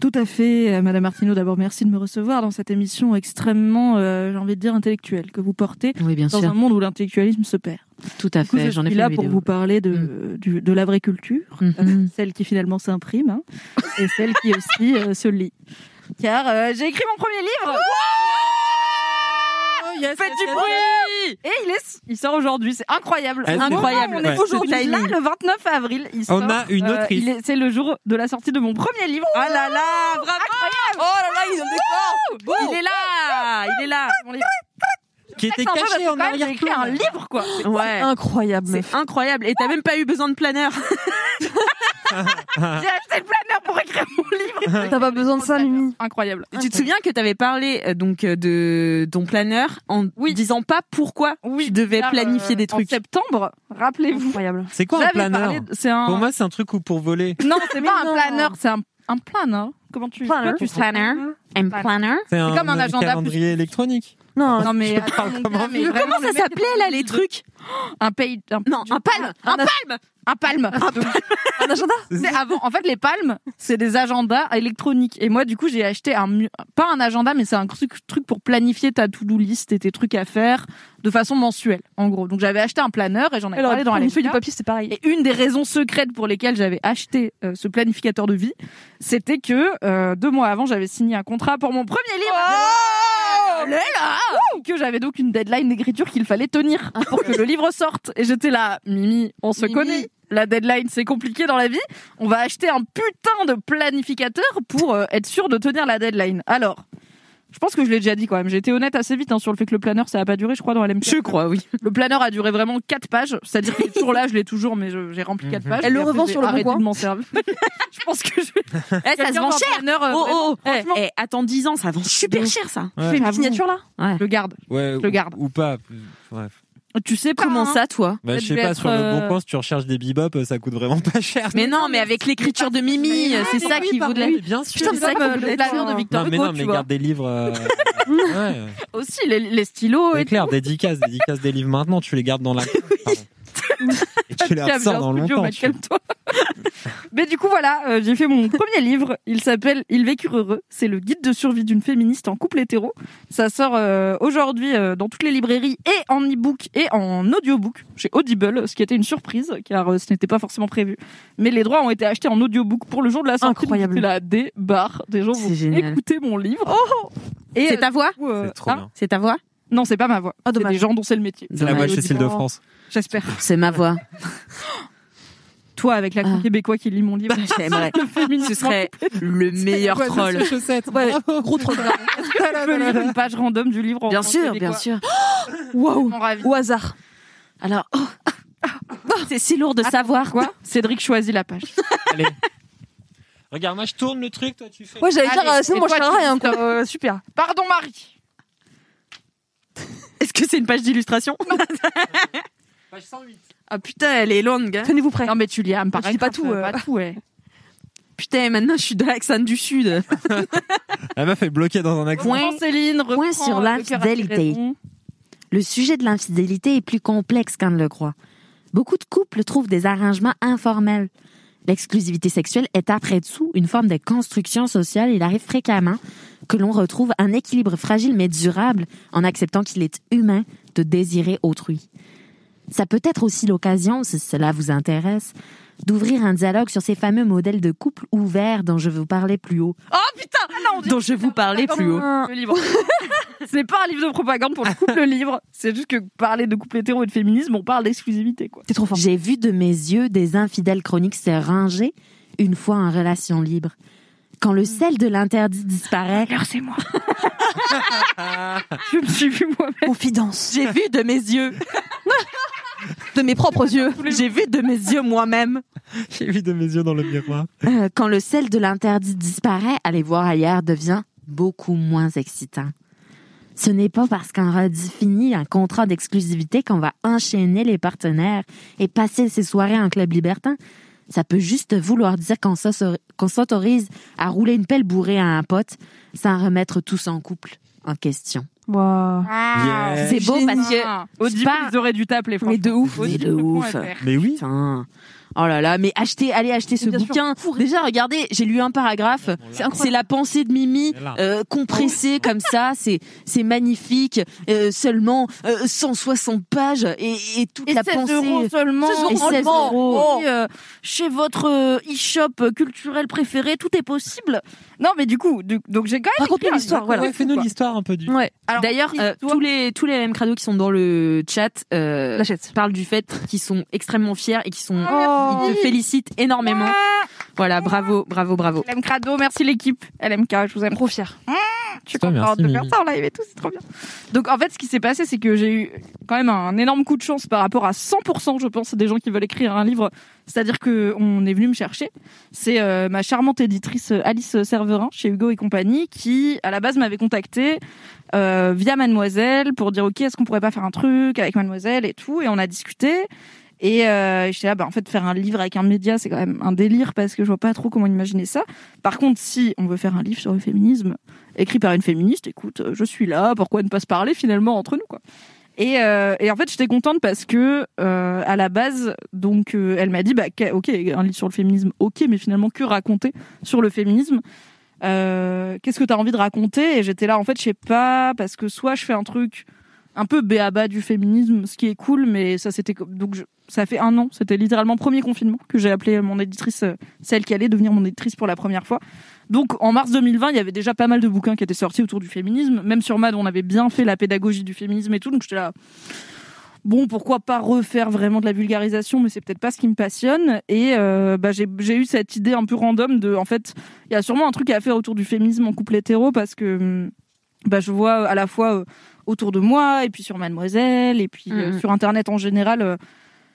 Tout à fait, Madame Martineau. D'abord, merci de me recevoir dans cette émission extrêmement, j'ai envie de dire, intellectuelle que vous portez Oui, bien dans sûr. un monde où l'intellectualisme se perd. Tout à fait. je J'en ai suis fait là pour vous parler de, du- de la vraie culture, Mhm. euh, celle qui finalement s'imprime, hein, et celle qui aussi se lit. Car j'ai écrit mon premier livre. Faites du bruit Et il, est, il sort aujourd'hui, c'est incroyable. Ah, c'est- Incroyable. On est Ouais. aujourd'hui Ce là, le 29 avril. Il On sort, a une euh, autrice. il est- c'est le jour de la sortie de mon premier livre. Ah là là, bravo Oh là là, ils ont des corps Il est là Il est là Mon livre. Qui était peu caché en arrière écrit un livre, quoi. Ouais. Incroyable. C'est incroyable. Et t'as même pas eu besoin de planeur. *laughs* J'ai acheté le planeur pour écrire mon livre. *laughs* T'as pas besoin de ça, Mimi. Incroyable. Tu te souviens que t'avais parlé euh, donc euh, de ton planeur en Oui. disant pas pourquoi tu devais Car, planifier euh, des trucs. En septembre, rappelez-vous. Incroyable. C'est quoi un J'avais planeur parlé de- C'est un. Pour moi, c'est un truc où pour voler. Non, c'est Mais pas un non. planeur, c'est un, un planeur. Comment tu Planner. toi, tu sais Planner. Un planner. C'est un, comme un agenda calendrier électronique. Non, Non mais, attends, mon comment gars, mais vivre. vraiment, Comment ça s'appelait là les le- trucs *gasps* Un pays, un, Non, un palme. Un palme. un palme. *laughs* un agenda *laughs* C'est avant. En fait, les palmes, c'est des agendas électroniques. Et moi, du coup, j'ai acheté un, pas un agenda, mais c'est un truc, truc pour planifier ta to-do list et tes trucs à faire de façon mensuelle, en gros. Donc, j'avais acheté un planeur et j'en avais Alors, parlé dans la du LMK. papier, c'est pareil. Et une des raisons secrètes pour lesquelles j'avais acheté euh, ce planificateur de vie, c'était que euh, deux mois avant, j'avais signé un contrat pour mon premier livre. Wouh que j'avais donc une deadline d'écriture qu'il fallait tenir pour que le livre sorte. Et j'étais là, Mimi, on se Mimi. connaît. La deadline, c'est compliqué dans la vie. On va acheter un putain de planificateur pour euh, être sûr de tenir la deadline. Alors, je pense que je l'ai déjà dit quand même. J'ai été honnête assez vite hein, sur le fait que le planeur, ça a pas duré, je crois, dans LMK. Je crois, oui. Le planeur a duré vraiment 4 pages, c'est-à-dire qu'il est toujours là, je l'ai toujours, mais je- j'ai rempli 4 pages. Elle le revend sur le Bon Coin de m'en servir. *laughs* je pense que je vais. Eh, ça se vend cher. planeur, euh, Oh oh. vraiment, Eh, franchement, eh, attends 10 ans, ça vend super cher ça. Ouais. Tu fais une signature là? Je le garde. Ouais, Je le ou- garde. Ou pas. Bref. Tu sais pas, Comment hein. ça, toi Bah, je sais pas, sur le euh, bon coin, si tu recherches des bebop, ça coûte vraiment pas cher. Mais non, mais avec l'écriture de Mimi, Ah, c'est ça qui vaut de la. Oui, bien sûr. Putain, c'est c'est ça euh, le planeur dire. de Victor Non, mais Hugo, non, mais garde des livres. euh, *laughs* ouais. Aussi, les, les stylos C'est et clair, dédicace, dédicace des livres maintenant, tu les gardes dans la. *laughs* *laughs* Et tu les Cave, ressors dans studio, longtemps. tu- calme-toi. *laughs* Mais du coup, voilà, euh, j'ai fait mon premier livre. Il s'appelle Ils vécurent heureux. C'est le guide de survie d'une féministe en couple hétéro. Ça sort euh, aujourd'hui euh, dans toutes les librairies et en e-book et en audiobook chez Audible, ce qui était une surprise car euh, ce n'était pas forcément prévu. Mais les droits ont été achetés en audiobook pour le jour de la sortie. Incroyable. Donc, là, des gens vont génial. écouter mon livre. Et C'est ta voix euh, C'est trop hein bien. C'est ta voix Non, c'est pas ma voix. Ah, c'est des gens dont c'est le métier. C'est la voix de. Cécile de France. J'espère. C'est ma voix. Toi, avec l'accent Ah. québécois qui lit mon livre. J'aimerais. *laughs* le féminisme. Ce serait le meilleur troll. Ouais, gros troll. Est-ce *laughs* que je peux lire une page random du livre en Bien en sûr, québécois bien sûr. *gasps* Waouh. Au hasard. Alors, oh. *laughs* c'est si lourd de savoir Quoi? Cédric choisit la page. Allez. Regarde, moi je tourne le truc, toi tu fais. Ouais, j'allais dire, sinon moi je tu rien quoi. Euh, super. Pardon, Marie. Est-ce que c'est une page d'illustration? Page 108. Ah putain, elle est longue. hein. Tenez-vous prêts. Non, mais tu lis un Tu dis pas tout, euh. Pas tout, ouais. Putain, maintenant je suis de l'accent du sud. *laughs* La meuf est bloquée dans un accent. Point- Céline, point sur l'infidélité. Le sujet de l'infidélité est plus complexe qu'on ne le croit. Beaucoup de couples trouvent des arrangements informels. L'exclusivité sexuelle est après tout une forme de construction sociale. Il arrive fréquemment que l'on retrouve un équilibre fragile mais durable en acceptant qu'il est humain de désirer autrui. Ça peut être aussi l'occasion, si cela vous intéresse, d'ouvrir un dialogue sur ces fameux modèles de couple ouverts dont je vous parlais plus haut. Oh putain Ah non, Dont je vous parlais plus haut. Livre. *laughs* c'est pas un livre de propagande pour le couple livre. C'est juste que parler de couple hétéro et de féminisme, on parle d'exclusivité, quoi. T'es trop fort. J'ai vu de mes yeux des infidèles chroniques se ranger une fois en relation libre. Quand le sel de l'interdit disparaît, Alors c'est moi. *laughs* je me suis vue moi-même. Confidence. J'ai vu de mes yeux. *laughs* De mes propres *laughs* yeux. J'ai vu de mes yeux moi-même. J'ai vu de mes yeux dans le miroir. Euh, quand le sel de l'interdit disparaît, aller voir ailleurs devient beaucoup moins excitant. Ce n'est pas parce qu'on redéfinit un contrat d'exclusivité qu'on va enchaîner les partenaires et passer ses soirées en club libertin. Ça peut juste vouloir dire qu'on s'autorise à rouler une pelle bourrée à un pote sans remettre tout son couple en question. Wow. Yeah. C'est beau parce que Au début, ils auraient dû t'appeler. Mais de ouf, mais de ouf. Mais oui. Putain. Oh là là, mais achetez, allez acheter ce sûr. bouquin. Déjà, regardez, j'ai lu un paragraphe. C'est la pensée de Mimi euh, compressée comme ça. C'est c'est magnifique. Euh, seulement euh, 160 pages et, et toute Et la 16 pensée. euros seulement. Et 16 euros. Et, euh, chez votre euh, e-shop culturel préféré, tout est possible. Non, mais du coup, du- donc j'ai quand même. Raconte-nous l'histoire, voilà. Ouais, Fais-nous l'histoire un peu du. Ouais. Alors, D'ailleurs, euh, tous les tous les mêmes crados qui sont dans le chat euh, parlent du fait qu'ils sont extrêmement fiers et qu'ils sont Oh. Ils te félicitent énormément. Voilà, bravo, bravo, bravo. LM Crado, merci l'équipe. LMK, je vous aime. Trop fier. Je suis contente de faire ça en live et tout, c'est trop bien. Donc en fait, ce qui s'est passé, c'est que j'ai eu quand même un énorme coup de chance par rapport à 100%, je pense, des gens qui veulent écrire un livre. C'est-à-dire que on est venu me chercher. C'est euh, ma charmante éditrice euh, Alice Serverin chez Hugo et compagnie qui, à la base, m'avait contacté euh, via Mademoiselle pour dire ok, est-ce qu'on pourrait pas faire un truc avec Mademoiselle et tout. Et on a discuté. Et euh, j'étais là, bah, en fait, faire un livre avec un média, c'est quand même un délire parce que je vois pas trop comment imaginer ça. Par contre, si on veut faire un livre sur le féminisme, écrit par une féministe, écoute, euh, je suis là, pourquoi ne pas se parler finalement entre nous, quoi. Et, euh, et en fait, j'étais contente parce que euh, à la base, donc, euh, elle m'a dit, bah, ok, un livre sur le féminisme, ok, mais finalement, que raconter sur le féminisme? Euh, Qu'est-ce que tu as envie de raconter? Et j'étais là, en fait, je sais pas, parce que soit je fais un truc un peu béaba du féminisme, ce qui est cool, mais ça c'était donc ça fait un an, c'était littéralement premier confinement que j'ai appelé mon éditrice, euh, celle qui allait devenir mon éditrice pour la première fois. Donc en mars 2020, il y avait déjà pas mal de bouquins qui étaient sortis autour du féminisme. Même sur Mad, on avait bien fait la pédagogie du féminisme et tout. Donc j'étais là. Bon, pourquoi pas refaire vraiment de la vulgarisation, mais c'est peut-être pas ce qui me passionne. Et euh, bah, j'ai j'ai eu cette idée un peu random de, en fait, il y a sûrement un truc à faire autour du féminisme en couple hétéro parce que hum, bah, je vois à la fois euh, autour de moi et puis sur Mademoiselle et puis euh, Mhm. sur Internet en général. euh,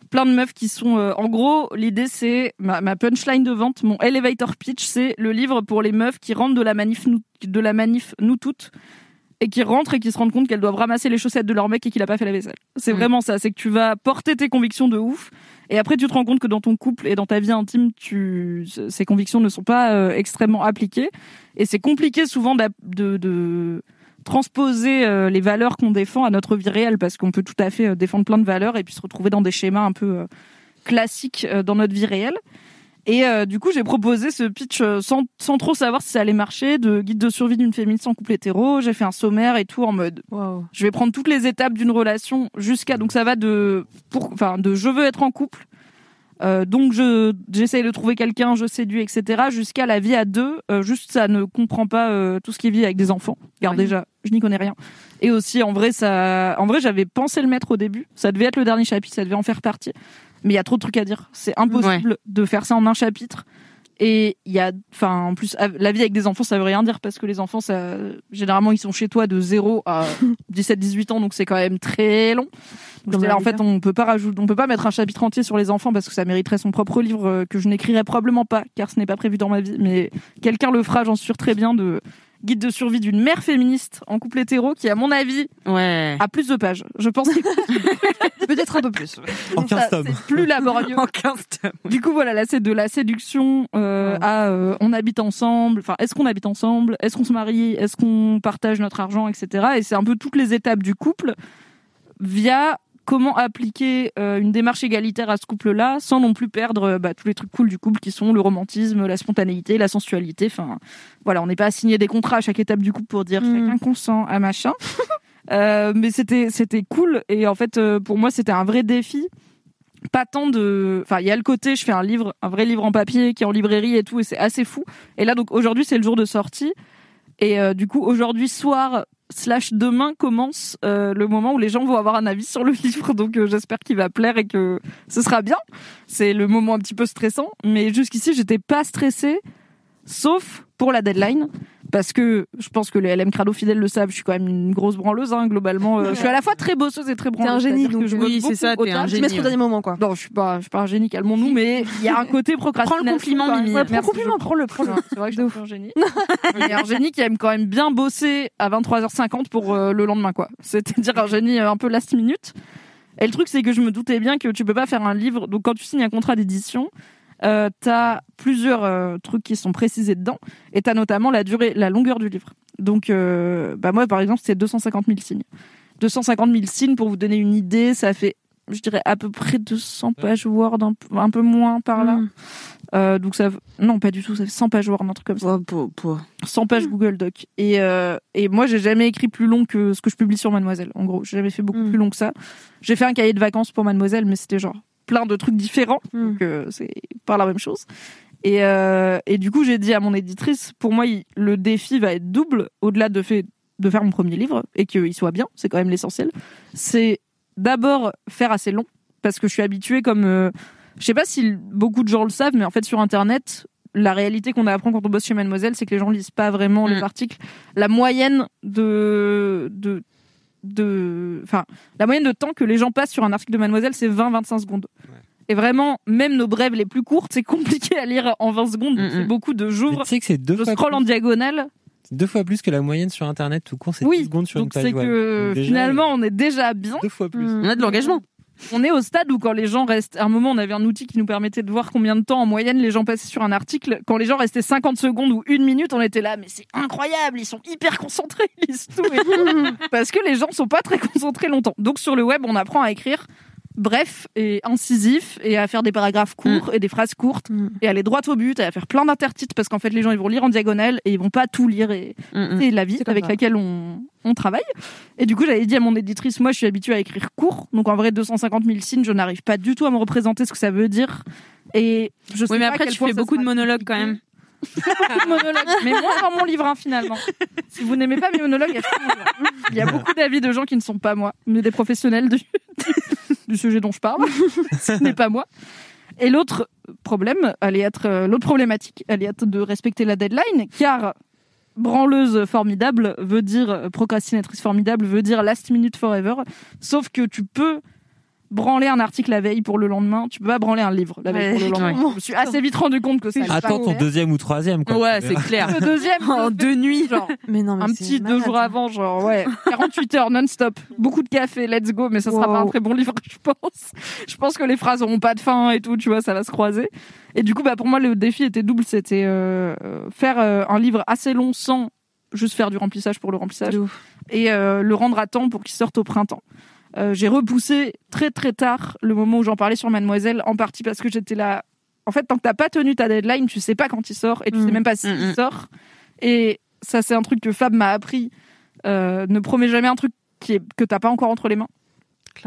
plein de meufs qui sont euh, en gros l'idée c'est ma, ma punchline de vente mon elevator pitch c'est le livre pour les meufs qui rentrent de la manif nous, de la manif nous toutes et qui rentrent et qui se rendent compte qu'elles doivent ramasser les chaussettes de leur mec et qu'il a pas fait la vaisselle c'est Mm. vraiment ça c'est que tu vas porter tes convictions de ouf et après tu te rends compte que dans ton couple et dans ta vie intime tu ces convictions ne sont pas euh, extrêmement appliquées et c'est compliqué souvent de transposer euh, les valeurs qu'on défend à notre vie réelle parce qu'on peut tout à fait euh, défendre plein de valeurs et puis se retrouver dans des schémas un peu euh, classiques dans notre vie réelle. Et euh, du coup, j'ai proposé ce pitch sans, sans trop savoir si ça allait marcher, de guide de survie d'une féministe en couple hétéro. J'ai fait un sommaire et tout en mode, Wow. je vais prendre toutes les étapes d'une relation jusqu'à donc ça va de pour enfin de je veux être en couple euh, donc je j'essaye de trouver quelqu'un je séduis etc jusqu'à la vie à deux. Euh, juste ça ne comprend pas euh, tout ce qui vit avec des enfants. Car déjà je n'y connais rien. Et aussi en vrai ça en vrai j'avais pensé le mettre au début. Ça devait être le dernier chapitre ça devait en faire partie. Mais il y a trop de trucs à dire. C'est impossible de faire ça en un chapitre et il y a, enfin, en plus, la vie avec des enfants, ça veut rien dire parce que les enfants, ça, généralement, ils sont chez toi de 0 à *laughs* 17, 18 ans, donc c'est quand même très long. Donc là, en fait, on peut pas rajouter, on peut pas mettre un chapitre entier sur les enfants parce que ça mériterait son propre livre euh, que je n'écrirai probablement pas car ce n'est pas prévu dans ma vie, mais quelqu'un le fera, j'en suis sûre très bien de guide de survie d'une mère féministe en couple hétéro qui, à mon avis, Ouais. a plus de pages. Je pense qu'il *laughs* Peut-être un peu plus. En 15 ça, tomes. c'est plus laborieux. *laughs* En 15 tomes. Du coup, voilà, là, c'est de la séduction euh, à euh, on habite ensemble. Enfin, est-ce qu'on habite ensemble? Est-ce qu'on se marie? Est-ce qu'on partage notre argent, etc. Et c'est un peu toutes les étapes du couple via comment appliquer euh, une démarche égalitaire à ce couple-là sans non plus perdre euh, bah, tous les trucs cool du couple qui sont le romantisme, la spontanéité, la sensualité. Enfin, voilà, on n'est pas à signer des contrats à chaque étape du couple pour dire Mm. chacun consent à machin. *laughs* Euh, mais c'était c'était cool et en fait pour moi c'était un vrai défi pas tant de enfin il y a le côté je fais un livre un vrai livre en papier qui est en librairie et tout et c'est assez fou et là donc aujourd'hui c'est le jour de sortie et euh, du coup aujourd'hui soir slash demain commence euh, le moment où les gens vont avoir un avis sur le *laughs* livre. Donc euh, j'espère qu'il va plaire et que ce sera bien. C'est le moment un petit peu stressant. Mais jusqu'ici j'étais pas stressée sauf pour la deadline parce que je pense que les LM Crado fidèles le savent, je suis quand même une grosse branleuse, hein, globalement. Euh, je suis à la fois très bosseuse et très T'es branleuse. un génie, donc je oui, c'est ça, au t'es un génie, mets au dernier moment, quoi. Non, je suis pas, je suis pas un génie, calmons-nous, mais *laughs* il y a un côté procrastination. Prends le compliment. Mimi. Ouais, Prends le compliment, prends-le, prends-le. c'est vrai que je suis un génie. Il y a un génie qui aime quand même bien bosser à 23h50 pour euh, le lendemain, quoi. C'est-à-dire un génie euh, un peu last minute. Et le truc, c'est que je me doutais bien que tu peux pas faire un livre. Donc, quand tu signes un contrat d'édition, euh, t'as plusieurs euh, trucs qui sont précisés dedans. Et t'as notamment la durée, la longueur du livre. Donc, euh, bah moi, par exemple, c'est 250 000 signes. 250 000 signes, pour vous donner une idée, ça fait, je dirais, à peu près 200 pages Word, un, peu- un peu moins par là. Mm. Euh, donc ça, non pas du tout, ça fait 100 pages Word, un truc comme ça. 100 pages Google Doc. Et, euh, et moi, j'ai jamais écrit plus long que ce que je publie sur Mademoiselle. En gros, j'ai jamais fait beaucoup Mm. plus long que ça. J'ai fait un cahier de vacances pour Mademoiselle, mais c'était genre plein de trucs différents. Mm. Donc euh, c'est pas la même chose. Et, euh, et du coup, j'ai dit à mon éditrice, pour moi, il- le défi va être double, au-delà de, fait, de faire mon premier livre et qu'il soit bien, c'est quand même l'essentiel. C'est d'abord faire assez long, parce que je suis habituée comme... euh, je sais pas si beaucoup de gens le savent, mais en fait, sur Internet, la réalité qu'on apprend quand on bosse chez Mademoiselle, c'est que les gens lisent pas vraiment les Mm. articles. La moyenne de... de de enfin la moyenne de temps que les gens passent sur un article de Mademoiselle c'est 20-25 secondes et vraiment même nos brèves les plus courtes c'est compliqué à lire en 20 secondes Mm, c'est mm. beaucoup de jours Tu sais que c'est deux je fois, scroll en plus, diagonale deux fois plus que la moyenne sur Internet tout court, c'est oui 10 secondes sur donc une page que Donc finalement on est déjà bien Deux fois plus. Mm. On a de l'engagement. On est au stade où quand les gens restent, à un moment on avait un outil qui nous permettait de voir combien de temps en moyenne les gens passaient sur un article. Quand les gens restaient 50 secondes ou une minute, on était là, mais c'est incroyable, ils sont hyper concentrés, ils lisent tout. et tout. *laughs* Parce que les gens sont pas très concentrés longtemps. Donc sur le web, on apprend à écrire bref et incisif et à faire des paragraphes courts et des phrases courtes Mm. et aller droit au but et à faire plein d'intertitres parce qu'en fait les gens ils vont lire en diagonale et ils vont pas tout lire et Mm, mm. c'est la vie avec ça. laquelle on, on travaille. Et du coup, j'avais dit à mon éditrice, moi, je suis habituée à écrire court. Donc, en vrai, 250 000 signes, je n'arrive pas du tout à me représenter ce que ça veut dire. Et je sais Oui, mais après, tu fais beaucoup de monologues quand même. beaucoup de monologues. Mais moins dans mon livre, hein, finalement. Si vous n'aimez pas mes monologues. Il y a beaucoup d'avis de gens qui ne sont pas moi, mais des professionnels du, du sujet dont je parle. *laughs* Ce n'est pas moi. Et l'autre problème allait être, euh, l'autre problématique allait être de respecter la deadline, car branleuse formidable veut dire, euh, procrastinatrice formidable veut dire last minute forever. Sauf que tu peux branler un article la veille pour le lendemain, tu peux pas branler un livre la veille Ouais. pour le lendemain. Ouais. Je me suis assez vite rendu compte que ça Attends ton deuxième ou troisième. Quoi. Ouais, c'est clair. Le deuxième, En deux nuits. genre, Mais non, mais un petit deux jours avant, genre ouais, 48 heures non-stop, beaucoup de café, let's go, mais ça sera Wow. pas un très bon livre, *laughs* je pense. Je pense que les phrases auront pas de fin et tout, tu vois, ça va se croiser. Et du coup, bah pour moi, le défi était double, c'était euh, faire euh, un livre assez long sans juste faire du remplissage pour le remplissage et euh, le rendre à temps pour qu'il sorte au printemps. Euh, j'ai repoussé très très tard le moment où j'en parlais sur Mademoiselle, en partie parce que j'étais là. En fait, tant que t'as pas tenu ta deadline, tu sais pas quand il sort et tu Mm. sais même pas s'il Mm, mm. sort. Et ça, c'est un truc que Fab m'a appris. Euh, ne promets jamais un truc qui est, que t'as pas encore entre les mains.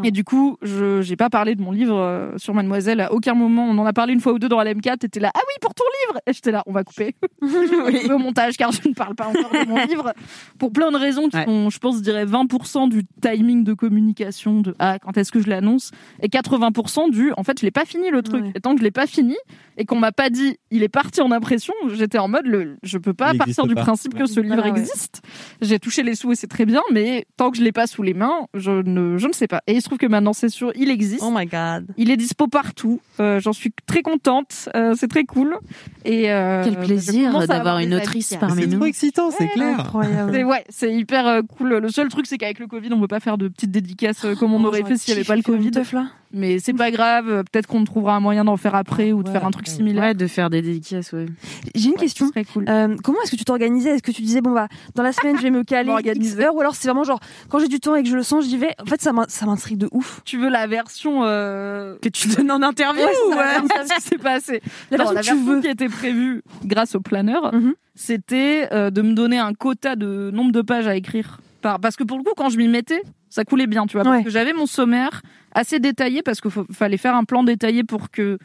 Et du coup, je j'ai pas parlé de mon livre euh, sur Mademoiselle à aucun moment. On en a parlé une fois ou deux dans LM4. T'étais là, ah oui, pour ton livre. Et j'étais là, on va *laughs* couper Oui. au montage car je ne parle pas encore de mon *laughs* livre pour plein de raisons qui Ouais. sont, je pense, je dirais 20% du timing de communication de ah quand est-ce que je l'annonce et 80% du en fait je l'ai pas fini le truc Ouais. et tant que je l'ai pas fini et qu'on m'a pas dit il est parti en impression j'étais en mode le je peux pas partir du principe que ce livre existe j'ai touché les sous et c'est très bien mais tant que je l'ai pas sous les mains je ne je ne sais pas et il se trouve que maintenant c'est sûr il existe Oh my god. il est dispo partout. Euh, J'en suis très contente. Euh, c'est très cool. Et euh, Quel plaisir d'avoir avoir une autrice parmi C'est nous. trop excitant, c'est clair. Incroyable. C'est ouais, c'est hyper euh, cool. Le seul truc, c'est qu'avec le Covid, on peut pas faire de petites dédicaces euh, comme on Oh, aurait fait s'il y avait pas le Covid. teuf, là. Mais c'est pas grave. euh, Peut-être qu'on trouvera un moyen d'en faire après ou de Ouais, faire un truc similaire. Ouais, de faire des dédicaces, ouais. J'ai une Ouais, question. cool. Euh, comment est-ce que tu t'organisais? Est-ce que tu disais bon bah dans la semaine je vais me *laughs* caler X heures ou alors c'est vraiment genre quand j'ai du temps et que je le sens j'y vais. En fait ça m'in- ça m'intrigue de ouf. Tu veux la version euh... Que tu donnes en interview Ouais, ou c'est ouais? ça, ça, c'est pas assez. La Non, version la que tu version veux. qui était prévue grâce au planeur, Mhm. c'était euh, de me donner un quota de nombre de pages à écrire. Par... Parce que pour le coup, quand je m'y mettais, ça coulait bien, tu vois. Parce que j'avais mon sommaire assez détaillé parce qu'il fallait faire un plan détaillé pour que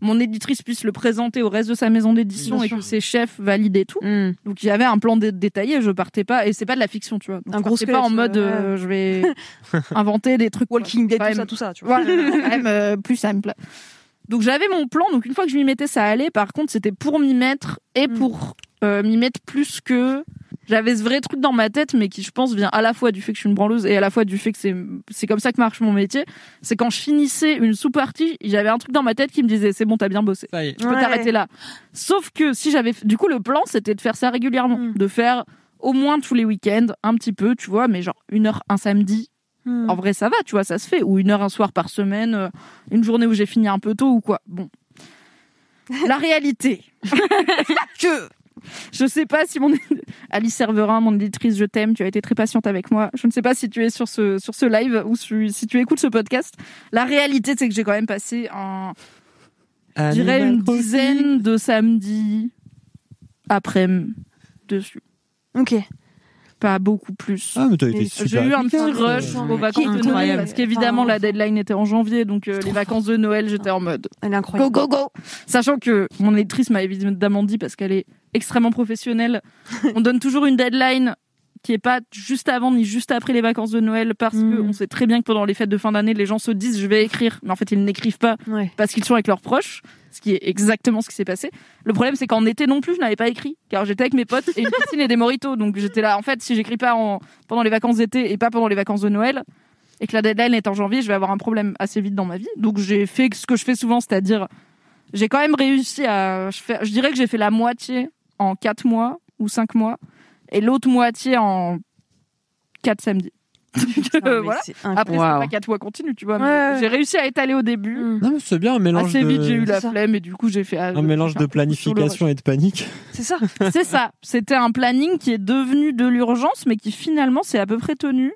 mon éditrice puisse le présenter au reste de sa maison d'édition et sûr. que ses chefs valident et tout. Hmm. Donc il y avait un plan dé- détaillé, je partais pas et c'est pas de la fiction, tu vois. Donc, Un je gros partais pas en mode ouais. euh, je vais *laughs* inventer des trucs Walking Dead tout même. ça tout ça tu vois. même euh, plus simple. Donc j'avais mon plan, donc une fois que je m'y mettais, ça allait. Par contre, c'était pour m'y mettre et Mm. pour euh, m'y mettre plus que j'avais ce vrai truc dans ma tête, mais qui je pense vient à la fois du fait que je suis une branleuse et à la fois du fait que c'est c'est comme ça que marche mon métier. C'est quand je finissais une sous-partie, j'avais un truc dans ma tête qui me disait c'est bon, t'as bien bossé. Ça y est. Tu peux Ouais. t'arrêter là. Sauf que si j'avais, du coup, le plan, c'était de faire ça régulièrement, Mm. de faire au moins tous les week-ends, un petit peu, tu vois, mais genre une heure un samedi. Hmm. En vrai, ça va, tu vois, ça se fait. Ou une heure un soir par semaine, euh, une journée où j'ai fini un peu tôt ou quoi. Bon. *laughs* La réalité. que je sais pas si mon *laughs* Alice Serverin, mon éditrice, je t'aime, tu as été très patiente avec moi. Je ne sais pas si tu es sur ce sur ce live ou si si tu écoutes ce podcast. La réalité, c'est que j'ai quand même passé un je dirais une Crossing. dizaine de samedis après dessus. Ok. Pas beaucoup plus. Ah, mais t'as été super J'ai eu un petit rush euh, aux vacances de Noël parce qu'évidemment la deadline était en janvier donc euh, les vacances de Noël j'étais en mode Elle est go incroyable. go go sachant que mon éditrice m'a évidemment dit parce qu'elle est extrêmement professionnelle *laughs* on donne toujours une deadline qui est pas juste avant ni juste après les vacances de Noël parce que Mm. on sait très bien que pendant les fêtes de fin d'année les gens se disent je vais écrire mais en fait ils n'écrivent pas Ouais. parce qu'ils sont avec leurs proches, ce qui est exactement ce qui s'est passé. Le problème, c'est qu'en été non plus, je n'avais pas écrit, car j'étais avec mes potes et une *laughs* piscine et des moritos. Donc j'étais là, en fait, si j'écris pas en, pendant les vacances d'été et pas pendant les vacances de Noël, et que la deadline est en janvier, je vais avoir un problème assez vite dans ma vie. Donc j'ai fait ce que je fais souvent, c'est-à-dire, j'ai quand même réussi à, je, fais- je dirais que j'ai fait la moitié en quatre mois ou cinq mois, et l'autre moitié en quatre samedis. *laughs* Donc, Ah, euh, voilà. c'est incroyable. Après, Wow. c'est pas quatre mois continu, tu vois. mais Ouais, ouais. J'ai réussi à étaler au début. Hmm. Non, mais c'est bien un mélange Assez de... vite, j'ai eu la flemme et du coup, j'ai fait. ah, un mélange de planification et de panique. C'est ça. C'est ça. C'était un planning qui est devenu de l'urgence, mais qui finalement s'est à peu près tenu.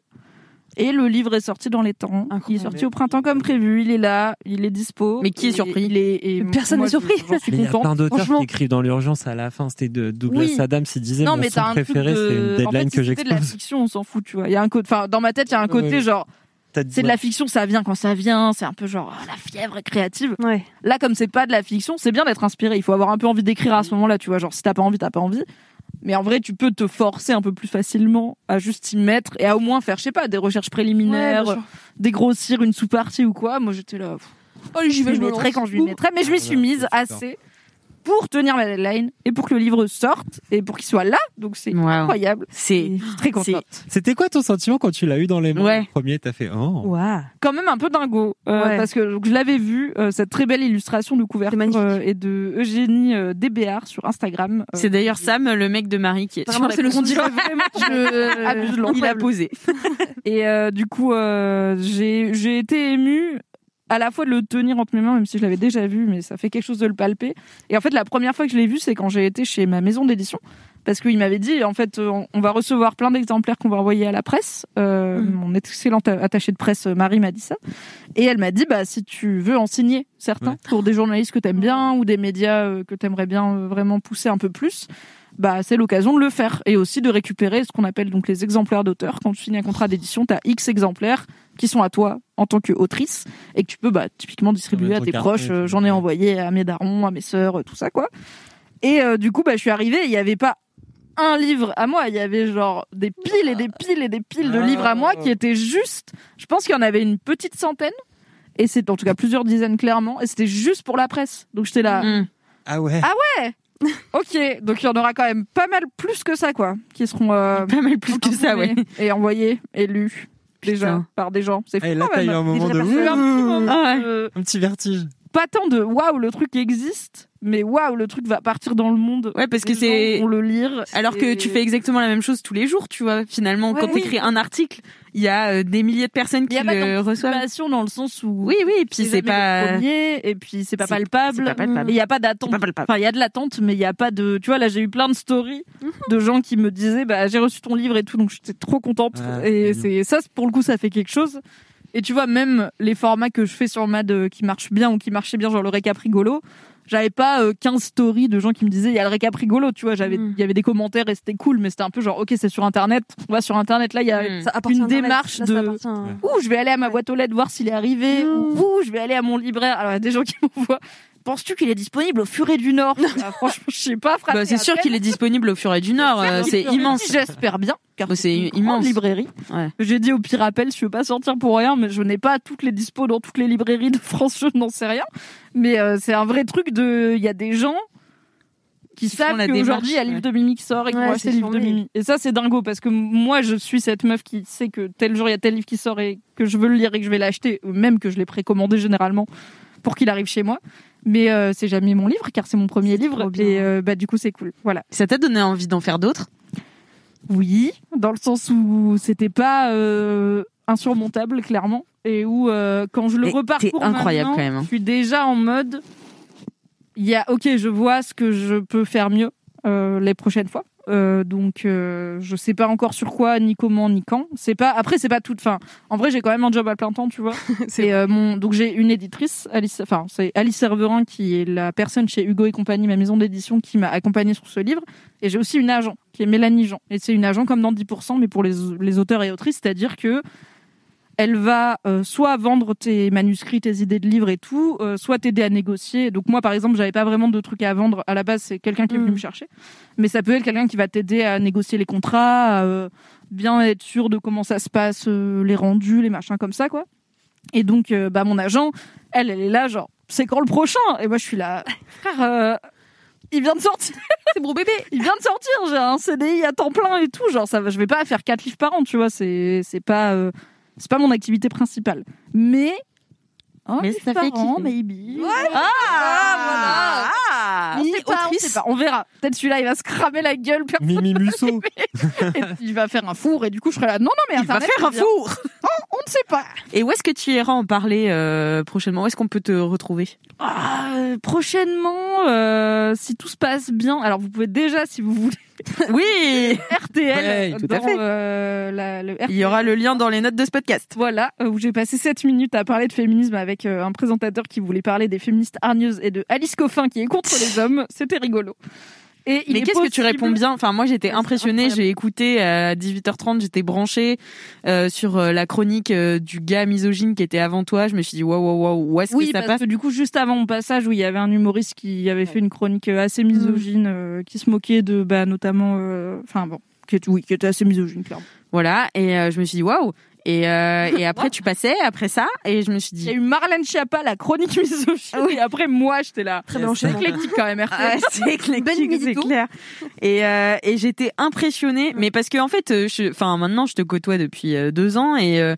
Et le livre est sorti dans les temps. Il est sorti au printemps comme prévu. Il est là, il est dispo. Mais qui est surpris il est, et Personne n'est surpris. il y a plein d'auteurs qui écrivent dans l'urgence à la fin. C'était de Douglas Oui. Adams. Il disait non, mon mais son t'as un truc préféré, c'est une de. deadline en fait, que si c'était de la fiction, on s'en fout, tu vois. Il y a un côté. Enfin, dans ma tête, il y a un côté Ouais. genre. T'as dit- C'est de la fiction, ça vient quand ça vient. C'est un peu genre la fièvre créative. Ouais. Là, comme c'est pas de la fiction, c'est bien d'être inspiré. Il faut avoir un peu envie d'écrire à ce moment-là, tu vois. Genre, si t'as pas envie, t'as pas envie. Mais en vrai, tu peux te forcer un peu plus facilement à juste t'y mettre et à au moins faire, je sais pas, des recherches préliminaires, Ouais, dégrossir une sous-partie ou quoi. Moi, j'étais là. pff, Allez, j'y je m'y mettrai quand je m'y mettrai. Mais je m'y suis mise assez pour tenir ma deadline et pour que le livre sorte et pour qu'il soit là. Donc, c'est Wow. incroyable. C'est très contente. C'était quoi ton sentiment quand tu l'as eu dans les mains Ouais. le premier? T'as fait oh. Waouh. quand même un peu dingo euh, Ouais. parce que donc, je l'avais vu euh, cette très belle illustration de couverture euh, et de Eugénie euh, Débéard sur Instagram. Euh, C'est d'ailleurs Sam, le mec de Marie, qui est Vraiment, c'est le son- vraiment je *laughs* Il a posé. *laughs* Et euh, du coup, euh, j'ai j'ai été émue à la fois de le tenir entre mes mains, même si je l'avais déjà vu, mais ça fait quelque chose de le palper. Et en fait, la première fois que je l'ai vu, c'est quand j'ai été chez ma maison d'édition. Parce qu'il m'avait dit, en fait, on on va recevoir plein d'exemplaires qu'on va envoyer à la presse. Euh, Mhm. Mon excellente attachée de presse, Marie, m'a dit ça. Et elle m'a dit, bah, si tu veux en signer certains Ouais. pour des journalistes que t'aimes bien ou des médias euh, que t'aimerais bien euh, vraiment pousser un peu plus, bah, c'est l'occasion de le faire. Et aussi de récupérer ce qu'on appelle donc les exemplaires d'auteur. Quand tu signes un contrat d'édition, t'as X exemplaires qui sont à toi en tant qu'autrice et que tu peux, bah, typiquement distribuer Ouais, à tes proches. Euh. J'en ai envoyé à mes darons, à mes sœurs, euh, tout ça, quoi. Et euh, du coup, bah, je suis arrivée, il y avait pas un livre à moi, il y avait genre des piles et des piles et des piles de livres à moi qui étaient juste, je pense qu'il y en avait une petite centaine, et c'est en tout cas plusieurs dizaines clairement, et c'était juste pour la presse. Donc j'étais là, Mm. Ah ouais. ok, donc il y en aura quand même pas mal plus que ça, quoi, qui seront euh, Pas mal plus que ça, ouais. et envoyés et lus déjà Putain. par des gens. C'est fou Et là, t'as eu un moment de J'ai eu un petit moment Ah ouais. de- un petit vertige. Pas tant de waouh le truc existe, mais waouh le truc va partir dans le monde. Ouais, parce que c'est- vont le lire. Alors que tu fais exactement la même chose tous les jours, tu vois. Finalement, Ouais, quand oui. t'écris un article, il y a euh, des milliers de personnes Il qui y a pas le reçoivent. d'anticipation dans le sens où Oui, oui, et puis c'est pas. premier et puis c'est pas palpable. pas Il y a pas d'attente. Enfin, il y a de l'attente, mais il y a pas de. Tu vois, là, j'ai eu plein de stories de gens qui me disaient, bah, j'ai reçu ton livre et tout, donc j'étais trop contente. Ah, et c'est ça, pour le coup, ça fait quelque chose. Et tu vois, même les formats que je fais sur Mad euh, qui marchent bien ou qui marchaient bien, genre le récap rigolo, j'avais pas euh, 15 stories de gens qui me disaient, il y a le récap rigolo, tu vois, j'avais, Mm. il y avait des commentaires et c'était cool, mais c'était un peu genre, ok, c'est sur Internet, on va sur Internet, là, il y a Mm. Une démarche Là, de- Ouh, je vais aller à ma boîte aux lettres voir s'il est arrivé. Ou ouh, je vais aller à mon libraire. Alors, il y a des gens qui *laughs* m'envoient. Penses-tu qu'il est disponible au Furet du Nord Ah, Franchement, je sais pas. Bah, c'est sûr qu'il est disponible au Furet du Nord. euh, c'est immense. J'espère bien. Car Bah, c'est une immense. librairie. Ouais. J'ai dit au pire appel, je veux pas sortir pour rien, mais je n'ai pas toutes les dispos dans toutes les librairies de France, je n'en sais rien. Mais euh, c'est un vrai truc de. Il y a des gens qui, Qui savent qu'aujourd'hui il y a livre de Mimi qui sort et qui Ouais, acheter c'est le livre de. Mimi. Et ça c'est dingo parce que moi je suis cette meuf qui sait que tel jour il y a tel livre qui sort et que je veux le lire et que je vais l'acheter, même que je l'ai précommandé généralement pour qu'il arrive chez moi. Mais euh, c'est jamais mon livre car c'est mon premier livre et euh, bah du coup c'est cool. Voilà. Ça t'a donné envie d'en faire d'autres? Oui, dans le sens où c'était pas euh, insurmontable clairement et où euh, quand je le pour incroyable quand même, hein. je suis déjà en mode il y a ok je vois ce que je peux faire mieux euh, les prochaines fois Euh, donc euh, je sais pas encore sur quoi ni comment ni quand. C'est pas après c'est pas toute fin en vrai j'ai quand même un job à plein temps tu vois. *laughs* C'est euh, mon donc j'ai une éditrice Alice enfin c'est Alice Serverin qui est la personne chez Hugo et compagnie ma maison d'édition qui m'a accompagnée sur ce livre. Et j'ai aussi une agent qui est Mélanie Jean. Et c'est une agent comme dans 10% mais pour les, les auteurs et autrices c'est-à-dire que elle va euh, soit vendre tes manuscrits, tes idées de livres et tout, euh, soit t'aider à négocier. Donc moi, par exemple, j'avais pas vraiment de trucs à vendre. À la base, c'est quelqu'un qui est venu Mm. me chercher, mais ça peut être quelqu'un qui va t'aider à négocier les contrats, à euh, bien être sûr de comment ça se passe, les rendus, les machins comme ça, quoi. Et donc, bah mon agent, elle, elle est là, genre, c'est quand le prochain? Et moi, je suis là, frère. il vient de sortir. *laughs* C'est mon bébé. Il vient de sortir. J'ai un CDI à temps plein et tout. Genre, ça, je vais pas faire quatre livres par an, tu vois. C'est, c'est pas, euh, c'est pas mon activité principale. Mais, un Mais ça par fait maybe. Ah, Ah, voilà. on sait pas, on sait pas. On verra. Peut-être celui-là, il va se cramer la gueule. Mimi Musso. *laughs* et il va faire un four et du coup, je serai là. Non, non, mais Il va Internet, faire un four. *laughs* On ne sait pas. Et où est-ce que tu iras en parler euh, prochainement? Où est-ce qu'on peut te retrouver? Ah, euh, prochainement, euh, si tout se passe bien, alors vous pouvez déjà, si vous voulez, *laughs* Oui, RTL, Ouais, tout à dans, fait. euh, la- le il y aura le lien dans les notes de ce podcast. Voilà, euh, où j'ai passé 7 minutes à parler de féminisme avec euh, un présentateur qui voulait parler des féministes hargneuses et de Alice Coffin qui est contre les *laughs* hommes. C'était rigolo. Et il Mais est qu'est-ce que tu réponds bien? Enfin, moi, j'étais impressionnée. J'ai écouté à 18h30, j'étais branchée euh, sur euh, la chronique euh, du gars misogyne qui était avant toi. Je me suis dit, waouh, waouh, waouh, où est-ce Oui, que ça parce passe? que du coup, juste avant mon passage, où il y avait un humoriste qui avait fait une chronique euh, assez misogyne, euh, qui se moquait de, bah, notamment, euh, enfin bon, qui oui, qui était assez misogyne, clairement. Voilà, et euh, je me suis dit, waouh. Et, euh, et après, tu passais, après ça, et je me suis Il y a dit, eu Marlène Schiappa, la chronique misogyne, et après, moi, j'étais là. Très bien C'est éclectique quand même. Ah, c'est éclectique, c'est clair. Et, euh, et j'étais impressionnée, mais parce que en fait, euh, je, enfin maintenant je te côtoie depuis euh, deux ans et euh,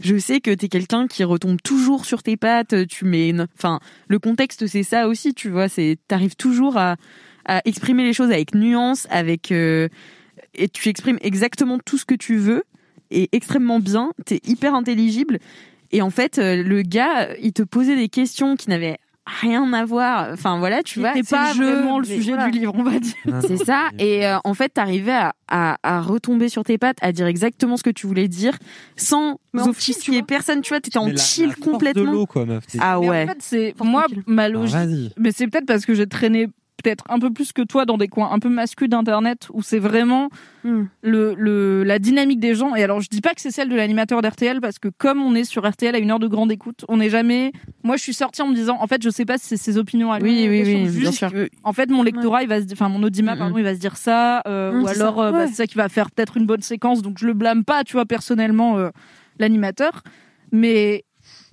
je sais que t'es quelqu'un qui retombe toujours sur tes pattes. Tu mets, une- enfin le contexte c'est ça aussi, tu vois, c'est t'arrives toujours à, à exprimer les choses avec nuance, avec euh, et tu exprimes exactement tout ce que tu veux et extrêmement bien. T'es hyper intelligible et en fait euh, le gars il te posait des questions qui n'avaient rien à voir. Enfin voilà, tu vois, c'est pas jeu, vraiment le sujet voilà. du livre, on va dire. C'est ça. Et euh, en fait, t'arrivais à, à, à retomber sur tes pattes, à dire exactement ce que tu voulais dire, sans offusquer personne. Tu vois, t'étais en la- chill la de complètement. l'eau, quoi, meuf. Ah Mais ouais. en fait, c'est moi ma Ah, logique. Mais c'est peut-être parce que j'ai traîné peut-être un peu plus que toi dans des coins un peu masculins d'internet où c'est vraiment le, le la dynamique des gens. Et alors je dis pas que c'est celle de l'animateur d'RTL parce que comme on est sur RTL à une heure de grande écoute, on n'est jamais. Moi, je suis sortie en me disant, en fait, je sais pas si c'est ses opinions à lui. Oui, oui, oui, bien sûr. que, En fait, mon lectorat, il va se, enfin mon audimat, Mhm. pardon, il va se dire ça, euh, ou c'est alors ça. euh, bah, c'est ça qui va faire peut-être une bonne séquence. Donc je le blâme pas, tu vois, personnellement euh, l'animateur, mais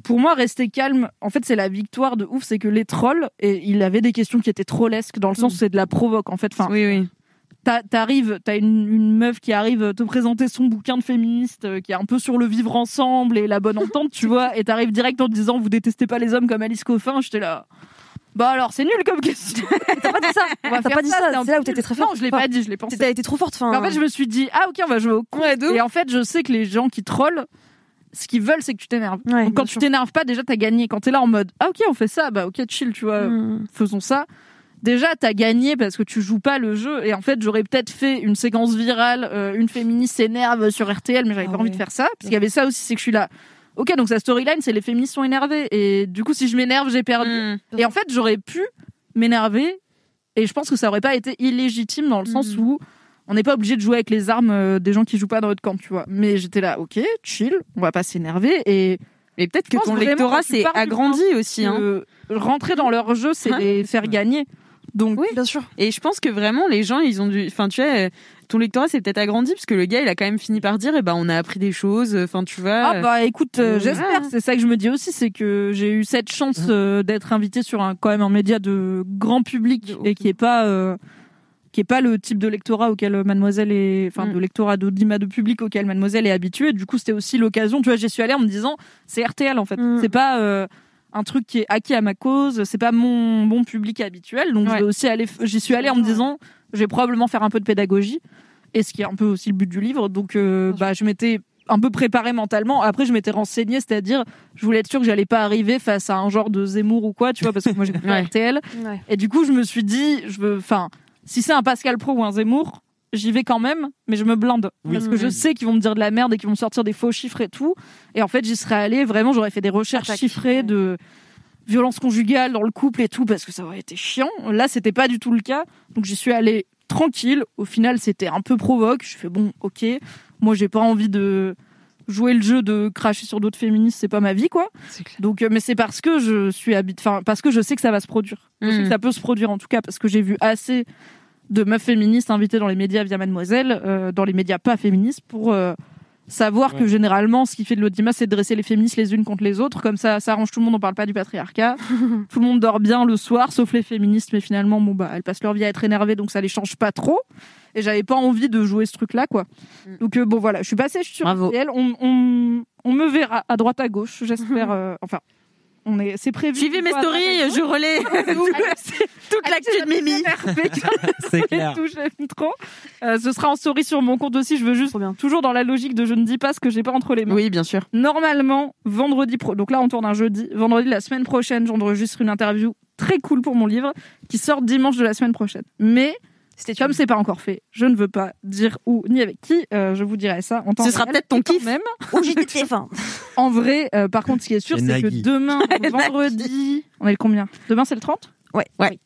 pour moi, rester calme, en fait, c'est la victoire de ouf. C'est que les trolls, et il avait des questions qui étaient trollesques dans le sens où c'est de la provoque, en fait. Enfin, Oui, oui. t'a- t'arrives, t'as une, une meuf qui arrive te présenter son bouquin de féministe, euh, qui est un peu sur le vivre ensemble et la bonne entente, tu vois, et t'arrives direct en te disant, vous détestez pas les hommes comme Alice Coffin. J'étais là. Bah alors, c'est nul comme question. *laughs* T'as pas dit ça. T'as pas dit ça. un C'est là où t'étais très Non, forte. je l'ai pas dit, je l'ai pensé. T'as été trop forte. Mais en fait, je me suis dit, ah ok, on va jouer au con. Et en fait, je sais que les gens qui trollent, ce qu'ils veulent, c'est que tu t'énerves. Ouais, Donc quand tu t'énerves pas, déjà t'as gagné. Quand t'es là en mode, ah ok, on fait ça, bah ok, chill, tu vois, Hmm. faisons ça. Déjà, t'as gagné parce que tu joues pas le jeu. Et en fait, j'aurais peut-être fait une séquence virale, euh, une féministe s'énerve sur RTL, mais j'avais Ah pas envie de faire ça. Parce qu'il y avait ça aussi, c'est que je suis là. Ok, donc sa storyline, c'est les féministes sont énervées. Et du coup, si je m'énerve, j'ai perdu. Mm. Et en fait, j'aurais pu m'énerver. Et je pense que ça aurait pas été illégitime dans le sens où on n'est pas obligé de jouer avec les armes euh, des gens qui jouent pas dans notre camp, tu vois. Mais j'étais là, ok, chill, on va pas s'énerver. Et peut-être que ton lectorat s'est agrandi aussi. Hein. rentrer dans leur jeu, c'est Ouais. les faire gagner. Donc, Oui, bien sûr. Et je pense que vraiment les gens, ils ont dû. Enfin, tu vois, ton lectorat s'est peut-être agrandi parce que le gars, il a quand même fini par dire, eh ben, on a appris des choses. Enfin, tu vois. Ah bah écoute, euh, j'espère. ouais. C'est ça que je me dis aussi, c'est que j'ai eu cette chance euh, d'être invitée sur un quand même un média de grand public et qui est pas euh, qui est pas le type de lectorat auquel Mademoiselle est, enfin Mm. de lectorat d'audimat de public auquel Mademoiselle est habituée. Du coup, c'était aussi l'occasion. Tu vois, j'y suis allée en me disant, c'est RTL en fait. Mm. C'est pas euh, un truc qui est acquis à ma cause. C'est pas mon bon public habituel. Donc, je Ouais. vais aussi aller. J'y suis allée en me disant, je vais probablement faire un peu de pédagogie, et ce qui est un peu aussi le but du livre. Donc, euh, bah, je m'étais un peu préparée mentalement. Après, je m'étais renseignée, c'est-à-dire, je voulais être sûre que j'allais pas arriver face à un genre de Zemmour ou quoi, tu vois, parce que moi j'ai *laughs* Ouais. RTL. Ouais. Et du coup, je me suis dit, je veux, enfin, si c'est un Pascal Pro ou un Zemmour, j'y vais quand même, mais je me blinde. Oui. Parce que je sais qu'ils vont me dire de la merde et qu'ils vont me sortir des faux chiffres et tout. Et en fait, j'y serais allée, vraiment, j'aurais fait des recherches Attaque. chiffrées de violence conjugale dans le couple et tout, parce que ça aurait été chiant. Là, c'était pas du tout le cas. Donc, j'y suis allée tranquille. Au final, c'était un peu provoque. Je fais, bon, ok. Moi, j'ai pas envie de jouer le jeu de cracher sur d'autres féministes, c'est pas ma vie, quoi. Donc, euh, mais c'est parce que je suis habite, enfin, parce que je sais que ça va se produire. Je sais que ça peut se produire en tout cas, parce que j'ai vu assez de meufs féministes invitées dans les médias via Mademoiselle, euh, dans les médias pas féministes, pour euh, savoir que généralement, ce qui fait de l'audimat, c'est de dresser les féministes les unes contre les autres. Comme ça, ça arrange tout le monde, on parle pas du patriarcat. *laughs* tout le monde dort bien le soir, sauf les féministes, mais finalement, bon, bah, elles passent leur vie à être énervées, donc ça les change pas trop. Et j'avais pas envie de jouer ce truc-là, quoi. Mm. Donc, euh, bon, voilà, je suis passée sur. RTL. On, on, on me verra à droite, à gauche, j'espère. *laughs* euh, enfin, on est, c'est prévu. Suivez mes stories, je relais *laughs* *laughs* toute l'actu de Mimi. *laughs* C'est clair. tout, j'aime trop. Euh, ce sera en story sur mon compte aussi. Je veux juste, bien. toujours dans la logique de je ne dis pas ce que j'ai pas entre les mains. Oui, bien sûr. Normalement, vendredi pro. Donc là, on tourne un jeudi. Vendredi de la semaine prochaine, j'enregistre une interview très cool pour mon livre qui sort dimanche de la semaine prochaine. Mais C'était comme c'est pas encore fait, je ne veux pas dire où ni avec qui. euh, je vous dirai ça en temps Ce sera peut-être ton kiff. Même. au JTF1. *laughs* En vrai, euh, par contre, ce qui est sûr, c'est que demain, *laughs* vendredi, on est le combien? Demain, c'est le 30 Ouais. Ouais.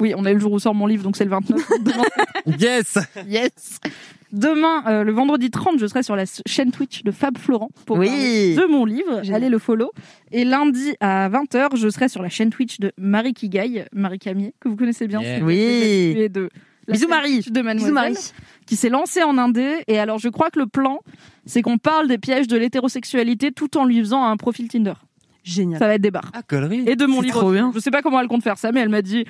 Oui, on a eu le jour où sort mon livre, donc c'est le 29. Demain, *laughs* Yes Yes. Demain, euh, le vendredi 30, je serai sur la chaîne Twitch de Fab Florent pour Oui. parler de mon livre. Allez le follow. Et lundi à 20h, je serai sur la chaîne Twitch de Marie Kigaille, Marie Camier, que vous connaissez bien. Yeah. Oui. et de Bisous, Marie. De Bisous Marie. qui s'est lancée en indé. Et alors, je crois que le plan, c'est qu'on parle des pièges de l'hétérosexualité tout en lui faisant un profil Tinder. Génial. Ça va être des barres. Ah, collerie. Et de mon C'est livre. trop bien. Je sais pas comment elle compte faire ça, mais elle m'a dit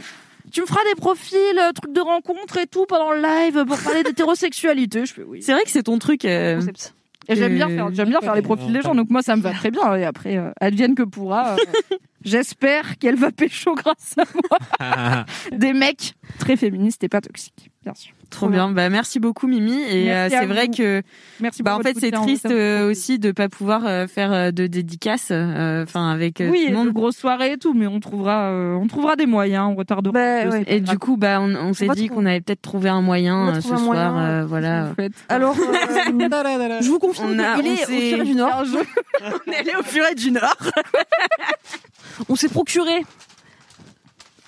Tu me feras des profils, euh, trucs de rencontres et tout pendant le live pour parler *laughs* d'hétérosexualité. Je fais oui. C'est vrai que c'est ton truc. euh, Concept. Et j'aime bien Euh, faire, j'aime bien faire les profils des gens, donc moi ça me va très bien. Et après, euh, advienne que pourra. euh, *laughs* J'espère qu'elle va pécho grâce à moi. *laughs* Des mecs très féministes et pas toxiques, bien sûr. Trop bien. Bah merci beaucoup Mimi. Et euh, c'est vrai vous. que Merci. bah en fait c'est triste euh, beaucoup aussi de pas pouvoir euh, faire de dédicaces. euh, Enfin avec Oui, tout et le monde. grosses soirées et tout, mais on trouvera, euh, on trouvera des moyens, on retardera. Bah, ouais. Et grave. du coup bah on, on s'est dit qu'on avait peut-être trouvé un moyen euh, ce un soir. moyen, euh, voilà. *laughs* Alors, *laughs* je vous confirme On a- on est au Furet du Nord. *laughs* On est allé au furet du Nord. On s'est procuré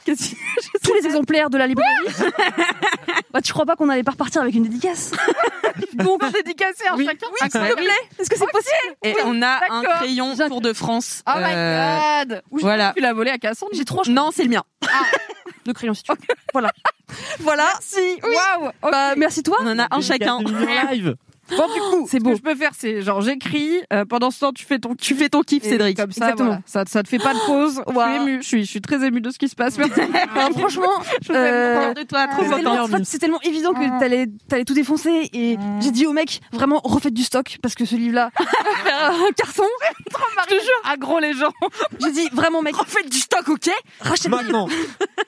Qu'est-ce que- *laughs* tous les exemplaires de la librairie. *laughs* bah, tu crois pas qu'on allait pas repartir avec une dédicace *laughs* Donc dédicacé à Oui. chacun. S'il vous plaît Est-ce que c'est possible Et on a un d'accord. crayon Tour de France. Oh euh, my god voilà. Tu l'as volé à Cassandre J'ai trois Non c'est le mien. de crayons si tu veux. Voilà. Voilà. Merci Waouh. Bah, merci toi. On en a un chacun. live. Bon, du coup, C'est ce beau. que je peux faire, c'est genre j'écris, euh, pendant ce temps, tu fais ton Tu fais ton kiff Et Cédric. Comme ça, Exactement. voilà. ça, ça te fait pas de pause. Je suis émue. Je suis, je suis très émue de ce qui se passe. *laughs* Merci. Alors, franchement, *laughs* Je euh, de toi, c'est tellement, en fait, c'est tellement évident que t'allais, t'allais tout défoncer et Mm. j'ai dit au mec vraiment refaites du stock parce que ce livre-là un *laughs* carton. Je te jure, aggro les gens. J'ai dit vraiment mec Refaites du stock ok? livre Maintenant.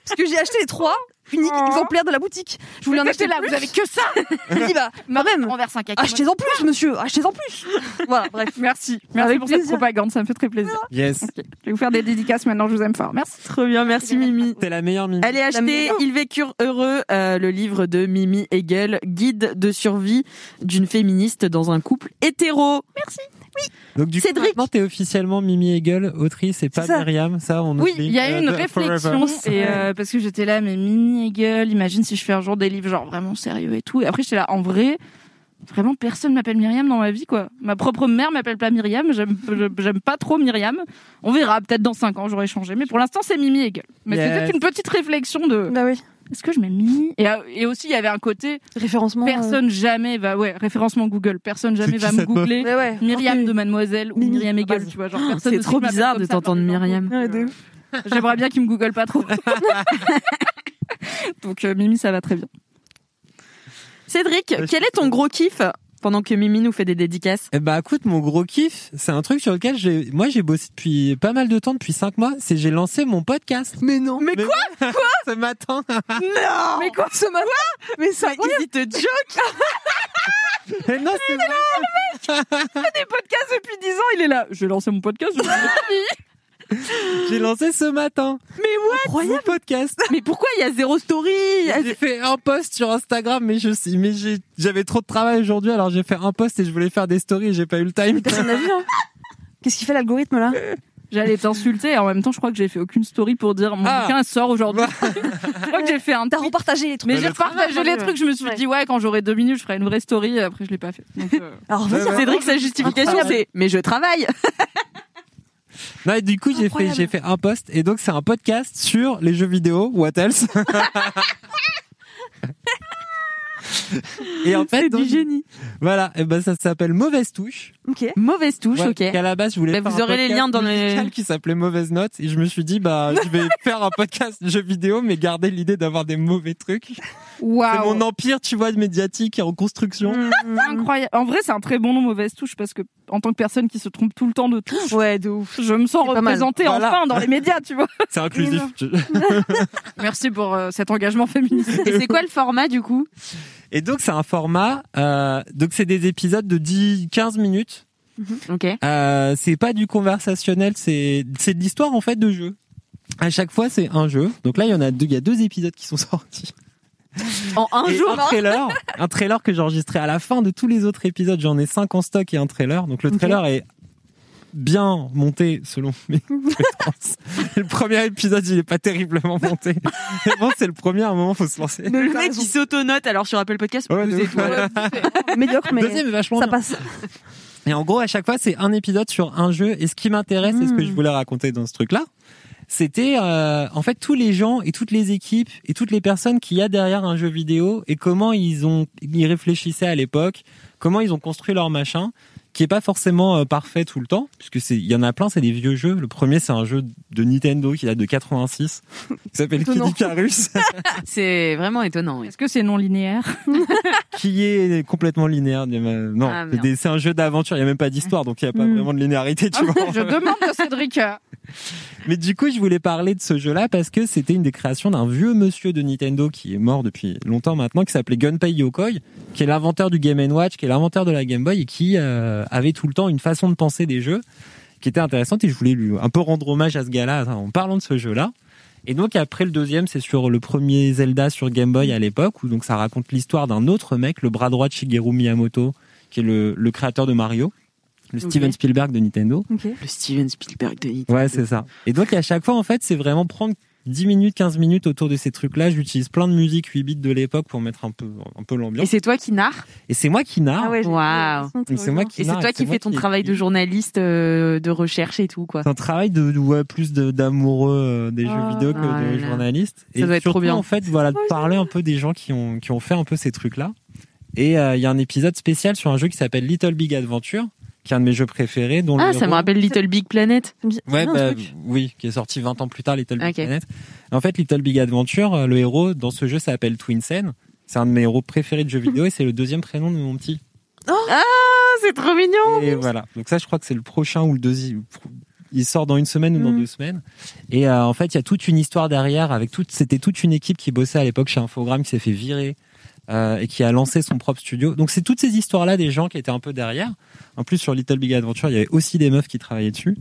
parce que j'ai acheté les trois uniques Oh. exemplaires de la boutique. Je voulais en acheter là, plus. vous avez que ça. *laughs* Dit bah quand même On verse un caca. achetez-en plus monsieur, achetez-en plus. Voilà bref. *laughs* Merci. Merci Avec pour cette propagande. Ça me fait très plaisir. Yes. Je vais vous faire des dédicaces maintenant. Je vous aime fort. Merci. Trop bien, merci Mimi. T'es la meilleure mimi. Allez acheter. Ils vécurent heureux, euh, le livre de Mimi Hegel, guide de survie d'une féministe dans un couple hétéro. Donc du coup, Cédric. maintenant t'es officiellement Mimi Hegel, autrice et pas ça. Myriam, ça on Oui, il y a eu Euh, une réflexion euh, parce que j'étais là, mais Mimi Hegel, imagine si je fais un jour des livres genre vraiment sérieux et tout. Et après j'étais là, en vrai, vraiment personne m'appelle Myriam dans ma vie quoi. Ma propre mère m'appelle pas Myriam, j'aime pas trop Myriam. On verra, peut-être dans 5 ans j'aurai changé, mais pour l'instant c'est Mimi Hegel. Mais Yes. c'était une petite réflexion de Bah oui. Est-ce que je mets Mimi et, euh, et aussi il y avait un côté Référencement. euh, personne jamais va ouais référencement Google, personne jamais va me googler. Ouais. Myriam de Mademoiselle ou Myriam Hegel, tu vois, genre personne C'est trop bizarre de t'entendre. Myriam. Ouais, de ouf. *laughs* J'aimerais bien qu'ils me googlent pas trop. *laughs* Donc euh, Mimi, ça va très bien. Cédric, quel est ton gros kiff? Pendant que Mimi nous fait des dédicaces Eh bah écoute, mon gros kiff, c'est un truc sur lequel j'ai, moi j'ai bossé depuis pas mal de temps, depuis cinq mois, c'est j'ai lancé mon podcast. Mais non. Mais quoi *laughs* Quoi Ce matin. Non *laughs* Mais quoi ce matin Mais ça it a joke *laughs* Mais non, c'est vrai. Des podcasts depuis 10 ans, il est là. Je vais lancer mon podcast. je J'ai lancé ce matin. Mais what? Mon podcast. Mais pourquoi il y a zéro story? J'ai fait un post sur Instagram, mais je sais, mais j'avais trop de travail aujourd'hui, alors j'ai fait un post et je voulais faire des stories et j'ai pas eu le time. Personne n'a vu, hein? Qu'est-ce qu'il fait l'algorithme là? J'allais t'insulter et en même temps, je crois que j'ai fait aucune story pour dire mon Ah. bouquin sort aujourd'hui. *laughs* je crois que j'ai fait un T'as repartagé les trucs. Mais Ouais, j'ai repartagé les trucs, je me suis Ouais. dit ouais, quand j'aurai deux minutes, je ferai une vraie story. et Après, je l'ai pas fait. Donc, euh, Alors. Cédric, sa justification, Incroyable. c'est mais je travaille. *laughs* Non, et du coup, j'ai fait, j'ai fait un post et donc c'est un podcast sur les jeux vidéo. What else? *laughs* *laughs* Et en fait, C'est donc, du génie. voilà, et ben ça s'appelle Mauvaise Touche. Ok. Mauvaise touche, Ouais, ok. qu'à la base, je voulais Bah, faire vous un aurez les podcast liens dans les- musical qui s'appelait Mauvaise Note et je me suis dit bah je vais *laughs* faire un podcast de jeux vidéo mais garder l'idée d'avoir des mauvais trucs. C'est Waouh. mon empire, tu vois, médiatique et en construction. Mm, Incroyable. En vrai, c'est un très bon nom, mauvaise touche, parce que en tant que personne qui se trompe tout le temps de tout, Ouais, de ouf. je me sens C'est représentée Voilà. enfin dans les médias, tu vois. C'est inclusif. *laughs* Merci pour euh, cet engagement féministe. Et c'est quoi le format du coup? Et donc c'est un format euh, donc c'est des épisodes de 10 15 minutes. Ok. Euh, c'est pas du conversationnel, c'est c'est de l'histoire en fait de jeu. À chaque fois, c'est un jeu. Donc là, il y en a deux, il y a deux épisodes qui sont *laughs* sortis. En un Et jour. un trailer, un trailer que j'ai enregistré à la fin de tous les autres épisodes. J'en ai cinq en stock et un trailer. Donc le trailer est bien monté selon mes *laughs* compétences. le premier épisode, il est pas terriblement monté. Mais bon, c'est le premier. À un moment, faut se lancer. Mais Le mec qui s'autonote alors sur Apple Podcast. Ouais, vous médiocre, mais Deuxième vachement ça bien. passe. Et en gros, à chaque fois, c'est un épisode sur un jeu. Et ce qui m'intéresse, et ce que je voulais raconter dans ce truc-là, c'était euh, en fait tous les gens et toutes les équipes et toutes les personnes qu'il y a derrière un jeu vidéo et comment ils ont ils réfléchissaient à l'époque, comment ils ont construit leur machin, qui est pas forcément euh, parfait tout le temps, puisque c'est il y en a plein, c'est des vieux jeux. Le premier, c'est un jeu de Nintendo qui date de 86, qui s'appelle Kid. Icarus, *laughs* C'est vraiment étonnant. Est-ce que c'est non linéaire? *laughs* Qui est complètement linéaire. Non, Ah, c'est un jeu d'aventure, il y a même pas d'histoire, donc il y a pas Mm. vraiment de linéarité, tu *laughs* vois. Je demande à Cédric. Mais du coup, je voulais parler de ce jeu-là parce que c'était une des créations d'un vieux monsieur de Nintendo qui est mort depuis longtemps maintenant, qui s'appelait Gunpei Yokoi, qui est l'inventeur du Game Watch, qui est l'inventeur de la Game Boy et qui euh, avait tout le temps une façon de penser des jeux qui était intéressante et je voulais lui un peu rendre hommage à ce gars-là en parlant de ce jeu-là. Et donc après le deuxième, c'est sur le premier Zelda sur Game Boy à l'époque où donc ça raconte l'histoire d'un autre mec, le bras droit de Shigeru Miyamoto, qui est le, le créateur de Mario, le. Steven Spielberg de Nintendo. Le Steven Spielberg de Nintendo. Ouais, c'est ça. Et donc, à chaque fois, en fait, c'est vraiment prendre 10 minutes, 15 minutes autour de ces trucs-là. J'utilise plein de musique 8 bits de l'époque pour mettre un peu, un peu Et l'ambiance. c'est toi qui narre Et c'est moi qui narre. Ah ouais, C'est moi qui Et c'est toi et qui fais ton travail de journaliste, euh, de recherche et tout quoi. C'est un travail de, de- ouais, plus de- d'amoureux euh, des Ah. jeux vidéo que Ah de journalistes. Ça et doit être surtout, trop bien. en fait, voilà, de parler un peu des gens qui ont, qui ont fait un peu ces trucs-là. Et euh, il y a un épisode spécial sur un jeu qui s'appelle Little Big Adventure, qui est un de mes jeux préférés. Dont Ah, le ça me rappelle Little Big Planet. Ouais, non, bah, oui, qui est sorti 20 ans plus tard, Little Big. Planet. En fait, Little Big Adventure, euh, le héros dans ce jeu s'appelle Twinsen. C'est un de mes héros préférés de jeux vidéo et c'est le deuxième prénom de mon petit. Ah, c'est trop mignon. Et voilà. Donc ça, je crois que c'est le prochain ou le deuxième. Il sort dans une semaine ou dans Mm. deux semaines. Et euh, en fait, il y a toute une histoire derrière. Avec toute, c'était toute une équipe qui bossait à l'époque chez Infogrames qui s'est fait virer euh, et qui a lancé son propre studio. Donc c'est toutes ces histoires-là des gens qui étaient un peu derrière. En plus, sur Little Big Adventure, il y avait aussi des meufs qui travaillaient dessus.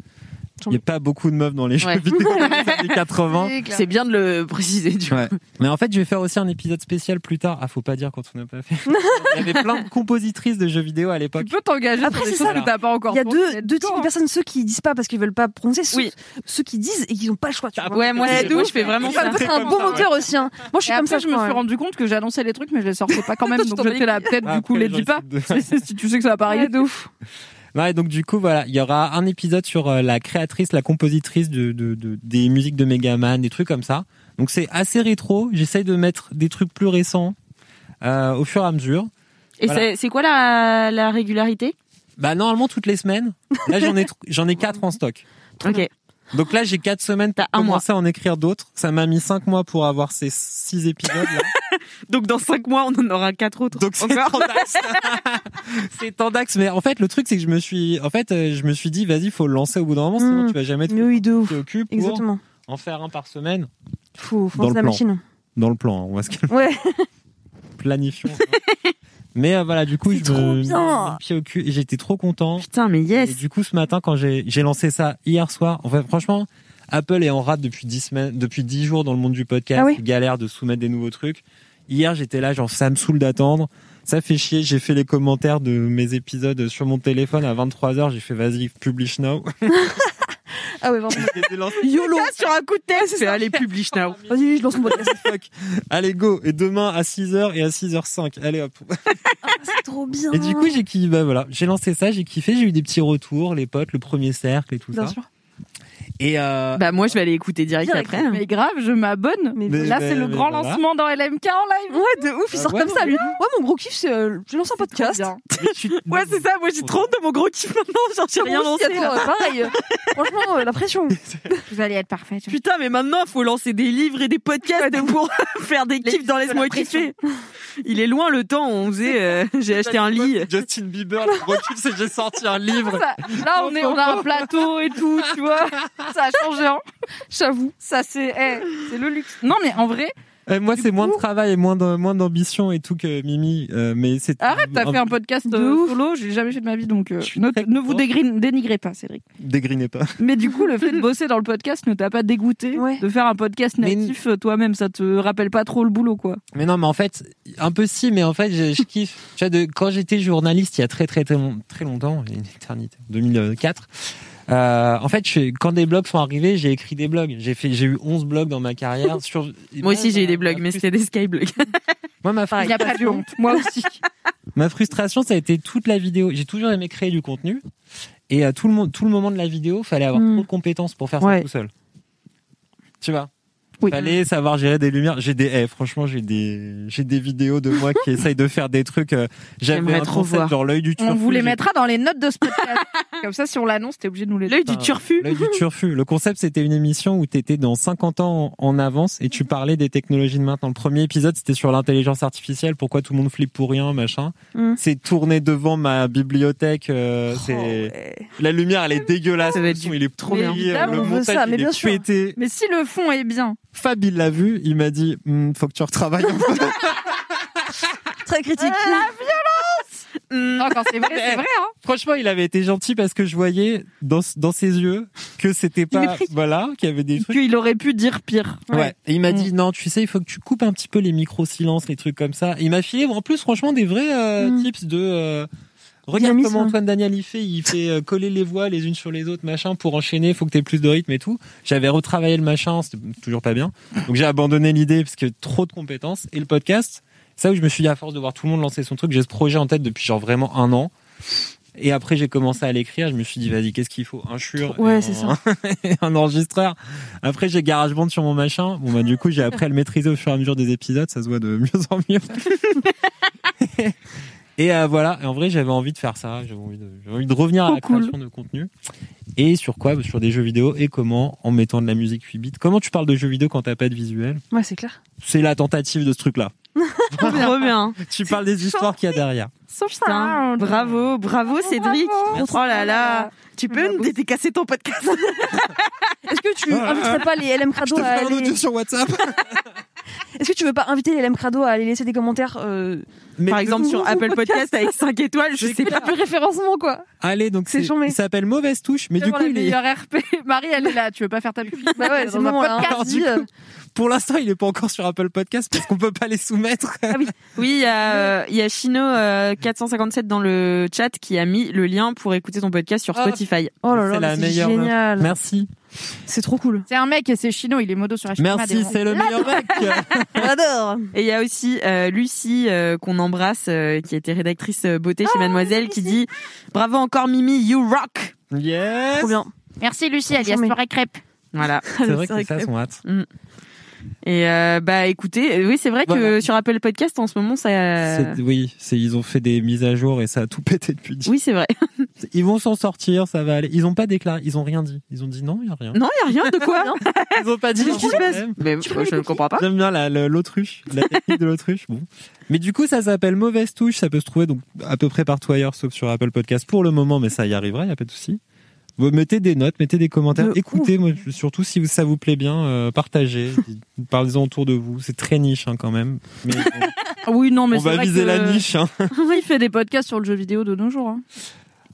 Il n'y a pas beaucoup de meufs dans les jeux vidéo des années *laughs* 80. C'est bien de le préciser du coup. Ouais. Mais en fait, je vais faire aussi un épisode spécial plus tard. Ah, faut pas dire quand on n'a pas fait. *laughs* Il y avait plein de compositrices de jeux vidéo à l'époque. Tu peux t'engager Après, des c'est ça. que t'as pas encore Il y a deux, c'est types de personnes, ceux qui disent pas parce qu'ils veulent pas prononcer, ceux, Oui. ceux qui disent et qui n'ont pas le choix. Tu vois. Ouais, moi, Ouais, c'est- je fais vraiment Ça être un bon moteur aussi. Hein. Moi, je suis comme ça. je me suis rendu compte que j'annonçais les trucs, mais je les sortais pas quand *laughs* même. Je donc j'étais là, peut-être, du coup, Après, les dis pas. si tu sais que ça va pas arriver. de ouf. Ouais, donc du coup, voilà, il y aura un épisode sur euh, la créatrice, la compositrice de, de, de- des musiques de Megaman, des trucs comme ça. Donc c'est assez rétro. J'essaye de mettre des trucs plus récents euh, au fur et à mesure. Et Voilà. c'est- quoi la, la régularité? Bah normalement toutes les semaines. Là j'en ai j'en ai quatre en stock. Ok. Donc là, j'ai quatre semaines pour un mois. commencer à en écrire d'autres. Ça m'a mis cinq mois pour avoir ces six épisodes. là. *laughs* Donc dans cinq mois, on en aura quatre autres. Donc c'est tendax. *laughs* c'est tendax. Mais en fait, le truc, c'est que je me suis, en fait, euh, je me suis dit, vas-y, faut le lancer au bout d'un moment, sinon Mm. tu vas jamais te oui, de ouf. préoccuper pour Exactement. en faire un par semaine. Faut, faut Dans le la plan. machine. Dans le plan, hein, on va se calmer. Ouais. *laughs* Planifions. Mais euh, voilà, du coup, je me mis pied au cul et j'étais trop content. Putain, mais Et yes. du coup, ce matin, quand j'ai j'ai lancé ça hier soir, en fait, franchement, Apple est en rate depuis 10 semaines, depuis 10 jours dans le monde du podcast. Ah oui Ils galèrent de soumettre des nouveaux trucs. Hier, j'étais là, genre, ça me saoule d'attendre. Ça fait chier. J'ai fait les commentaires de mes épisodes sur mon téléphone à 23h. J'ai fait, vas-y, publish now. *laughs* Ah ouais, vraiment. *laughs* YOLO sur un coup de tête. C'est allez, publish now. *laughs* Vas-y, je lance mon podcast. *laughs* Fuck. Allez, go. Et demain à 6h et à 6h05. Allez, hop. C'est trop bien. Et du coup, j'ai kiffé, bah voilà, j'ai lancé ça, j'ai kiffé, j'ai eu des petits retours, les potes, le premier cercle et tout Bien ça. sûr. Et euh, Bah moi, je vais aller écouter direct, Direct. après. hein. Mais grave, je m'abonne. Mais Mais- Là, c'est le mais grand voilà. lancement dans LMK en live. Ouais, de ouf, il Ah sort ouais, comme ça, lui. Ouais, mon gros kiff, c'est. euh, J'ai lancé un podcast. Tu- *laughs* Ouais, c'est ça. Moi, j'ai trop honte de mon gros kiff maintenant. Genre, j'ai rien lancé. euh, pareil. Franchement, euh, la pression. *laughs* Vous allez être parfait. Putain, mais maintenant, il faut lancer des livres et des podcasts pour *laughs* faire des kiffs dans Laisse-moi kiffer. Il est loin le temps où on faisait, euh, j'ai acheté un lit. Justin Bieber, le gros kiff, c'est que j'ai sorti un livre. Là, on est, on a un plateau et tout, tu vois. *laughs* Ça a changé, hein. J'avoue. Ça, c'est, eh, c'est le luxe. Non, mais en vrai, Euh, moi, c'est moins de travail et moins de- moins d'ambition et tout que Mimi, euh, mais c'est. arrête, t'as fait un podcast De euh, solo, j'ai jamais fait de ma vie, donc euh, ne, très ne vous dégrine- dénigrez pas, Cédric. Dégrinez pas. Mais du coup, le fait de *laughs* bosser dans le podcast ne t'a pas dégoûté Ouais. de faire un podcast natif euh, toi-même, ça te rappelle pas trop le boulot, quoi. Mais non, mais en fait, un peu si, mais en fait, je, je kiffe. Tu vois, de, quand j'étais journaliste il y a très très très, long- très longtemps, une éternité, 2004. Euh, en fait, je- quand des blogs sont arrivés, j'ai écrit des blogs. J'ai fait, j'ai eu 11 blogs dans ma carrière. Sur, Moi aussi, j'ai eu des blogs, ma mais c'était des skyblogs. Moi, ma Il n'y a pas de honte. Moi aussi. *laughs* Ma frustration, ça a été toute la vidéo. J'ai toujours aimé créer du contenu. Et à tout le, monde, tout le moment de la vidéo, fallait avoir Mm. trop de compétences pour faire Ouais. ça tout seul. Tu vois? Oui. Fallait savoir gérer des lumières. J'ai des, eh, franchement, j'ai des, j'ai des vidéos de moi qui *laughs* essayent de faire des trucs. euh, J'aimerais un trop concept, voir. genre l'œil du turfu. On vous les mettra dans les notes de ce podcast. *laughs* Comme ça, si on l'annonce, t'es obligé de nous les L'œil du turfu. L'œil du turfu. Le concept, c'était une émission où tu étais dans 50 ans en en avance et tu parlais des technologies de maintenant. Le premier épisode, c'était sur l'intelligence artificielle, pourquoi tout le monde flippe pour rien, machin. Mm. C'est tourné devant ma bibliothèque. euh, Oh, c'est ouais. La lumière, elle est dégueulasse. Ça va être du- il est trop bien. évidemment, Le montage, ça, mais il bien est sûr. pété. Mais si le fond est bien, Fab, il l'a vu. Il m'a dit, Hmm, faut que tu retravailles un peu. *laughs* Très critique. Hmm. non, quand c'est vrai, c'est vrai, hein. Franchement, il avait été gentil parce que je voyais dans, dans ses yeux que c'était pas, voilà, qu'il y avait des trucs. Qu'il aurait pu dire pire. Ouais. Et il m'a dit non, tu sais, il faut que tu coupes un petit peu les micro silences, les trucs comme ça. Et il m'a filé en plus franchement des vrais euh, Mm. tips de euh, regarde comment Antoine Daniel il fait, il fait euh, coller les voix les unes sur les autres, machin pour enchaîner, faut que tu aies plus de rythme et tout. J'avais retravaillé le machin, c'était toujours pas bien. Donc j'ai abandonné l'idée parce que trop de compétences et le podcast, ça où je me suis dit à force de voir tout le monde lancer son truc, j'ai ce projet en tête depuis genre vraiment un an. Et après, j'ai commencé à l'écrire. Je me suis dit, vas-y, qu'est-ce qu'il faut? Un chure Ouais, c'est un- et *laughs* un enregistreur. Après, j'ai GarageBand sur mon machin. Bon, bah, du coup, j'ai appris à le maîtriser au fur et à mesure des épisodes. Ça se voit de mieux en mieux. *laughs* et euh, voilà. Et en vrai, j'avais envie de faire ça. J'avais envie de, j'avais envie de revenir à la cool. création de contenu. Et sur quoi? Bah, Sur des jeux vidéo. Et comment? En mettant de la musique 8 bits. Comment tu parles de jeux vidéo quand t'as pas de visuel? Ouais, c'est clair. C'est la tentative de ce truc-là. *laughs* Trop bien. Tu parles des histoires qu'il y a derrière. Putain, bravo, bravo Cédric. Bravo. Oh là là. Tu peux nous dédicacer ton podcast? *laughs* Est-ce que tu *laughs* inviterais pas les LM Crado à aller... sur WhatsApp. *laughs* Est-ce que tu veux pas inviter les LM Crado à aller laisser des commentaires euh... Mais Par exemple sur *laughs* Apple Podcast avec 5 étoiles, je sais pas. Le référencement, quoi. Allez, donc C'est il s'appelle Mauvaise Touche, mais du coup, il est, RP. *laughs* Marie, elle est là. Tu veux pas faire ta pub Bah ouais, c'est Dans le euh, pour l'instant, il est pas encore sur Apple Podcast parce qu'on peut pas les soumettre. Oui, il y a, euh, il y a Chino euh, 457 dans le chat qui a mis le lien pour écouter ton podcast sur Ah. Spotify. Oh là C'est là, la c'est génial. Merci. C'est trop cool. C'est un mec et c'est Chino, il est modo sur HM. Merci, c'est le meilleur mec. *laughs* J'adore. Et il y a aussi euh, Lucie euh, qu'on embrasse, euh, qui était rédactrice euh, beauté chez Mademoiselle, qui dit bravo encore Mimi, you rock. Yes. Trop bien. Merci Lucie, alias soirée crêpe. Voilà. C'est vrai *laughs* que c'est ça son hâte. Et euh, bah écoutez, euh, oui c'est vrai que Voilà. sur Apple Podcast en ce moment ça. Oui, c'est, ils ont fait des mises à jour et ça a tout *laughs* pété depuis. dix- Oui c'est vrai. Ils vont s'en sortir, ça va aller. Ils ont pas déclaré, ils ont rien dit. Ils ont dit non, il y a rien. Non, il y a rien de quoi. *laughs* Ils ont pas dit. Qu'est-ce qui se passe problème. Mais moi, je ne comprends pas. J'aime bien la- la- l'autruche, la technique de l'autruche. Bon. Mais du coup, ça s'appelle Mauvaise Touche. Ça peut se trouver donc à peu près partout ailleurs, sauf sur Apple Podcast pour le moment, mais ça y arrivera, il y a pas de souci. Vous mettez des notes, mettez des commentaires, De écoutez, moi, surtout si ça vous plaît bien, euh, partagez, *laughs* parlez-en autour de vous. C'est très niche hein, quand même, mais Ah oui, non, mais on va vrai viser que- la niche. Hein. *laughs* il fait des podcasts sur le jeu vidéo de nos jours. hein.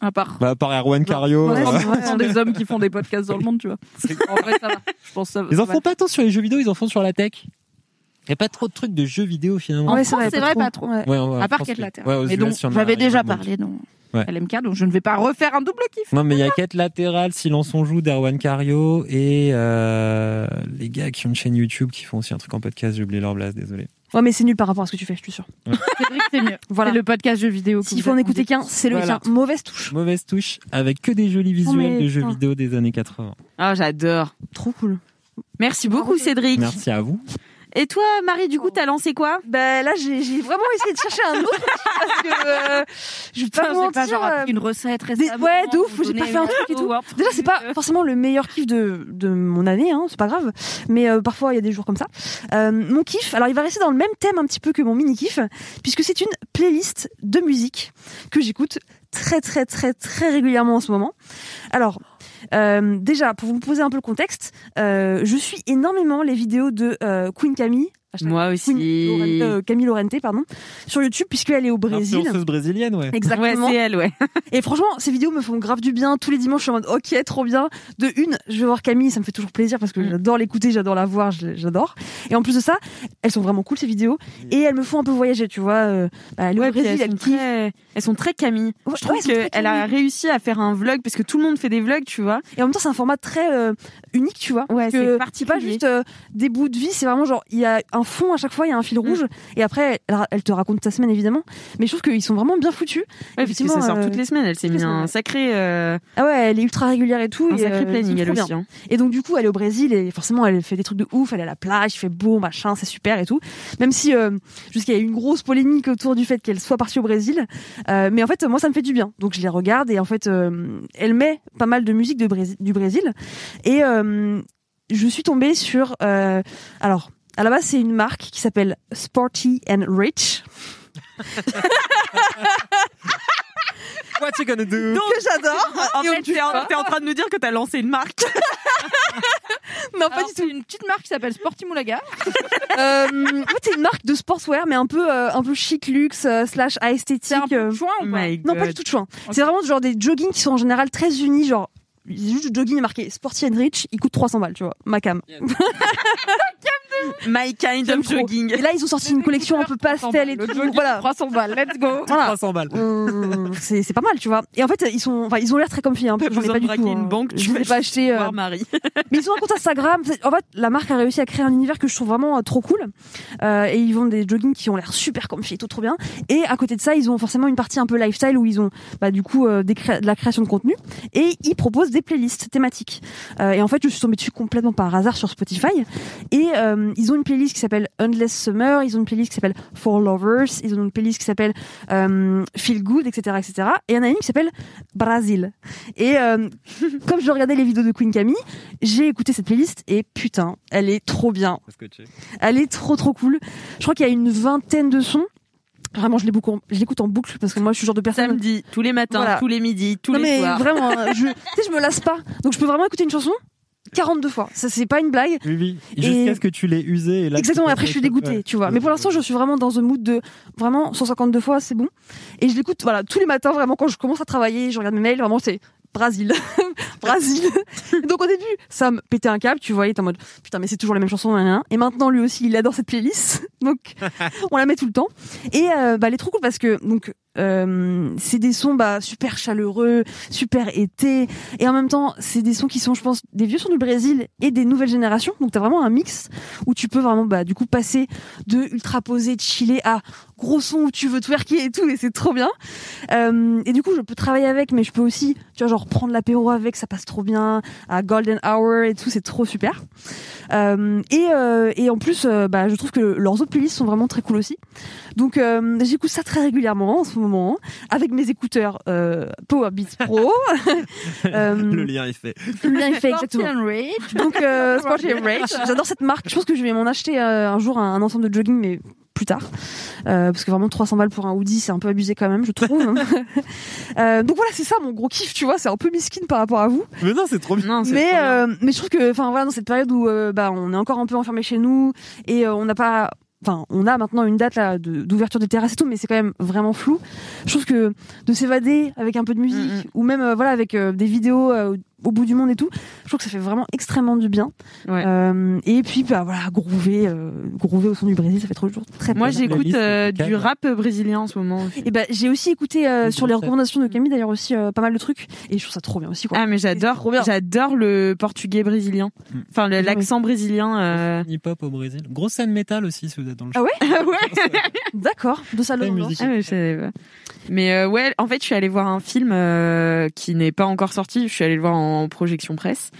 À part. Bah, par Erwan Cario. Ouais, euh, sont des hommes qui font des podcasts dans le monde, tu vois. *laughs* En vrai, ça va. Je pense que ça, Ils en ça font va. pas tant sur les jeux vidéo, ils en font sur la tech. Il y a pas trop de trucs de jeux vidéo finalement. En Ouais, France, c'est vrai, pas trop. Ouais. Ouais, ouais, À part Quête ouais, aux Mais donc, j'avais déjà parlé dans Ouais. LMK, donc je ne vais pas refaire un double kiff. Non, mais il y a Quête latérale, Silence on joue d'Erwan Cario et euh, les gars qui ont une chaîne YouTube qui font aussi un truc en podcast. J'ai oublié leur blase, désolé. Ouais, mais c'est nul par rapport à ce que tu fais, je suis sûre. *laughs* C'est vrai mieux. *laughs* Voilà. C'est le podcast jeux vidéo. S'il faut en écouter qu'un, c'est le Voilà. tien. Mauvaise touche. Mauvaise touche avec que des jolis visuels mais de jeux vidéo des années 80. Ah, j'adore. Trop cool. Merci beaucoup, Cédric. Merci à vous. Et toi, Marie, du coup, t'as lancé quoi? Ben là, j'ai j'ai vraiment essayé de chercher un autre parce que euh, je vais pas vous j'ai pas mentir. genre euh, une recette des- récemment. ouais, de ouf, j'ai pas fait un truc et tout. Déjà, c'est pas forcément le meilleur kiff de, de mon année, hein, c'est pas grave. Mais euh, parfois, il y a des jours comme ça. Euh, mon kiff, alors il va rester dans le même thème un petit peu que mon mini kiff, puisque c'est une playlist de musique que j'écoute très très très très régulièrement en ce moment. Alors. Euh, déjà, pour vous poser un peu le contexte, euh, je suis énormément les vidéos de euh, Queen Camille, Moi Queen aussi. Lorente- euh, Camille Lorente, pardon, sur YouTube, puisqu'elle est au Brésil. Influenceuse brésilienne, ouais. Exactement. Ouais, c'est elle, ouais. Et franchement, ces vidéos me font grave du bien. Tous les dimanches, je suis en mode, ok, trop bien. De une, je vais voir Camille, ça me fait toujours plaisir parce que Mm. j'adore l'écouter, j'adore la voir, j'adore. Et en plus de ça, elles sont vraiment cool ces vidéos et elles me font un peu voyager, tu vois. euh, bah, elle est au Ouais, Brésil, elles, elle sont kiffe. très, elles sont très Camille. Ouais, je trouve qu'elle a réussi à faire un vlog parce que tout le monde fait des vlogs, tu vois. Et en même temps, c'est un format très euh, unique, tu vois. Ouais, c'est pas juste euh, des bouts de vie, c'est vraiment genre, il y a un fond à chaque fois, il y a un fil rouge. Et après, elle, elle te raconte ta semaine, évidemment. Mais je trouve qu'ils sont vraiment bien foutus. Ouais, parce que ça sort euh, toutes les semaines. Elle s'est mis un sacré, euh, Ah ouais, elle est ultra régulière et tout. un et, sacré euh, planning, elle aussi. hein. Et donc du coup, elle est au Brésil et forcément, elle fait des trucs de ouf. Elle est à la plage, il fait beau, machin, c'est super et tout. Même si euh, jusqu'à il y a eu une grosse polémique autour du fait qu'elle soit partie au Brésil, Euh, mais en fait, moi, ça me fait du bien. Donc je les regarde et en fait, euh, elle met pas mal de musique de Brésil, du Brésil et euh, je suis tombée sur. euh, alors, à la base, c'est une marque qui s'appelle Sporty and Rich. What you gonna do? que j'adore. En fait, t'es en, t'es en train de nous dire que t'as lancé une marque. *laughs* non, pas Alors, du c'est une petite marque qui s'appelle Sportimoulaga. *laughs* Euh, en fait, c'est une marque de sportswear, mais un peu, euh, un peu chic luxe euh, slash C'est un esthétique. peu de chouin ou pas? Non, pas du tout de chouin. C'est vraiment genre des joggings qui sont en général très unis, genre juste le jogging est marqué Sporty and Rich, il coûte 300 balles, tu vois, ma cam. *laughs* My kind of jogging. Et là, ils ont sorti une collection un peu pastel et Le tout. jogging, Voilà. 300 balles, let's go. Voilà. 300 balles. Euh, c'est c'est pas mal, tu vois. Et en fait, ils sont, enfin, ils ont l'air très comfy. Hein, j'en ai pas du braquer tout. une hein. banque, tu je l'ai pas acheté. euh, Marie. *laughs* Mais ils ont un compte Instagram. En fait, la marque a réussi à créer un univers que je trouve vraiment euh, trop cool. Euh, et ils vendent des joggings qui ont l'air super comfy et tout trop bien. Et à côté de ça, ils ont forcément une partie un peu lifestyle où ils ont bah, du coup euh, des cré- de la création de contenu. Et ils proposent des playlists thématiques. Euh, et en fait, je suis tombée dessus complètement par hasard sur Spotify. Et euh, ils ont une playlist qui s'appelle Endless Summer. Ils ont une playlist qui s'appelle For Lovers. Ils ont une playlist qui s'appelle euh, Feel Good, etc., etc. Et il y en a une qui s'appelle Brazil. Et euh, *laughs* comme je regardais les vidéos de Queen Camille, j'ai écouté cette playlist et putain, elle est trop bien. Elle est trop trop cool. Je crois qu'il y a une vingtaine de sons. Vraiment, je l'écoute en boucle parce que moi, je suis le genre de personne. Samedi, tous les matins, Voilà. tous les midis, tous non les mais soirs. vraiment, hein, je, *laughs* tu sais, je me lasse pas. Donc, je peux vraiment écouter une chanson 42 fois. Ça, c'est pas une blague. Oui, oui. Jusqu'à ce que tu l'aies usé. Et là, Exactement. après, je suis dégoûtée, Ouais. tu vois. Mais pour l'instant, je suis vraiment dans un mood de vraiment 152 fois, c'est bon. Et je l'écoute, voilà, tous les matins, vraiment, quand je commence à travailler, je regarde mes mails, vraiment, c'est Brésil. *laughs* Brésil. Donc au début, ça me pétait un câble, tu vois, il était en mode putain, mais c'est toujours les mêmes chansons, nan. Et maintenant, lui aussi, il adore cette playlist. *laughs* Donc on la met tout le temps. Et euh, bah, elle est trop cool parce que donc euh, c'est des sons bah, super chaleureux, super été, et en même temps c'est des sons qui sont, je pense, des vieux sons du Brésil et des nouvelles générations. Donc t'as vraiment un mix où tu peux vraiment bah du coup passer de ultra posé, chillé à gros son où tu veux twerker et tout, et c'est trop bien. Euh, et du coup je peux travailler avec, mais je peux aussi, tu vois, genre prendre l'apéro avec, ça passe trop bien, à Golden Hour et tout, c'est trop super. Euh, et, euh, et en plus, euh, bah, je trouve que leurs autres playlists sont vraiment très cool aussi. Donc j'écoute ça très régulièrement en ce moment. Moment avec mes écouteurs euh, Power Beats Pro. *laughs* *laughs* Euh, Le lien est fait. le lien est fait exactement. Donc euh, *laughs* Sporty and Rage, j'adore cette marque. Je pense que je vais m'en acheter euh, un jour un, un ensemble de jogging, mais plus tard, Euh, parce que vraiment 300 balles pour un hoodie, c'est un peu abusé quand même, je trouve. Euh, donc voilà, c'est ça mon gros kiff, tu vois, c'est un peu miskin par rapport à vous. Mais non, c'est trop bien. Non, Mais trop bien. euh, mais je trouve que enfin voilà dans cette période où euh, bah on est encore un peu enfermé chez nous et euh, on n'a pas enfin on a maintenant une date là de- d'ouverture des terrasses et tout mais c'est quand même vraiment flou. Je trouve que de s'évader avec un peu de musique Mm, ou même euh, voilà avec euh, des vidéos euh, au bout du monde et tout, je trouve que ça fait vraiment extrêmement du bien. Ouais. Euh, et puis bah voilà groover euh, groover au son du Brésil, ça fait trop toujours très Moi, j'écoute euh, du rap brésilien en ce moment. aussi. Et ben j'ai aussi écouté euh, Oui, sur les recommandations de Camille d'ailleurs aussi euh, pas mal de trucs et je trouve ça trop bien aussi quoi. Ah, mais j'adore, j'adore le portugais brésilien. Mm. Enfin, le- oui. l'accent brésilien. euh, Hip-hop au Brésil. Grosse scène métal aussi, si vous êtes dans le Ah ouais? *laughs* Ah ouais. D'accord, de musique. Ah, mais. Mais euh, ouais, en fait, je suis allée voir un film euh, qui n'est pas encore sorti. Je suis allée le voir en projection presse.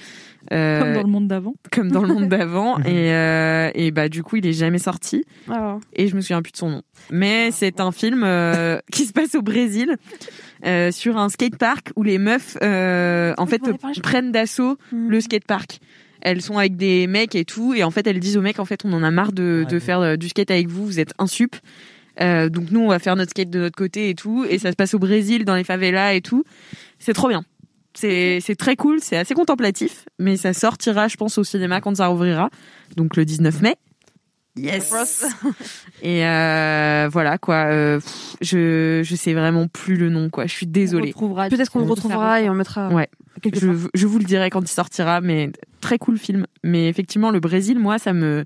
Euh, Comme dans le monde d'avant. comme dans le monde d'avant *laughs* et, euh, et bah du coup il est jamais sorti Ah. et je me souviens plus de son nom mais c'est un film euh, qui se passe au Brésil euh, sur un skatepark où les meufs euh, en fait prennent d'assaut Hmm. le skatepark elles sont avec des mecs et tout et en fait elles disent aux mecs en fait on en a marre de, de Ouais. faire euh, du skate avec vous vous êtes insup euh, donc nous on va faire notre skate de notre côté et tout et ça se passe au Brésil dans les favelas et tout c'est trop bien c'est c'est très cool c'est assez contemplatif mais ça sortira je pense au cinéma quand ça rouvrira. Donc le 19 mai. Yes. *laughs* Et euh, voilà quoi euh, je je sais vraiment plus le nom quoi. Je suis désolée. Peut-être qu'on le retrouvera et on mettra Ouais. quelque je, je vous le dirai quand il sortira, mais très cool film. Mais effectivement, le Brésil, moi, ça me,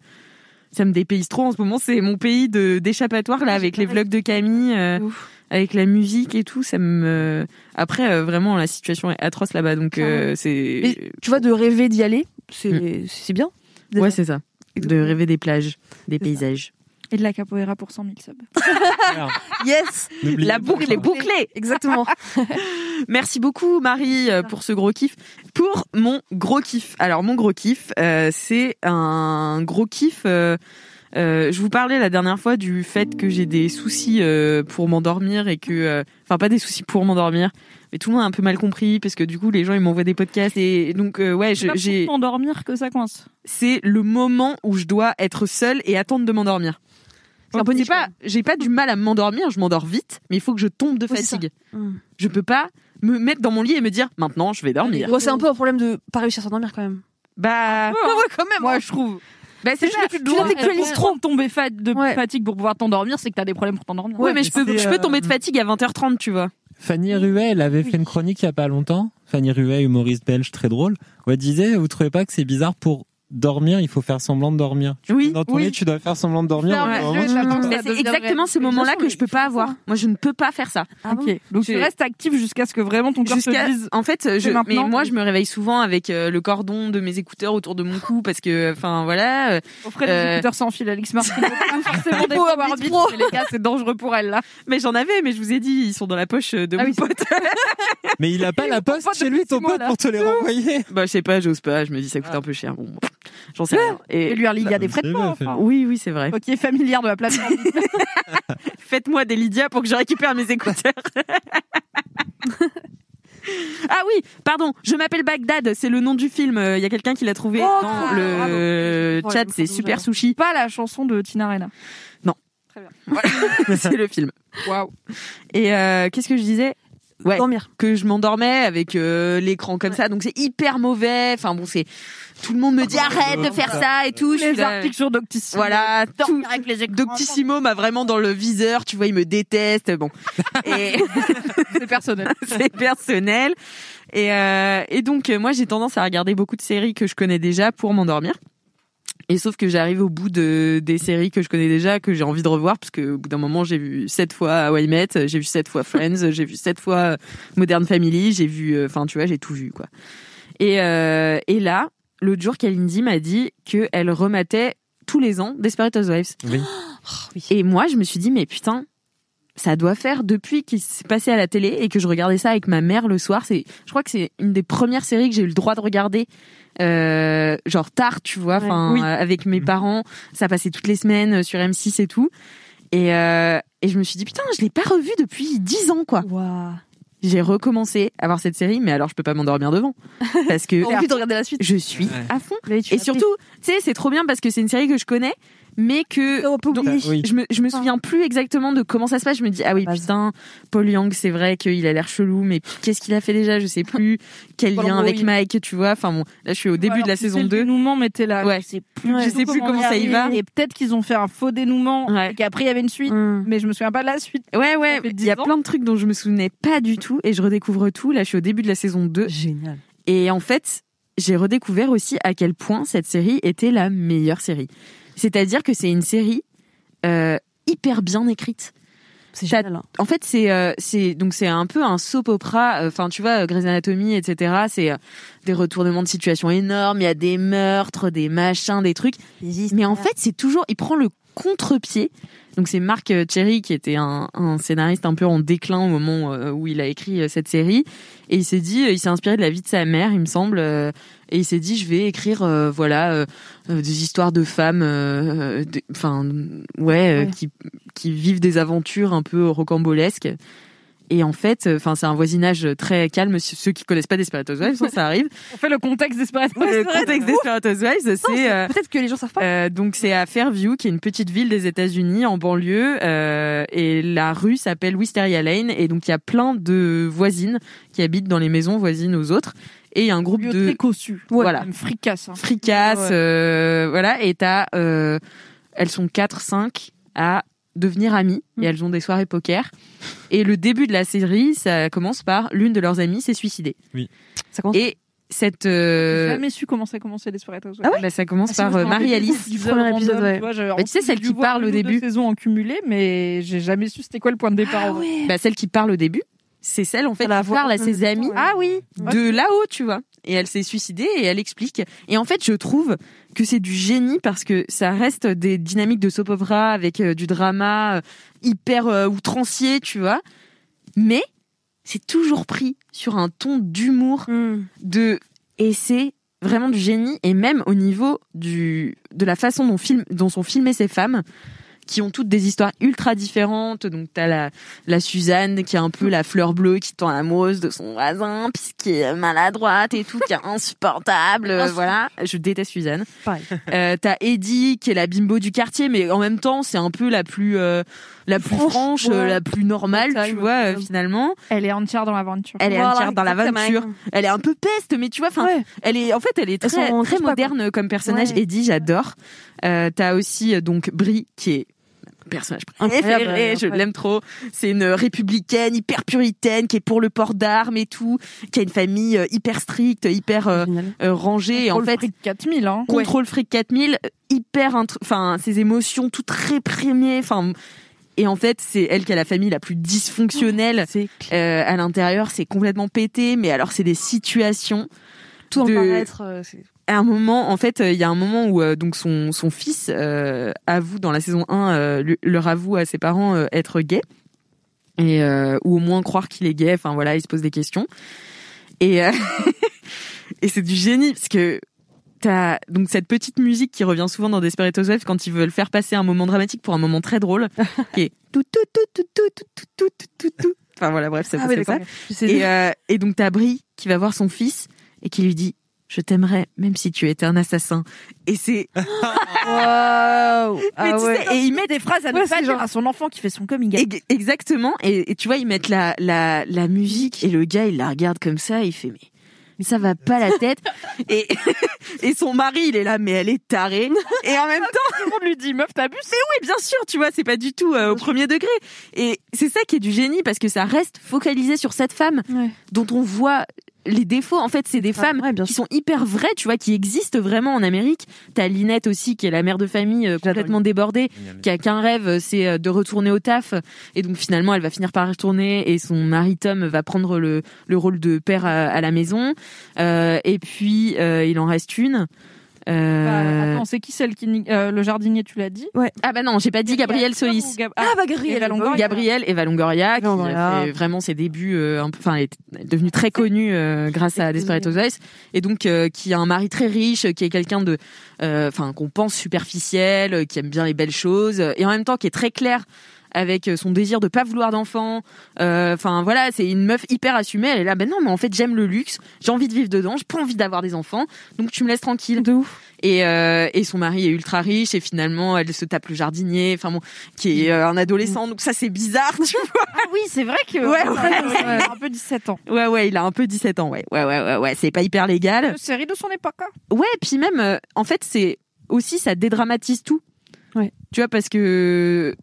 ça me dépayse trop en ce moment. C'est mon pays de d'échappatoire là, avec les vlogs de Camille, euh, Ouf. Avec la musique et tout. Ça me. Après, euh, vraiment, la situation est atroce là-bas, donc euh, c'est. Mais tu vois, de rêver d'y aller, c'est c'est bien. déjà. Ouais, c'est ça. De rêver des plages, des paysages. Et de la capoeira pour 100 000 subs. *laughs* Yes N'oubliez La boucle est bouclée. Exactement. *laughs* Merci beaucoup Marie euh, pour ce gros kiff. Pour mon gros kiff. Alors mon gros kiff, euh, c'est un gros kiff. euh, euh, je vous parlais la dernière fois du fait que j'ai des soucis euh, pour m'endormir et que, euh, enfin pas des soucis pour m'endormir, mais tout le monde a un peu mal compris parce que du coup les gens ils m'envoient des podcasts et donc euh, ouais, C'est je- pas j'ai, pour t'endormir que ça coince. c'est le moment où je dois être seule et attendre de m'endormir. Niche, pas, j'ai pas du mal à m'endormir, je m'endors vite, mais il faut que je tombe de fatigue. Mm. Je peux pas me mettre dans mon lit et me dire maintenant je vais dormir. Bon, c'est un peu un problème de pas réussir à s'endormir quand même. Bah, ouais, quand même. Moi, je trouve. Bah c'est ça. juste que tu tu dois l'intellectualises trop tomber fa- de Ouais. fatigue pour pouvoir t'endormir, c'est que t'as des problèmes pour t'endormir. Ouais, mais je peux, je peux euh, tomber de fatigue à 20h30, tu vois. Fanny Ruet, elle avait fait une chronique il y a pas longtemps. Fanny Ruet, humoriste belge très drôle, où elle disait, vous trouvez pas que c'est bizarre pour dormir, il faut faire semblant de dormir. Tu Oui, dans ton oui. lit, tu dois faire semblant de dormir. C'est exactement ces moments-là que je peux pas avoir. Moi, je ne peux pas faire ça. Ah bon Ok. Donc tu restes actif jusqu'à ce que vraiment ton corps te dise. en fait, je, mais moi, je me réveille souvent avec euh, le cordon de mes écouteurs autour de mon cou parce que, enfin, voilà. euh, Offrez des Euh, écouteurs sans fil, Alix Martin. Pas *laughs* forcément des Power Pro. les gars, c'est dangereux pour elle là. Mais j'en avais, mais je vous ai dit, ils sont dans la poche de Ah mon pote. *laughs* Mais il a pas la poste chez lui, ton pote, pour te les renvoyer. bah, je sais pas, j'ose pas. Je me dis, ça coûte un peu cher. Bon, j'en sais rien. Et Et lui, il y a des frais de C'est port. bien fait. enfin. oui, oui, c'est vrai. Ok, familière de la plateforme. *laughs* Faites-moi des Lydia pour que je récupère mes écouteurs. *laughs* ah oui, pardon, je m'appelle Bagdad, c'est le nom du film. Il y a quelqu'un qui l'a trouvé Oh, dans le Bravo. chat, c'est Super Sushi. Pas la chanson de Tina Arena. *laughs* c'est le film. Waouh. Et euh, qu'est-ce que je disais? Ouais, Dormir. que je m'endormais avec euh, l'écran comme ça, donc c'est hyper mauvais. Enfin bon, c'est tout le monde me dit arrête de faire ça et tout. Je suis Les articles sur Doctissimo. Voilà, tout, Dormir avec les écrans. Doctissimo m'a vraiment dans le viseur, tu vois, il me déteste. Bon, *laughs* et C'est personnel. *laughs* c'est personnel. Et, euh, et donc, moi, j'ai tendance à regarder beaucoup de séries que je connais déjà pour m'endormir. Et sauf que j'arrive au bout de des séries que je connais déjà, que j'ai envie de revoir, parce que au bout d'un moment, j'ai vu sept fois How I Met, j'ai vu sept fois Friends, *laughs* j'ai vu sept fois Modern Family, j'ai vu, euh, enfin, tu vois, j'ai tout vu, quoi. Et, euh, et là, l'autre jour, Kalindi m'a dit qu'elle rematait tous les ans Desperate Housewives. Oui. Et moi, je me suis dit, mais putain, ça doit faire depuis qu'il s'est passé à la télé et que je regardais ça avec ma mère le soir. C'est, je crois que c'est une des premières séries que j'ai eu le droit de regarder, euh, genre tard, tu vois, enfin, oui. euh, avec mes Mhm. parents. Ça passait toutes les semaines euh, sur M6 et tout. Et, euh, et je me suis dit putain, je l'ai pas revu depuis 10 ans quoi. J'ai recommencé à voir cette série, mais alors je peux pas m'endormir devant parce que *laughs* envie de regarder la suite. je suis Ouais. à fond. Et surtout, tu sais, c'est trop bien parce que c'est une série que je connais, mais que On peut dont- oublier. Oui. je me je me souviens plus exactement de comment ça se passe. Je me dis ah oui putain, Paul Young, c'est vrai qu'il a l'air chelou, mais qu'est-ce qu'il a fait déjà Je sais plus. Quel lien avec. Mike, tu vois Enfin bon, là je suis au début Alors, de la saison le 2. dénouement, mais t'es là. Ouais. Je sais plus, Je sais plus comment ça y va. Et peut-être qu'ils ont fait un faux dénouement. Ouais. Et qu'après, il y avait une suite. Mm. Mais je me souviens pas de la suite. Ouais ouais, il y a 10 ans. plein de trucs dont je me souvenais pas du tout et je redécouvre tout. Là, je suis au début de la saison 2 Génial. Et en fait, j'ai redécouvert aussi à quel point cette série était la meilleure série. C'est-à-dire que c'est une série euh, hyper bien écrite. Génial. hein. En fait, c'est euh, c'est donc c'est un peu un soap opera. euh, Enfin, tu vois, Grey's Anatomy, etc. C'est euh, des retournements de situation énormes. Il y a des meurtres, des machins, des trucs. Mais en fait, c'est toujours, il prend le contre-pied. Donc c'est Marc euh, Cherry qui était un, un scénariste un peu en déclin au moment euh, où il a écrit euh, cette série et il s'est dit, euh, il s'est inspiré de la vie de sa mère, il me semble, euh, et il s'est dit, je vais écrire, euh, voilà, euh, euh, des histoires de femmes, euh, enfin, ouais, euh, Ouais. qui qui vivent des aventures un peu rocambolesques. Et en fait, enfin, c'est un voisinage très calme. Ceux qui connaissent pas Desperate Housewives, ça, ça arrive. *laughs* On fait le contexte Desperate Le contexte Desperate Housewives, c'est euh, Peut-être que les gens savent pas. euh, donc c'est à Fairview, qui est une petite ville des États-Unis en banlieue, euh, et la rue s'appelle Wisteria Lane, et donc il y a plein de voisines qui habitent dans les maisons voisines aux autres, et il y a un groupe Lieu de très cossu. voilà Même fricasse. hein. fricasses, Ouais. euh, voilà, et t'as, euh, elles sont 4, 5 à devenir amies, Mm. et elles ont des soirées poker. Et le début de la série, ça commence par l'une de leurs amies s'est suicidée. Ça commence. Et cette, J'ai euh, jamais su comment ça commençait Desperate Housewives. ah ouais, bah, ça commence Ah, par euh, Marie-Alice. du premier épisode, ouais. tu vois, Bah, tu sais, celle qui parle au début. saisons en cumulé, mais j'ai jamais su c'était quoi le point de départ. Ah ouais. Bah, celle qui parle au début, c'est celle en fait la qui voix parle à ses amis ah oui de là-haut tu vois et elle s'est suicidée et elle explique. Et en fait je trouve que c'est du génie parce que ça reste des dynamiques de soap opera avec euh, du drama euh, hyper euh, outrancier tu vois. Mais c'est toujours pris sur un ton d'humour Mm. de et c'est vraiment du génie. Et même au niveau du de la façon dont film dont sont filmées ces femmes qui ont toutes des histoires ultra différentes donc t'as la la Suzanne qui est un peu la fleur bleue qui tend amoureuse de son voisin puis qui est maladroite et tout qui est insupportable euh, voilà je déteste Suzanne Pareil. euh, t'as Eddie qui est la bimbo du quartier mais en même temps c'est un peu la plus euh, la plus Franche, franche ouais. la plus normale tu vois euh, finalement Elle est entière dans l'aventure. elle est Voilà, entière dans l'aventure elle est un peu peste mais tu vois enfin Ouais. elle est en fait elle est très très pas, moderne comme personnage Ouais. Eddie j'adore euh, t'as aussi donc Brie qui est personnage préféré je incroyable. l'aime trop c'est une républicaine hyper puritaine qui est pour le port d'armes et tout qui a une famille euh, hyper stricte hyper euh, euh, rangée et en Contrôle fait fric 4000, hein. contrôle fric 4000 euh, hyper enfin ses émotions toutes réprimées enfin et en fait c'est elle qui a la famille la plus dysfonctionnelle C'est euh, à l'intérieur c'est complètement pété mais alors c'est des situations tout en de- paraître. euh, c'est- à un moment, en fait, euh, il y a un moment où euh, donc son son fils euh, avoue dans la saison 1 euh, lui- leur avoue à ses parents euh, être gay et euh, ou au moins croire qu'il est gay. Enfin voilà, il se pose des questions et euh, et c'est du génie parce que t'as donc cette petite musique qui revient souvent dans Desperate Housewives quand ils veulent faire passer un moment dramatique pour un moment très drôle qui est tout tout tout tout tout tout tout tout tout tout. Enfin voilà, bref, ça Ah oui, Et, euh, et donc t'as Brie qui va voir son fils et qui lui dit je t'aimerais même si tu étais un assassin. Et c'est *laughs* Waouh. Mais Ah tu ouais. sais, et ils mettent des phrases à ne pas genre- à son enfant qui fait son coming out. Ex- exactement et, et tu vois ils mettent la la la musique et le gars il la regarde comme ça il fait mais mais ça va pas la tête *laughs* et et son mari il est là mais elle est tarée et en même temps Tout le monde lui dit meuf t'abuses. c'est oui bien sûr tu vois c'est pas du tout euh, au premier degré et c'est ça qui est du génie parce que ça reste focalisé sur cette femme Ouais. dont on voit les défauts en fait c'est des Ah, femmes ouais, bien qui sont hyper vraies tu vois qui existent vraiment en Amérique. T'as Linette aussi qui est la mère de famille euh, complètement débordée qui a qu'un rêve c'est euh, de retourner au taf. Et donc finalement elle va finir par retourner et son mari Tom va prendre le, le rôle de père à, à la maison. Euh, et puis euh, il en reste une Euh, Bah, attends, c'est qui celle qui euh, le jardinier tu l'as dit ah bah non j'ai pas dit Gabrielle Solis Gab- Ah bah Gabrielle. Eva Longoria. Gabrielle Eva Longoria qui Longoria. a fait vraiment ses débuts euh, un peu enfin elle est devenue très connue euh, grâce à Desperate Housewives et donc euh, qui a un mari très riche qui est quelqu'un de euh, enfin qu'on pense superficiel euh, qui aime bien les belles choses euh, et en même temps qui est très clair avec son désir de pas vouloir d'enfant. Euh, Enfin voilà, c'est une meuf hyper assumée. Elle est là, ben non, mais en fait j'aime le luxe, j'ai envie de vivre dedans, j'ai pas envie d'avoir des enfants, donc tu me laisses tranquille. De ouf. Et, euh, et son mari est ultra riche et finalement elle se tape le jardinier, enfin bon, qui est euh, un adolescent, donc ça c'est bizarre, tu *laughs* vois. Ah oui, c'est vrai que. Ouais, ouais, il a un peu 17 ans. Ouais ouais, il a un peu 17 ans, ouais, ouais ouais ouais, ouais. c'est pas hyper légal. Une série de son époque. hein. Ouais, puis même, euh, en fait, c'est aussi ça dédramatise tout. Ouais. Tu vois, parce que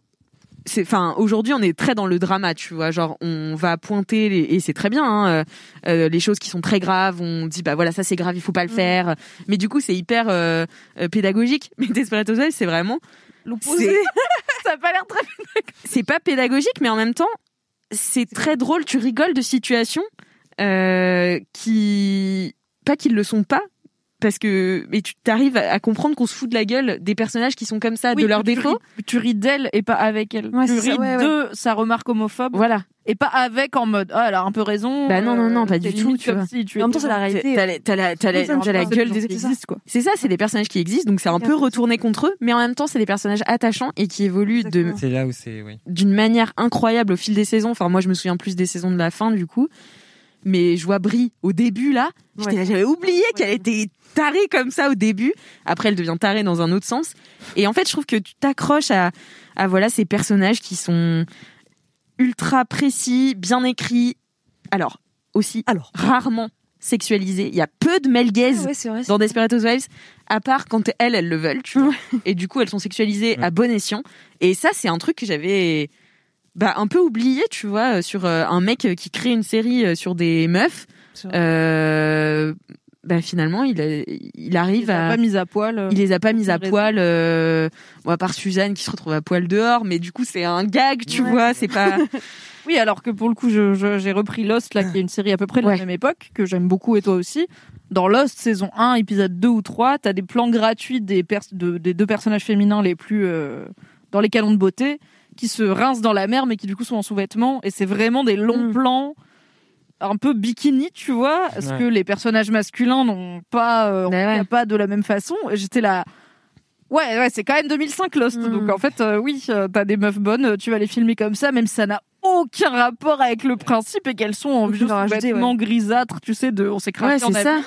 c'est, enfin, aujourd'hui, on est très dans le drama, tu vois. Genre, on va pointer les, et c'est très bien, hein, euh, euh, les choses qui sont très graves. On dit, bah voilà, ça c'est grave, il faut pas le faire. Mais du coup, c'est hyper euh, pédagogique. *laughs* Mais Desperate Housewives, c'est vraiment, L'opposé. *laughs* Ça a pas l'air très. c'est pas pédagogique, mais en même temps, c'est très drôle. Tu rigoles de situations euh, qui, pas qu'ils le sont pas, parce que mais tu t'arrives à comprendre qu'on se fout de la gueule des personnages qui sont comme ça, Oui, de leurs défauts. Tu ris d'elle et pas avec elle. Ouais, tu ris ouais, ouais. de sa remarque homophobe Voilà. et pas avec en mode ah elle a un peu raison. Bah non, non, non, pas t'es du tout, tu vois. si tu En même temps, c'est la réalité. T'as la, t'as la, t'as t'as gueule des c'est ça. existe, quoi. C'est ça, c'est des personnages qui existent, donc c'est un peu retourné contre eux, mais en même temps, c'est des personnages attachants et qui évoluent de, Exactement. C'est là où c'est, oui. d'une manière incroyable au fil des saisons. Enfin, moi, je me souviens plus des saisons de la fin, du coup. Mais je vois Brie au début, là. Ouais. J'avais oublié qu'elle était tarée comme ça au début. Après, elle devient tarée dans un autre sens. Et en fait, je trouve que tu t'accroches à, à voilà, ces personnages qui sont ultra précis, bien écrits. Alors, aussi, Alors. rarement sexualisés. Il y a peu de male gaze Ah ouais, c'est vrai. dans Desperate Housewives, à part quand elles, elles le veulent, tu vois. Et du coup, elles sont sexualisées à bon escient. Et ça, c'est un truc que j'avais bah, un peu oublié, tu vois, euh, sur euh, un mec qui crée une série euh, sur des meufs. Euh, bah, finalement, il, a- il arrive Il a à... pas mis à poil. euh. Il les a pas mis à raison. poil, euh, bon, à part Suzanne qui se retrouve à poil dehors, mais du coup c'est un gag, tu Ouais. vois, c'est pas. *laughs* Oui, alors que pour le coup, je- je- j'ai repris Lost, là, qui est une série à peu près de Ouais. la même époque, que j'aime beaucoup et toi aussi. Dans Lost, saison 1, épisode 2 ou 3, t'as des plans gratuits des, pers- de- des deux personnages féminins les plus euh, dans les canons de beauté, qui se rincent dans la mer, mais qui du coup sont en sous-vêtements. Et c'est vraiment des longs Mm. plans un peu bikini, tu vois, ce Ouais. que les personnages masculins n'ont pas, euh, ouais. pas de la même façon? J'étais là. Ouais, ouais, c'est quand même 2005 Lost. Mm. Donc en fait, euh, oui, euh, t'as des meufs bonnes, tu vas les filmer comme ça, même si ça n'a aucun rapport avec le principe et qu'elles sont en vêtements grisâtres, tu sais, de on s'est craqué Ouais, en ça.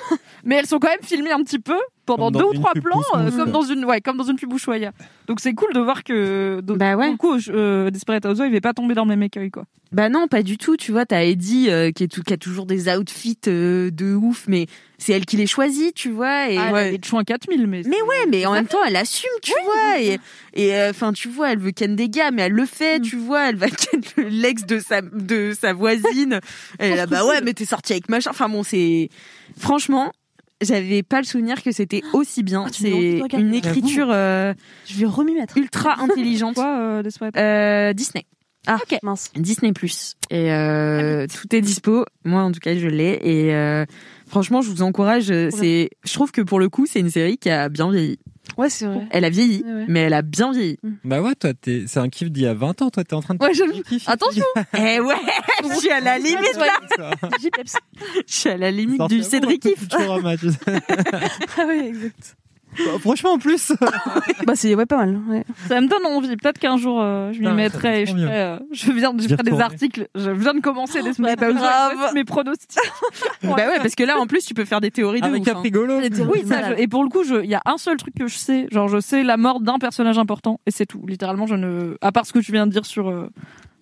Mais elles sont quand même filmées un petit peu pendant deux ou trois plans, euh, comme dans une, ouais, comme dans une pub Ushuaïa. Donc c'est cool de voir que, de, Bah ouais. coup, euh, Desperate Housewives n'est pas tombé dans le même écueil, quoi. Bah non, pas du tout. Tu vois, t'as Eddie euh, qui, est tout, qui a toujours des outfits euh, de ouf, mais c'est elle qui les choisit, tu vois. Et Ah, elle a ouais. des chouins 4000, mais. Mais ouais, mais en même temps, elle assume, tu vois. Et et enfin, tu vois, elle veut ken des gars, mais elle le fait, tu vois. Elle va *laughs* ken le- l'ex de sa de sa voisine. *laughs* Elle est là, bah ouais, mais t'es sorti avec machin. Enfin bon, c'est franchement. J'avais pas le souvenir que c'était aussi bien. Ah, c'est une écriture euh, Je vais remis mettre. ultra *laughs* intelligente. Quoi, euh, Euh, Disney. Ah, mince. Disney Plus et euh, tout est dispo. Moi en tout cas je l'ai et euh, franchement je vous encourage. C'est, je trouve que pour le coup c'est une série qui a bien vieilli. Ouais, c'est vrai. Elle a vieilli, Ouais, ouais. mais elle a bien vieilli. Bah ouais, toi, t'es, c'est un kiff d'il y a 20 ans, toi, t'es en train de. Ouais, je Attention. *laughs* Eh ouais, je suis à la limite là. Je suis à la limite du Cédric Kiff. *laughs* Ah oui, exact. Bah, Franchement, en plus. *laughs* Bah, c'est ouais, pas mal. Ouais. Ça me donne envie. Peut-être qu'un jour, euh, je m'y mettrai et je ferai, euh, je viens, je J'y ferai des articles. Je viens de commencer des mais Desperate grave. Mes pronostics. *laughs* Bah ouais, parce que là en plus tu peux faire des théories de Avec ouf, un hein. rigolo. Oui, ça, je- et pour le coup, je- il y a un seul truc que je sais. Genre, je sais la mort d'un personnage important et c'est tout. Littéralement, je ne. À part ce que tu viens de dire sur euh,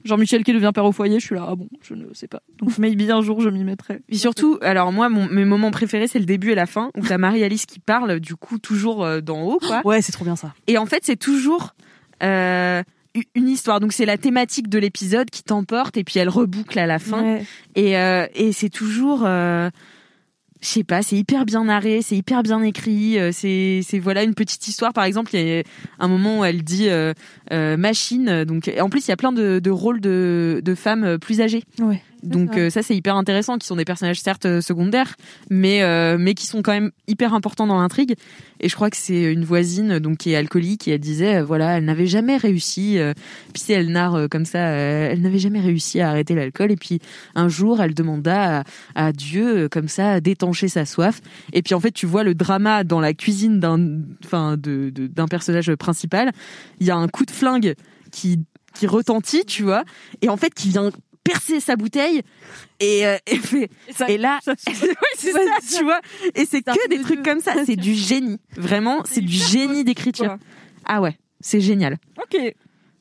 Jean-Michel qui devient père au foyer, je suis là. Ah bon, je ne sais pas. Donc, maybe un jour, je m'y mettrai. Puis surtout, alors moi, mon, mes moments préférés, c'est le début et la fin, où t'as Marie-Alice qui parle, du coup, toujours euh, d'en haut, quoi. Ouais, c'est trop bien ça. Et en fait, c'est toujours euh, une histoire. Donc c'est la thématique de l'épisode qui t'emporte, et puis elle reboucle à la fin. Ouais. Et, euh, et c'est toujours, euh, je sais pas, c'est hyper bien narré, c'est hyper bien écrit. euh, C'est, voilà une petite histoire. Par exemple, il y a un moment où elle dit euh, euh, machine. Donc en plus, il y a plein de, rôles de, de femmes plus âgées. Ouais. Donc euh, ça c'est hyper intéressant, qui sont des personnages certes euh, secondaires, mais euh, mais qui sont quand même hyper importants dans l'intrigue. Et je crois que c'est une voisine donc qui est alcoolique et elle disait euh, voilà elle n'avait jamais réussi. euh, puis c'est elle narre comme ça, elle n'avait jamais réussi à arrêter l'alcool. Et puis un jour elle demanda à, à Dieu comme ça d'étancher sa soif. Et puis en fait tu vois le drama dans la cuisine d'un enfin de- d'un personnage principal. Il y a un coup de flingue qui qui retentit, tu vois, et en fait qui vient percer sa bouteille et, euh, et fait et là *laughs* ouais, c'est ça, tu vois. Et c'est que des trucs comme ça. C'est du génie. Vraiment c'est du génie d'écriture. ah ouais c'est génial. Ok,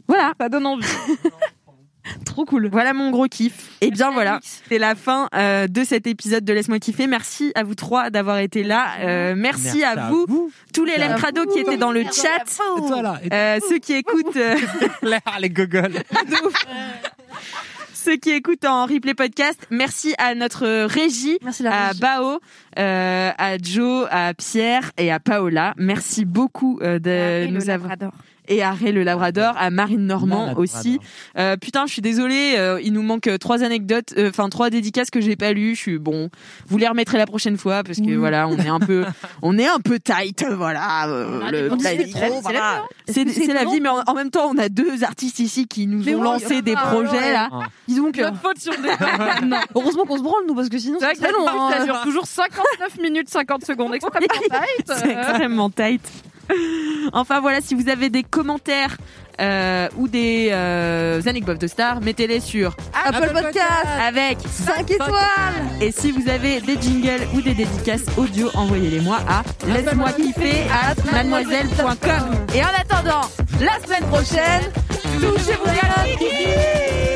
voilà. Ça donne envie. *laughs* trop cool. Voilà mon gros kiff. Et bien voilà. C'est la fin euh, de cet épisode de laisse-moi kiffer. Merci à vous trois d'avoir été là. Euh, merci, à, vous, tous les lemcrado qui étaient dans le chat. Et toi là, et euh, ceux qui écoutent euh, *laughs* les gogoles. Ceux qui écoutent en replay podcast, merci à notre régie, Merci à régie. Bao, euh, à Joe, à Pierre et à Paola. Merci beaucoup euh, de nous avoir et à Ray le Labrador, à Marine Normand aussi. Euh, putain, je suis désolée, euh, il nous manque euh, trois anecdotes, euh, enfin trois dédicaces que j'ai pas lues. Je suis bon, vous les remettrez la prochaine fois parce que voilà, on est un peu, *laughs* on est un peu tight, voilà. le- voilà. C'est que c'est la vie, mais en, en même temps, on a deux artistes ici qui nous Mais ont lancé des ah, projets ouais. là. Dis donc. euh, Notre faute est... *laughs* non. Heureusement qu'on se branle nous parce que sinon C'est que très long. ça hein. dure toujours 59 minutes 50 secondes. *laughs* Extrêmement tight. C'est extrêmement tight. *laughs* Enfin voilà, si vous avez des commentaires euh, ou des euh, anecdotes de stars, mettez-les sur Apple Podcast avec 5 étoiles. Et si vous avez des jingles ou des dédicaces audio, envoyez-les moi à laisse-moi kiffer at mademoiselle.com. Et en attendant, la semaine prochaine, touchez-vous bien